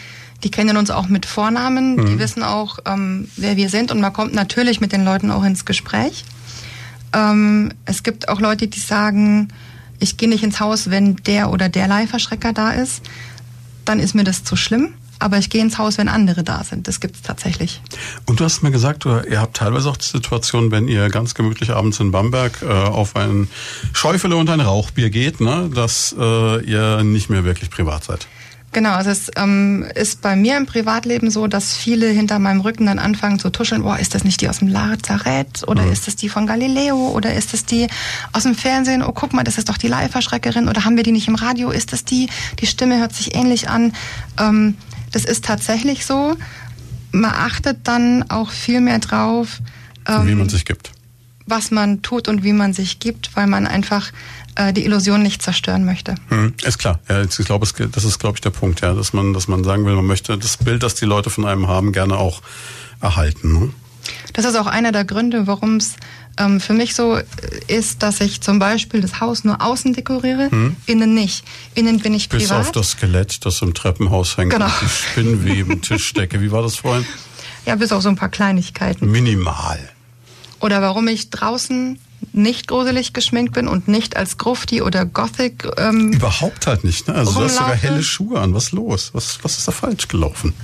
die kennen uns auch mit Vornamen, die wissen auch, ähm, wer wir sind und man kommt natürlich mit den Leuten auch ins Gespräch. Ähm, es gibt auch Leute, die sagen, ich gehe nicht ins Haus, wenn der oder der Leihverschrecker da ist. Dann ist mir das zu schlimm. Aber ich gehe ins Haus, wenn andere da sind. Das gibt's tatsächlich. Und du hast mir gesagt, ihr habt teilweise auch die Situation, wenn ihr ganz gemütlich abends in Bamberg äh, auf ein Schäufele und ein Rauchbier geht, ne, dass äh, ihr nicht mehr wirklich privat seid. Genau, also es ähm, ist bei mir im Privatleben so, dass viele hinter meinem Rücken dann anfangen zu tuscheln, boah, ist das nicht die aus dem Lazarett oder ist das die von Galileo oder ist das die aus dem Fernsehen, oh guck mal, das ist doch die Live-Verschreckerin oder haben wir die nicht im Radio, ist das die, die Stimme hört sich ähnlich an. Ähm, das ist tatsächlich so. Man achtet dann auch viel mehr drauf, ähm, wie man sich gibt. was man tut und wie man sich gibt, weil man einfach äh, die Illusion nicht zerstören möchte. Hm, ist klar. Ja, ich glaube, das ist, glaube ich, der Punkt, ja, dass man, dass man sagen will, man möchte das Bild, das die Leute von einem haben, gerne auch erhalten. Ne? Das ist auch einer der Gründe, warum es ähm, für mich so äh, ist, dass ich zum Beispiel das Haus nur außen dekoriere, innen nicht. Innen bin ich Hm. Bis privat. auf das Skelett, das im Treppenhaus hängt, Genau. die Spinnweben, [LAUGHS] Tischdecke. Wie war das vorhin? ja, bis auf so ein paar Kleinigkeiten. Minimal. Oder warum ich draußen nicht gruselig geschminkt bin und nicht als Grufti oder Gothic. Ähm, Überhaupt halt nicht. Ne? Also du hast sogar Rumlaufe. helle Schuhe an. Was ist los? Was, was ist da falsch gelaufen?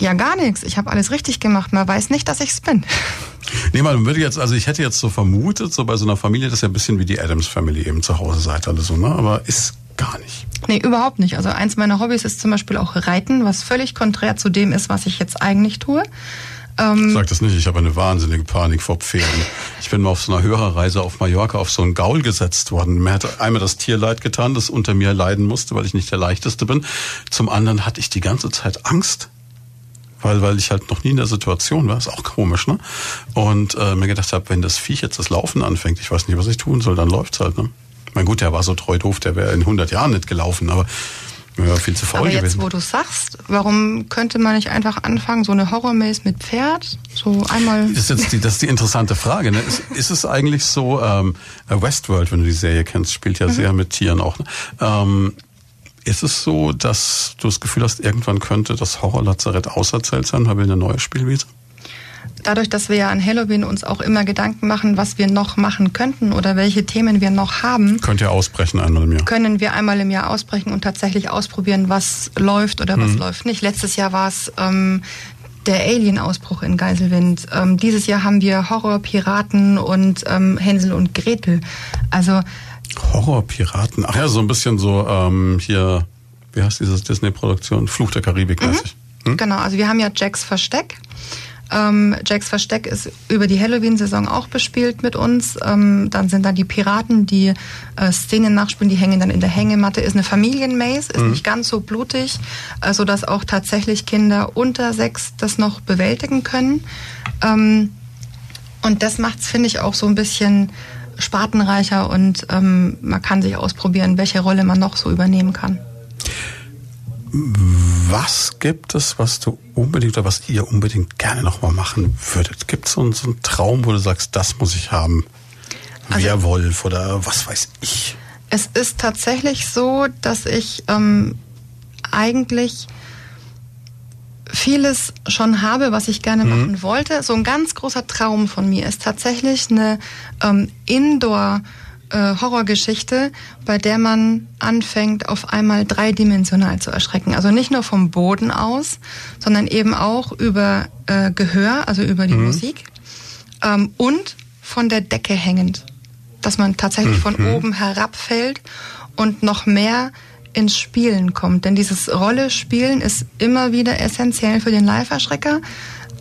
ja, gar nichts. Ich habe alles richtig gemacht. Man weiß nicht, dass ich's bin. Nee, man würde jetzt, also ich hätte jetzt so vermutet, so bei so einer Familie, das ist ja ein bisschen wie die Adams Family eben zu Hause seid alle so, ne? Aber ist gar nicht. Nee, überhaupt nicht. Also eins meiner Hobbys ist zum Beispiel auch Reiten, was völlig konträr zu dem ist, was ich jetzt eigentlich tue. Ähm, Sag das nicht, ich habe eine wahnsinnige Panik vor Pferden. Ich bin mal auf so einer Hörerreise auf Mallorca auf so einen Gaul gesetzt worden. Mir hat einmal das Tier leid getan, das unter mir leiden musste, weil ich nicht der Leichteste bin. Zum anderen hatte ich die ganze Zeit Angst. Weil, weil ich halt noch nie in der Situation war, ist auch komisch, ne? Und äh, mir gedacht habe, wenn das Viech jetzt das Laufen anfängt, ich weiß nicht, was ich tun soll, dann läuft's halt, ne? Mein gut, der war so treu doof, der wäre in 100 Jahren nicht gelaufen, aber ja, viel zu faul aber jetzt, gewesen. wo du sagst, warum könnte man nicht einfach anfangen, so eine Horror-Maze mit Pferd, so einmal... Das ist jetzt die, das ist die interessante Frage. Ne? Ist, ist es eigentlich so, ähm, Westworld, wenn du die Serie kennst, spielt Mhm. ja sehr mit Tieren auch. Ne? Ähm, ist es so, dass du das Gefühl hast, irgendwann könnte das Horror-Lazarett auserzählt sein, weil wir eine neue Spielwiese? Dadurch, dass wir ja an Halloween uns auch immer Gedanken machen, was wir noch machen könnten oder welche Themen wir noch haben, Könnt ihr ausbrechen einmal im Jahr? können wir einmal im Jahr ausbrechen und tatsächlich ausprobieren, was läuft oder was läuft nicht. Letztes Jahr war es ähm, der Alien-Ausbruch in Geiselwind. Ähm, dieses Jahr haben wir Horror, Piraten und ähm, Hänsel und Gretel. Also Horror-Piraten. Ach ja, so ein bisschen so ähm, hier, wie heißt dieses Disney-Produktion? Fluch der Karibik mäßig. Hm? Genau, also wir haben ja Jacks Versteck. Ähm, Jacks Versteck ist über die Halloween-Saison auch bespielt mit uns. Ähm, dann sind da die Piraten, die äh, Szenen nachspielen, die hängen dann in der Hängematte. Ist eine Familienmaze, ist nicht ganz so blutig, äh, sodass auch tatsächlich Kinder unter sechs das noch bewältigen können. Ähm, und das macht's, finde ich, auch so ein bisschen spartenreicher und ähm, man kann sich ausprobieren, welche Rolle man noch so übernehmen kann. Was gibt es, was du unbedingt oder was ihr unbedingt gerne nochmal machen würdet? Gibt es so, einen- so einen Traum, wo du sagst, das muss ich haben? Also- Werwolf oder was weiß ich? Es ist tatsächlich so, dass ich ähm, eigentlich vieles schon habe, was ich gerne machen wollte. So ein ganz großer Traum von mir ist tatsächlich eine ähm, Indoor äh, Horrorgeschichte, bei der man anfängt, auf einmal dreidimensional zu erschrecken. Also nicht nur vom Boden aus, sondern eben auch über äh, Gehör, also über die Musik ähm, und von der Decke hängend. Dass man tatsächlich von oben herabfällt und noch mehr ins Spielen kommt. Denn dieses Rolle-Spielen ist immer wieder essentiell für den Live-Erschrecker.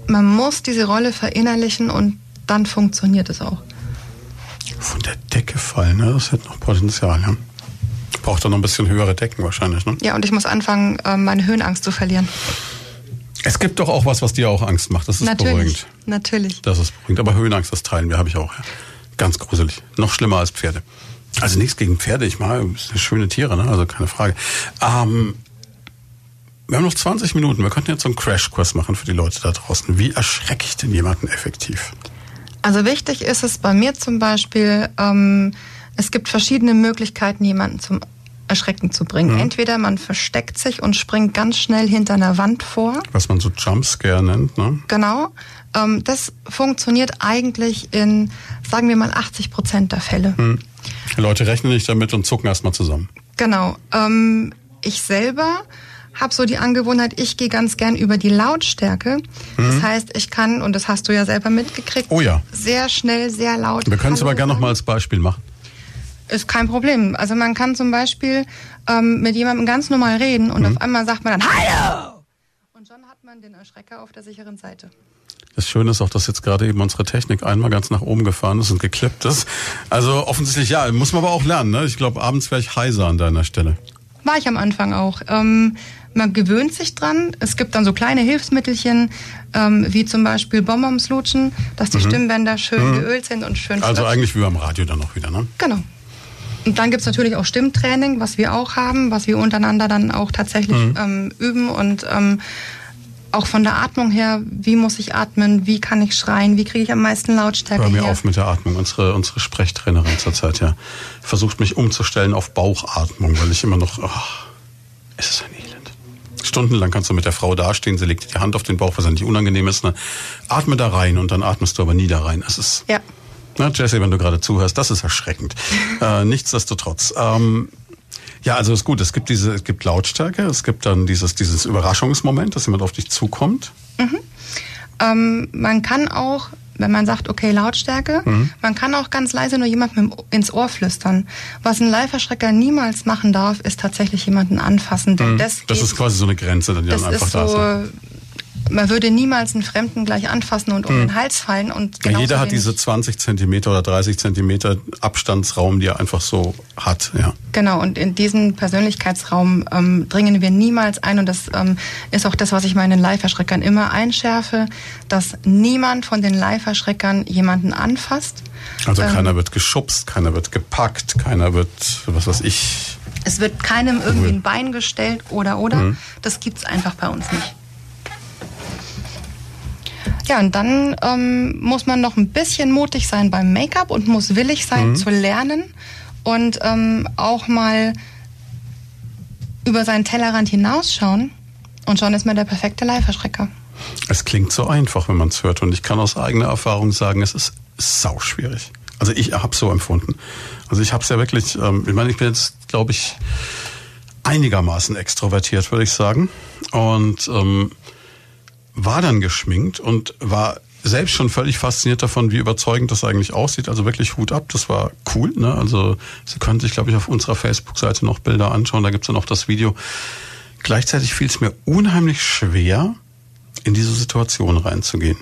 Man muss diese Rolle verinnerlichen und dann funktioniert es auch. Von der Decke fallen, ne? das hätte noch Potenzial. Ja? Braucht dann noch ein bisschen höhere Decken wahrscheinlich. Ne? Ja, und ich muss anfangen, äh, meine Höhenangst zu verlieren. Es gibt doch auch was, was dir auch Angst macht. Das ist natürlich, beruhigend. natürlich. Das ist beruhigend. Aber Höhenangst, das teilen wir, habe ich auch. Ja. Ganz gruselig. Noch schlimmer als Pferde. Also nichts gegen Pferde, ich mag schöne Tiere, ne? also keine Frage. Ähm, wir haben noch 20 Minuten. Wir könnten jetzt so einen Crashkurs machen für die Leute da draußen. Wie erschrecke ich denn jemanden effektiv? Also wichtig ist es bei mir zum Beispiel, ähm, es gibt verschiedene Möglichkeiten, jemanden zum Erschrecken zu bringen. Mhm. Entweder man versteckt sich und springt ganz schnell hinter einer Wand vor. Was man so Jumpscare nennt. Ne? Genau. Ähm, das funktioniert eigentlich in, sagen wir mal, 80 Prozent der Fälle. Hm. Die Leute rechnen nicht damit und zucken erstmal zusammen. Genau. Ähm, ich selber habe so die Angewohnheit, ich gehe ganz gern über die Lautstärke. Das heißt, ich kann, und das hast du ja selber mitgekriegt, Mhm. Oh ja. sehr schnell, sehr laut. Wir können es aber gerne noch sagen. mal als Beispiel machen. Ist kein Problem. Also man kann zum Beispiel ähm, mit jemandem ganz normal reden und Mhm. auf einmal sagt man dann Hallo! Und schon hat man den Erschrecker auf der sicheren Seite. Das Schöne ist auch, dass jetzt gerade eben unsere Technik einmal ganz nach oben gefahren ist und geklippt ist. Also offensichtlich, ja, muss man aber auch lernen. Ne? Ich glaube, abends wäre ich heiser an deiner Stelle. War ich am Anfang auch. Ähm, man gewöhnt sich dran. Es gibt dann so kleine Hilfsmittelchen, ähm, wie zum Beispiel Bonbons lutschen, dass die Stimmbänder schön geölt sind und schön Mhm. Also flutschen. eigentlich wie beim Radio dann auch wieder, ne? Genau. Und dann gibt's natürlich auch Stimmtraining, was wir auch haben, was wir untereinander dann auch tatsächlich Mhm. ähm, üben und ähm, auch von der Atmung her, wie muss ich atmen, wie kann ich schreien, wie kriege ich am meisten Lautstärke Hör mir her. auf mit der Atmung. Unsere, unsere Sprechtrainerin zurzeit, ja, versucht mich umzustellen auf Bauchatmung, weil ich immer noch, oh, es ist ein Elend. Stundenlang kannst du mit der Frau dastehen, sie legt dir die Hand auf den Bauch, was nicht unangenehm ist. Ne? Atme da rein und dann atmest du aber nie da rein. Es ist, Ja. Na, Jesse, wenn du gerade zuhörst, das ist erschreckend. [LAUGHS] äh, nichtsdestotrotz. Ähm, ja, also ist gut. Es gibt diese, es gibt Lautstärke, es gibt dann dieses, dieses Überraschungsmoment, dass jemand auf dich zukommt. Ähm, man kann auch, wenn man sagt, okay, Lautstärke, Mhm. man kann auch ganz leise nur jemandem ins Ohr flüstern. Was ein Live-Erschrecker niemals machen darf, ist tatsächlich jemanden anfassen. Denn das, Mhm. Das geht- ist quasi so eine Grenze, die das dann einfach ist da ist. so? Man würde niemals einen Fremden gleich anfassen und um den Hals fallen. Und Ja, jeder hat diese 20 Zentimeter oder 30 Zentimeter Abstandsraum, die er einfach so hat. Ja. Genau, und in diesen Persönlichkeitsraum ähm, dringen wir niemals ein. Und das ähm, ist auch das, was ich meinen Live-Erschreckern immer einschärfe, dass niemand von den Live-Erschreckern jemanden anfasst. Also Ähm. keiner wird geschubst, keiner wird gepackt, keiner wird, was weiß ich. Es wird keinem irgendwie ein Bein gestellt oder oder. Das gibt's einfach bei uns nicht. Ja, und dann ähm, muss man noch ein bisschen mutig sein beim Make-up und muss willig sein zu lernen und ähm, auch mal über seinen Tellerrand hinausschauen. Und schon ist man der perfekte Live-Erschrecker. Es klingt so einfach, wenn man es hört. Und ich kann aus eigener Erfahrung sagen, es ist sau schwierig. Also ich habe so empfunden. Also ich habe es ja wirklich, ähm, ich meine, ich bin jetzt, glaube ich, einigermaßen extrovertiert, würde ich sagen. Und ähm, war dann geschminkt und war selbst schon völlig fasziniert davon, wie überzeugend das eigentlich aussieht. Also wirklich Hut ab, das war cool. Ne? Also Sie können sich, glaube ich, auf unserer Facebook-Seite noch Bilder anschauen. Da gibt's dann auch das Video. Gleichzeitig fiel es mir unheimlich schwer, in diese Situation reinzugehen.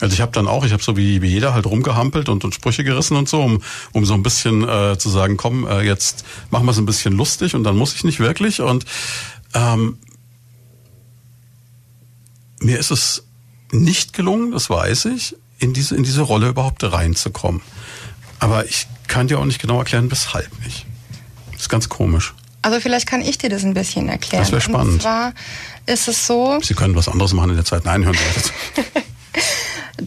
Also ich habe dann auch, ich habe so wie, wie jeder halt rumgehampelt und, und Sprüche gerissen und so, um, um so ein bisschen äh, zu sagen, komm, äh, jetzt machen wir es ein bisschen lustig und dann muss ich nicht wirklich. Und ähm, mir ist es nicht gelungen, das weiß ich, in diese, in diese Rolle überhaupt reinzukommen. Aber ich kann dir auch nicht genau erklären, weshalb nicht. Das ist ganz komisch. Also vielleicht kann ich dir das ein bisschen erklären. Das wär spannend. Und zwar ist es so, Sie können was anderes machen in der Zeit. Nein, hören Sie jetzt. [LAUGHS]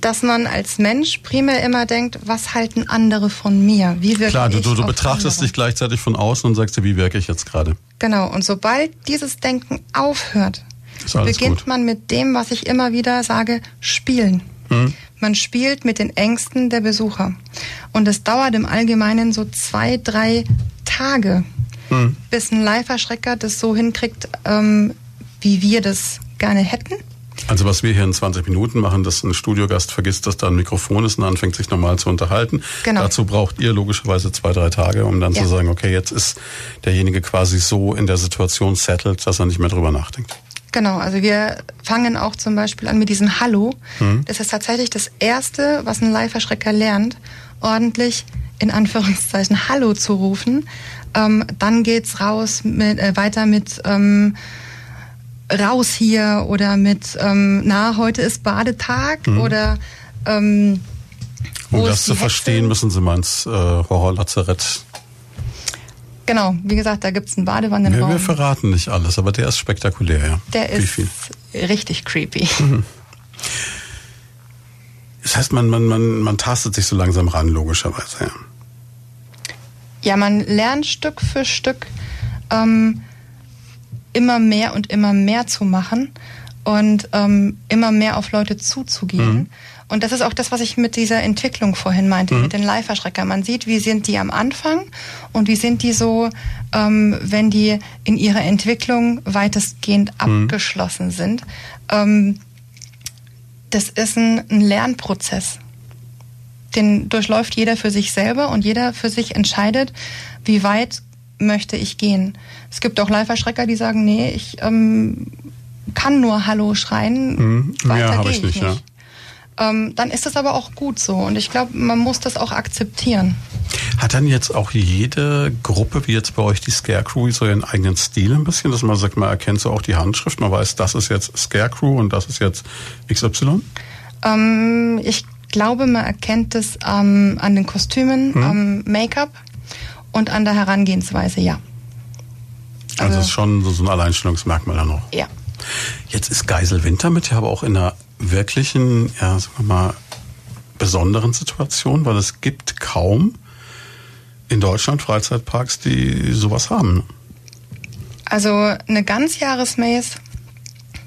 dass man als Mensch primär immer denkt, was halten andere von mir? Wie wirke Klar, du, du, du betrachtest andere? dich gleichzeitig von außen und sagst dir, wie wirke ich jetzt gerade? Genau, und sobald dieses Denken aufhört, beginnt gut. man mit dem, was ich immer wieder sage, spielen. Man spielt mit den Ängsten der Besucher. Und es dauert im Allgemeinen so zwei, drei Tage, bis ein Live-Erschrecker das so hinkriegt, ähm, wie wir das gerne hätten. Also was wir hier in 20 Minuten machen, dass ein Studiogast vergisst, dass da ein Mikrofon ist und anfängt sich normal zu unterhalten. Genau. Dazu braucht ihr logischerweise zwei, drei Tage, um dann Ja. zu sagen, okay, jetzt ist derjenige quasi so in der Situation settled, dass er nicht mehr drüber nachdenkt. Genau, also wir fangen auch zum Beispiel an mit diesem Hallo. Das ist tatsächlich das Erste, was ein Live-Erschrecker lernt, ordentlich in Anführungszeichen Hallo zu rufen. Ähm, dann geht's raus mit, äh, weiter mit ähm, raus hier oder mit ähm, na, heute ist Badetag oder ähm, Um das zu verstehen, müssen Sie mal ins äh, Horrorlazarett. Genau, wie gesagt, da gibt's einen Wir, Badewannenraum. wir verraten nicht alles, aber der ist spektakulär, ja. Der Wie ist richtig creepy. Das heißt, man, man, man, man tastet sich so langsam ran, logischerweise, ja. Ja, man lernt Stück für Stück ähm, immer mehr und immer mehr zu machen und ähm, immer mehr auf Leute zuzugehen. Und das ist auch das, was ich mit dieser Entwicklung vorhin meinte, mit den Live-Erschreckern. Man sieht, wie sind die am Anfang und wie sind die so, ähm, wenn die in ihrer Entwicklung weitestgehend abgeschlossen sind. Ähm, das ist ein, ein Lernprozess den durchläuft jeder für sich selber und jeder für sich entscheidet, wie weit möchte ich gehen. Es gibt auch Live-Erschrecker, die sagen, nee, ich ähm, kann nur Hallo schreien, Mhm. weiter Mehr hab gehe ich nicht, ja. Ähm, dann ist das aber auch gut so und ich glaube, man muss das auch akzeptieren. Hat dann jetzt auch jede Gruppe, wie jetzt bei euch die Scarecrew, so ihren eigenen Stil ein bisschen, dass man sagt, man erkennt so auch die Handschrift, man weiß, das ist jetzt Scarecrew und das ist jetzt XY? Ähm, ich glaube, man erkennt es ähm, an den Kostümen, Mhm. am Make-up und an der Herangehensweise, ja. Also, Also- ist schon so, ein Alleinstellungsmerkmal dann noch. Ja. Jetzt ist Geisel Winter mit ja aber auch in einer wirklichen, ja, sagen wir mal, besonderen Situation, weil es gibt kaum in Deutschland Freizeitparks, die sowas haben. ne? Also eine Ganzjahresmaze,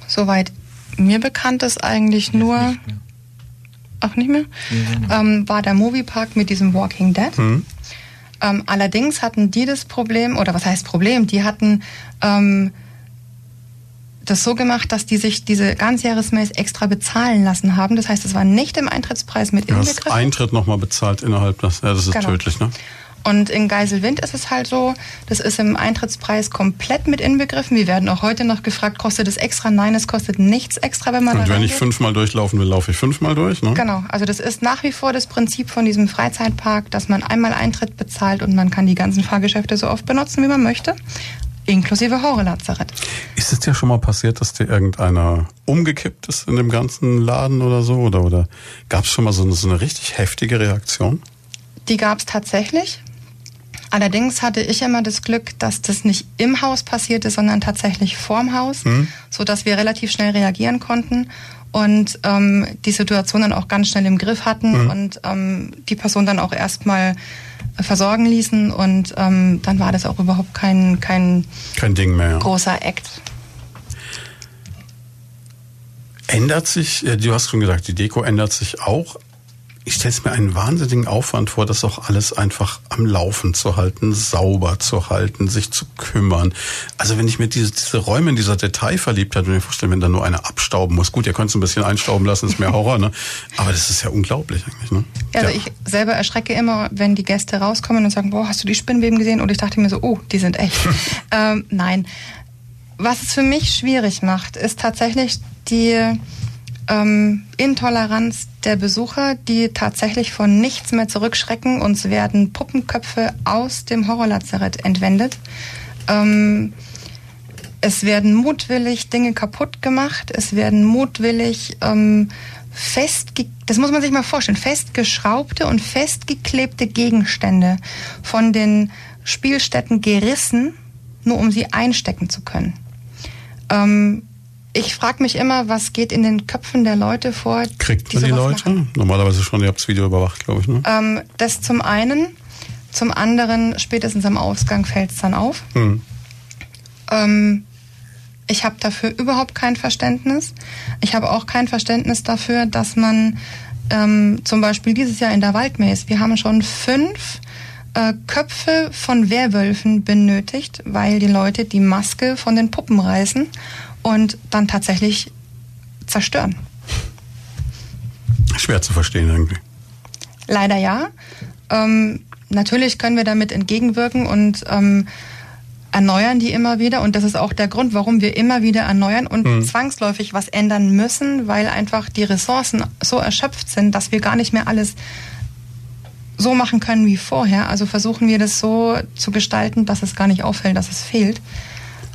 soweit mir bekannt ist, eigentlich nur, auch nicht mehr, ähm, war der Moviepark mit diesem Walking Dead. Ähm, allerdings hatten die das Problem, oder was heißt Problem, die hatten ähm, das so gemacht, dass die sich diese Ganzjahresmaze extra bezahlen lassen haben. Das heißt, es war nicht im Eintrittspreis mit hast inbegriffen. Eintritt nochmal bezahlt innerhalb des, ja, das ist Genau. tödlich, ne? Und in Geiselwind ist es halt so, das ist im Eintrittspreis komplett mit inbegriffen. Wir werden auch heute noch gefragt, kostet es extra? Nein, es kostet nichts extra, wenn man Und wenn ich fünfmal durchlaufen will, laufe ich fünfmal durch, ne? Genau, also das ist nach wie vor das Prinzip von diesem Freizeitpark, dass man einmal Eintritt bezahlt und man kann die ganzen Fahrgeschäfte so oft benutzen, wie man möchte, inklusive Horrorlazarett. Ist es dir schon mal passiert, dass dir irgendeiner umgekippt ist in dem ganzen Laden oder so? Oder, oder gab es schon mal so eine, so eine richtig heftige Reaktion? Die gab es tatsächlich. Allerdings hatte ich immer das Glück, dass das nicht im Haus passierte, sondern tatsächlich vorm Haus, so dass wir relativ schnell reagieren konnten und ähm, die Situation dann auch ganz schnell im Griff hatten und ähm, die Person dann auch erstmal versorgen ließen und ähm, dann war das auch überhaupt kein, kein Kein Ding mehr. großer Act. Ändert sich, äh, du hast schon gesagt, die Deko ändert sich auch. Ich stelle mir einen wahnsinnigen Aufwand vor, das auch alles einfach am Laufen zu halten, sauber zu halten, sich zu kümmern. Also wenn ich mir diese, diese Räume in dieser Detailverliebtheit und mir vorstelle, wenn da nur einer abstauben muss. Gut, ihr könnt es ein bisschen einstauben lassen, ist mehr Horror, ne? Aber das ist ja unglaublich eigentlich, ne? Ja, also ich selber erschrecke immer, wenn die Gäste rauskommen und sagen, boah, hast du die Spinnweben gesehen? Und ich dachte mir so, oh, die sind echt. [LAUGHS] ähm, nein. Was es für mich schwierig macht, ist tatsächlich die ähm, Intoleranz der Besucher, die tatsächlich von nichts mehr zurückschrecken. Uns werden Puppenköpfe aus dem Horrorlazarett entwendet. Ähm, es werden mutwillig Dinge kaputt gemacht. Es werden mutwillig ähm, festge das muss man sich mal vorstellen, festgeschraubte und festgeklebte Gegenstände von den Spielstätten gerissen, nur um sie einstecken zu können. Ähm, ich frage mich immer, was geht in den Köpfen der Leute vor? Kriegt man die Leute? machen? Normalerweise schon, ihr habt das Video überwacht, glaube ich, ne? Ähm, das zum einen. Zum anderen, spätestens am Ausgang fällt es dann auf. Hm. Ähm, Ich habe dafür überhaupt kein Verständnis. Ich habe auch kein Verständnis dafür, dass man ähm, zum Beispiel dieses Jahr in der Waldmaze, wir haben schon fünf äh, Köpfe von Werwölfen benötigt, weil die Leute die Maske von den Puppen reißen und dann tatsächlich zerstören. Schwer zu verstehen irgendwie. Leider ja. Ähm, natürlich können wir damit entgegenwirken und ähm, erneuern die immer wieder. Und das ist auch der Grund, warum wir immer wieder erneuern und mhm. zwangsläufig was ändern müssen, weil einfach die Ressourcen so erschöpft sind, dass wir gar nicht mehr alles so machen können wie vorher. Also versuchen wir das so zu gestalten, dass es gar nicht auffällt, dass es fehlt.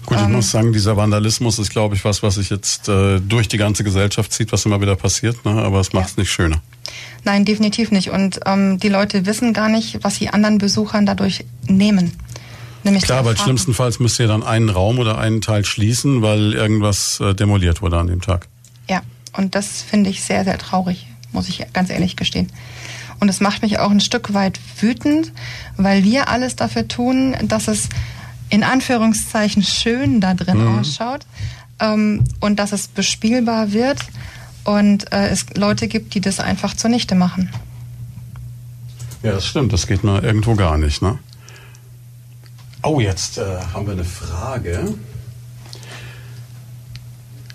Gut, ich ähm, muss sagen, dieser Vandalismus ist, glaube ich, was, was sich jetzt äh, durch die ganze Gesellschaft zieht, was immer wieder passiert, ne? aber es macht es ja. nicht schöner. Nein, definitiv nicht. Und ähm, die Leute wissen gar nicht, was sie anderen Besuchern dadurch nehmen. Nämlich Klar, weil schlimmstenfalls müsst ihr dann einen Raum oder einen Teil schließen, weil irgendwas äh, demoliert wurde an dem Tag. Ja, und das finde ich sehr, sehr traurig, muss ich ganz ehrlich gestehen. Und es macht mich auch ein Stück weit wütend, weil wir alles dafür tun, dass es in Anführungszeichen schön da drin mhm. ausschaut ähm, und dass es bespielbar wird und äh, es Leute gibt, die das einfach zunichte machen. Ja, das stimmt. Das geht mal irgendwo gar nicht, ne? Oh, jetzt äh, haben wir eine Frage.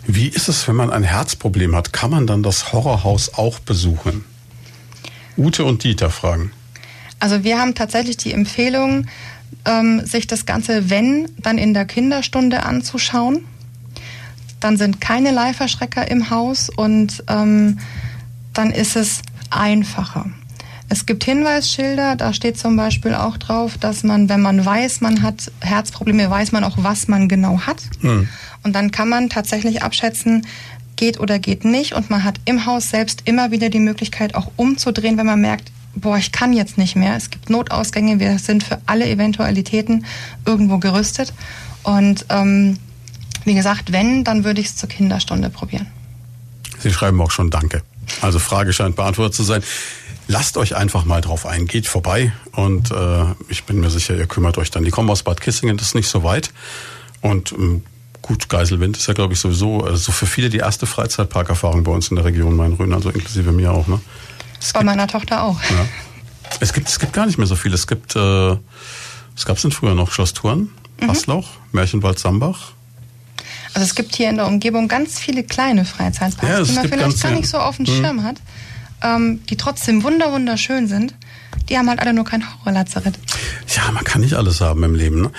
Wie ist es, wenn man ein Herzproblem hat? Kann man dann das Horrorhaus auch besuchen? Ute und Dieter fragen. Also wir haben tatsächlich die Empfehlung, ähm, sich das Ganze, wenn, dann in der Kinderstunde anzuschauen. Dann sind keine Live-Erschrecker im Haus und ähm, dann ist es einfacher. Es gibt Hinweisschilder, da steht zum Beispiel auch drauf, dass man, wenn man weiß, man hat Herzprobleme, weiß man auch, was man genau hat. Hm. Und dann kann man tatsächlich abschätzen, geht oder geht nicht. Und man hat im Haus selbst immer wieder die Möglichkeit, auch umzudrehen, wenn man merkt, boah, ich kann jetzt nicht mehr. Es gibt Notausgänge, wir sind für alle Eventualitäten irgendwo gerüstet. Und ähm, wie gesagt, wenn, dann würde ich es zur Kinderstunde probieren. Sie schreiben auch schon Danke. Also Frage scheint beantwortet zu sein. Lasst euch einfach mal drauf ein, geht vorbei und äh, ich bin mir sicher, ihr kümmert euch dann. Die kommen aus Bad Kissingen, das ist nicht so weit und ähm, gut, Geiselwind ist ja glaube ich sowieso äh, so für viele die erste Freizeitparkerfahrung bei uns in der Region Main-Rhön, also inklusive mir auch. Ne? Es bei gibt, meiner Tochter auch. Ja. Es gibt es gibt gar nicht mehr so viel. Es gibt äh, es gab es denn früher noch Schloss Thurn, mhm. Märchenwald Sambach. Also es gibt hier in der Umgebung ganz viele kleine Freizeitparks, ja, die man vielleicht gar nicht so auf dem mhm. Schirm hat ähm, die trotzdem wunder wunderschön sind. Die haben halt alle nur kein Horrorlazarett. Ja, man kann nicht alles haben im Leben. Ne?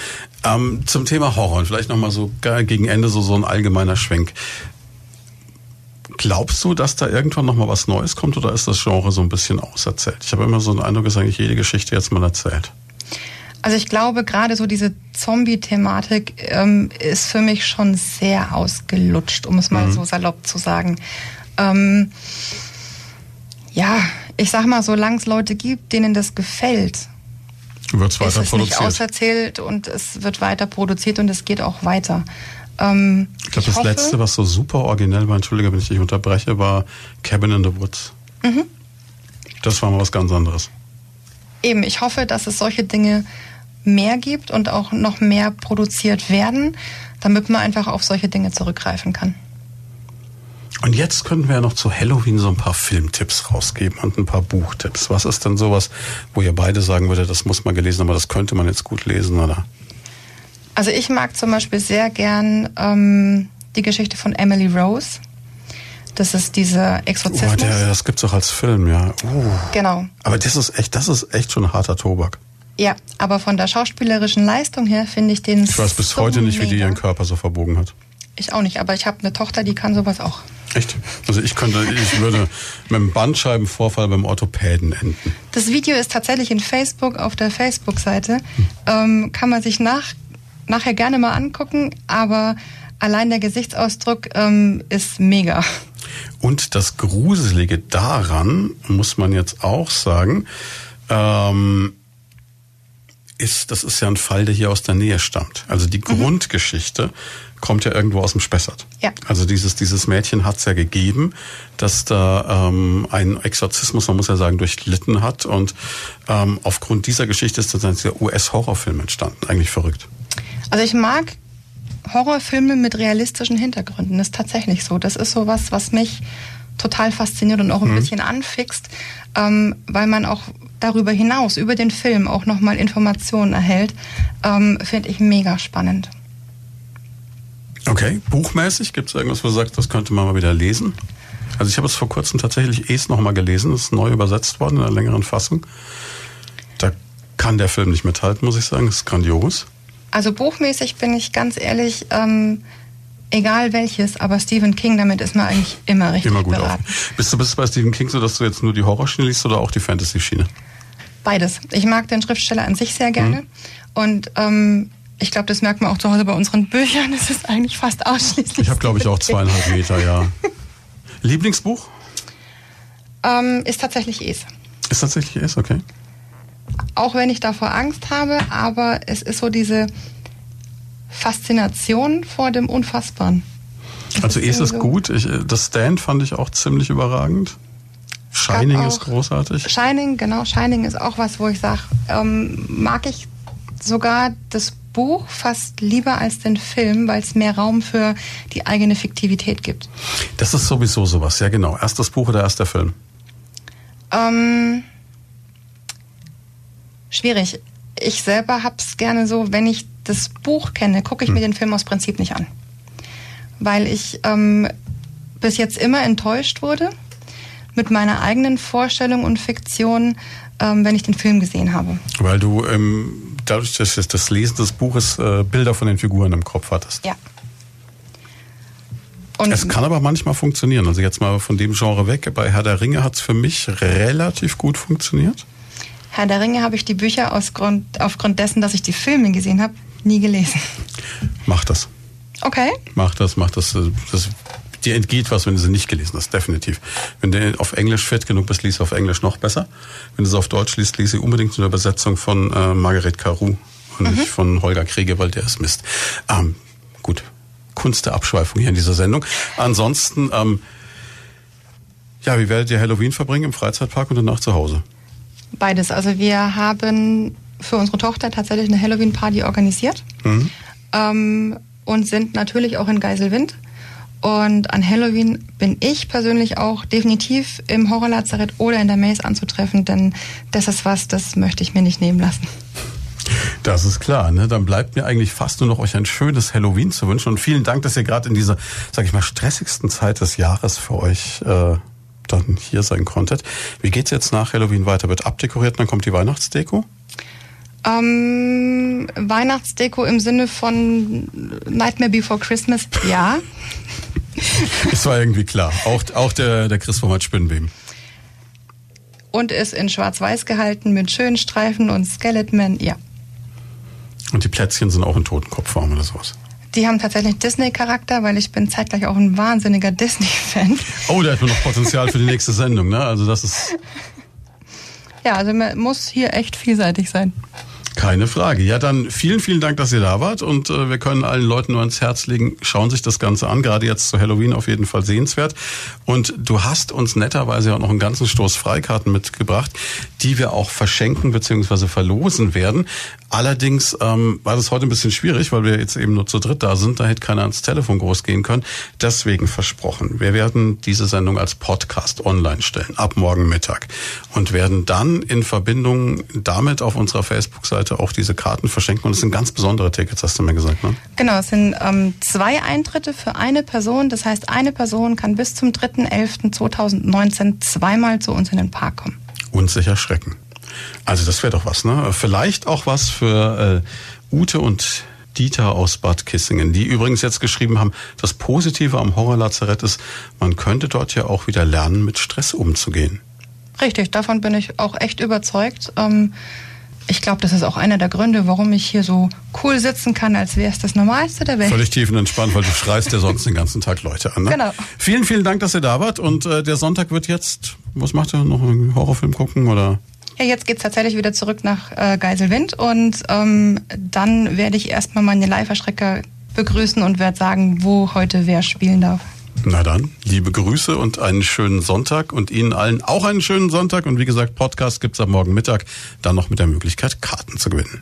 Ähm, zum Thema Horror und vielleicht nochmal so gegen Ende so, so ein allgemeiner Schwenk. Glaubst du, dass da irgendwann nochmal was Neues kommt oder ist das Genre so ein bisschen auserzählt? Ich habe immer so den Eindruck, dass eigentlich jede Geschichte jetzt mal erzählt. Also ich glaube, gerade so diese Zombie-Thematik ähm, ist für mich schon sehr ausgelutscht, um es mal mhm. so salopp zu sagen. Ähm, ja, ich sag mal, solange es Leute gibt, denen das gefällt, wird's weiter ist es produziert. nicht auserzählt und es wird weiter produziert und es geht auch weiter. Ähm, ich glaube, das hoffe, letzte, was so super originell war, entschuldige, wenn ich dich unterbreche, war Cabin in the Woods. Mhm. Das war mal was ganz anderes. Eben, ich hoffe, dass es solche Dinge mehr gibt und auch noch mehr produziert werden, damit man einfach auf solche Dinge zurückgreifen kann. Und jetzt könnten wir ja noch zu Halloween so ein paar Filmtipps rausgeben und ein paar Buchtipps. Was ist denn sowas, wo ihr beide sagen würdet, das muss man gelesen, aber das könnte man jetzt gut lesen, oder? Also ich mag zum Beispiel sehr gern ähm, die Geschichte von Emily Rose. Das ist dieser Exorzismus. Oh, der, das gibt's auch als Film, ja. Uh. Genau. Aber das ist echt, das ist echt schon harter Tobak. Ja, aber von der schauspielerischen Leistung her finde ich den. Ich weiß bis so heute nicht, mega. wie die ihren Körper so verbogen hat. Ich auch nicht, aber ich habe eine Tochter, die kann sowas auch. Echt? Also ich könnte, ich würde mit einem Bandscheibenvorfall beim Orthopäden enden. Das Video ist tatsächlich in Facebook auf der Facebook-Seite. Hm. Ähm, kann man sich nach, nachher gerne mal angucken, aber allein der Gesichtsausdruck ähm, ist mega. Und das Gruselige daran, muss man jetzt auch sagen, ähm, ist, das ist ja ein Fall, der hier aus der Nähe stammt. Also die mhm. Grundgeschichte kommt ja irgendwo aus dem Spessart. Ja. Also dieses, dieses Mädchen hat es ja gegeben, dass da ähm, ein Exorzismus, man muss ja sagen, durchlitten hat. Und ähm, aufgrund dieser Geschichte ist dann der US-Horrorfilm entstanden. Eigentlich verrückt. Also ich mag Horrorfilme mit realistischen Hintergründen. Das ist tatsächlich so. Das ist so was, was mich total fasziniert und auch ein mhm. bisschen anfixt, ähm, weil man auch darüber hinaus, über den Film auch nochmal Informationen erhält, ähm, finde ich mega spannend. Okay, buchmäßig gibt es irgendwas, wo du sagst, das könnte man mal wieder lesen? Also ich habe es vor kurzem tatsächlich es nochmal gelesen, das ist neu übersetzt worden in einer längeren Fassung. Da kann der Film nicht mithalten, muss ich sagen, das ist grandios. Also buchmäßig bin ich ganz ehrlich, ähm, egal welches, aber Stephen King, damit ist man eigentlich immer richtig immer gut beraten. Bist du bist bei Stephen King so, dass du jetzt nur die Horrorschiene liest oder auch die Fantasy-Schiene? Beides. Ich mag den Schriftsteller an sich sehr gerne. Mhm. Und ähm, ich glaube, das merkt man auch zu Hause bei unseren Büchern. [LAUGHS] Es ist eigentlich fast ausschließlich. Ich habe, glaube ich, auch zweieinhalb Meter, ja. [LAUGHS] Lieblingsbuch? Ähm, ist tatsächlich Es. Ist tatsächlich Es, okay. Auch wenn ich davor Angst habe, aber es ist so diese Faszination vor dem Unfassbaren. Das also Es ist so gut. Ich, das Stand fand ich auch ziemlich überragend. Shining ist großartig. Shining, genau. Shining ist auch was, wo ich sage, ähm, mag ich sogar das Buch fast lieber als den Film, weil es mehr Raum für die eigene Fiktivität gibt. Das ist sowieso sowas, ja genau. Erst das Buch oder erst der Film? Ähm, schwierig. Ich selber hab's gerne so, wenn ich das Buch kenne, gucke ich hm. mir den Film aus Prinzip nicht an. Weil ich ähm, bis jetzt immer enttäuscht wurde mit meiner eigenen Vorstellung und Fiktion, ähm, wenn ich den Film gesehen habe. Weil du ähm, dadurch, dass du das Lesen des Buches äh, Bilder von den Figuren im Kopf hattest. Ja. Und es kann aber manchmal funktionieren. Also jetzt mal von dem Genre weg. Bei Herr der Ringe hat es für mich relativ gut funktioniert. Herr der Ringe habe ich die Bücher Grund, aufgrund dessen, dass ich die Filme gesehen habe, nie gelesen. Mach das. Okay. Mach das, mach das. das dir entgeht was, wenn du sie nicht gelesen hast, definitiv. Wenn du auf Englisch fit genug bist, liest du auf Englisch noch besser. Wenn du sie auf Deutsch liest, liest sie unbedingt eine Übersetzung von äh, Margaret Caroux und mhm. nicht von Holger Kriege, weil der ist Mist. Ähm, gut, Kunst der Abschweifung hier in dieser Sendung. Ansonsten, ähm, ja, wie werdet ihr Halloween verbringen? Im Freizeitpark und danach zu Hause? Beides. Also wir haben für unsere Tochter tatsächlich eine Halloween-Party organisiert mhm. ähm, und sind natürlich auch in Geiselwind. Und an Halloween bin ich persönlich auch definitiv im Horrorlazarett oder in der Maze anzutreffen, denn das ist was, das möchte ich mir nicht nehmen lassen. Das ist klar, ne? Dann bleibt mir eigentlich fast nur noch euch ein schönes Halloween zu wünschen. Und vielen Dank, dass ihr gerade in dieser, sag ich mal, stressigsten Zeit des Jahres für euch äh, dann hier sein konntet. Wie geht's jetzt nach Halloween weiter? Wird abdekoriert dann kommt die Weihnachtsdeko? Ähm, Weihnachtsdeko im Sinne von Nightmare Before Christmas, ja. [LAUGHS] Das war irgendwie klar. Auch, auch der, der Christbaum hat Spinnenbeben. Und ist in schwarz-weiß gehalten mit schönen Streifen und Skeleton, ja. Und die Plätzchen sind auch in Totenkopfform oder sowas? Die haben tatsächlich Disney-Charakter, weil ich bin zeitgleich auch ein wahnsinniger Disney-Fan. Oh, da hat man noch Potenzial für die nächste Sendung, ne? Also das ist... Ja, also man muss hier echt vielseitig sein. Keine Frage. Ja, dann vielen, vielen Dank, dass ihr da wart und äh, wir können allen Leuten nur ans Herz legen, schauen sich das Ganze an, gerade jetzt zu Halloween auf jeden Fall sehenswert. Und du hast uns netterweise auch noch einen ganzen Stoß Freikarten mitgebracht, die wir auch verschenken bzw. verlosen werden. Allerdings ähm, war das heute ein bisschen schwierig, weil wir jetzt eben nur zu dritt da sind. Da hätte keiner ans Telefon groß gehen können. Deswegen versprochen. Wir werden diese Sendung als Podcast online stellen, ab morgen Mittag. Und werden dann in Verbindung damit auf unserer Facebook-Seite auch diese Karten verschenken. Und es sind ganz besondere Tickets, hast du mir gesagt, ne? Genau, es sind ähm, zwei Eintritte für eine Person. Das heißt, eine Person kann bis zum 3.11.2019 zweimal zu uns in den Park kommen. Und sich erschrecken. Also das wäre doch was, ne? Vielleicht auch was für äh, Ute und Dieter aus Bad Kissingen, die übrigens jetzt geschrieben haben, das Positive am Horrorlazarett ist, man könnte dort ja auch wieder lernen, mit Stress umzugehen. Richtig, davon bin ich auch echt überzeugt. Ähm, ich glaube, das ist auch einer der Gründe, warum ich hier so cool sitzen kann, als wäre es das Normalste der Welt. Völlig tiefenentspannt, weil du schreist ja sonst den ganzen Tag Leute an. Ne? Genau. Vielen, vielen Dank, dass ihr da wart. Und äh, der Sonntag wird jetzt, was macht ihr? Noch einen Horrorfilm gucken oder? Ja, jetzt geht's tatsächlich wieder zurück nach äh, Geiselwind und ähm, dann werde ich erstmal meine Live-Erschrecker begrüßen und werde sagen, wo heute wer spielen darf. Na dann, liebe Grüße und einen schönen Sonntag und Ihnen allen auch einen schönen Sonntag. Und wie gesagt, Podcast gibt's ab morgen Mittag, dann noch mit der Möglichkeit, Karten zu gewinnen.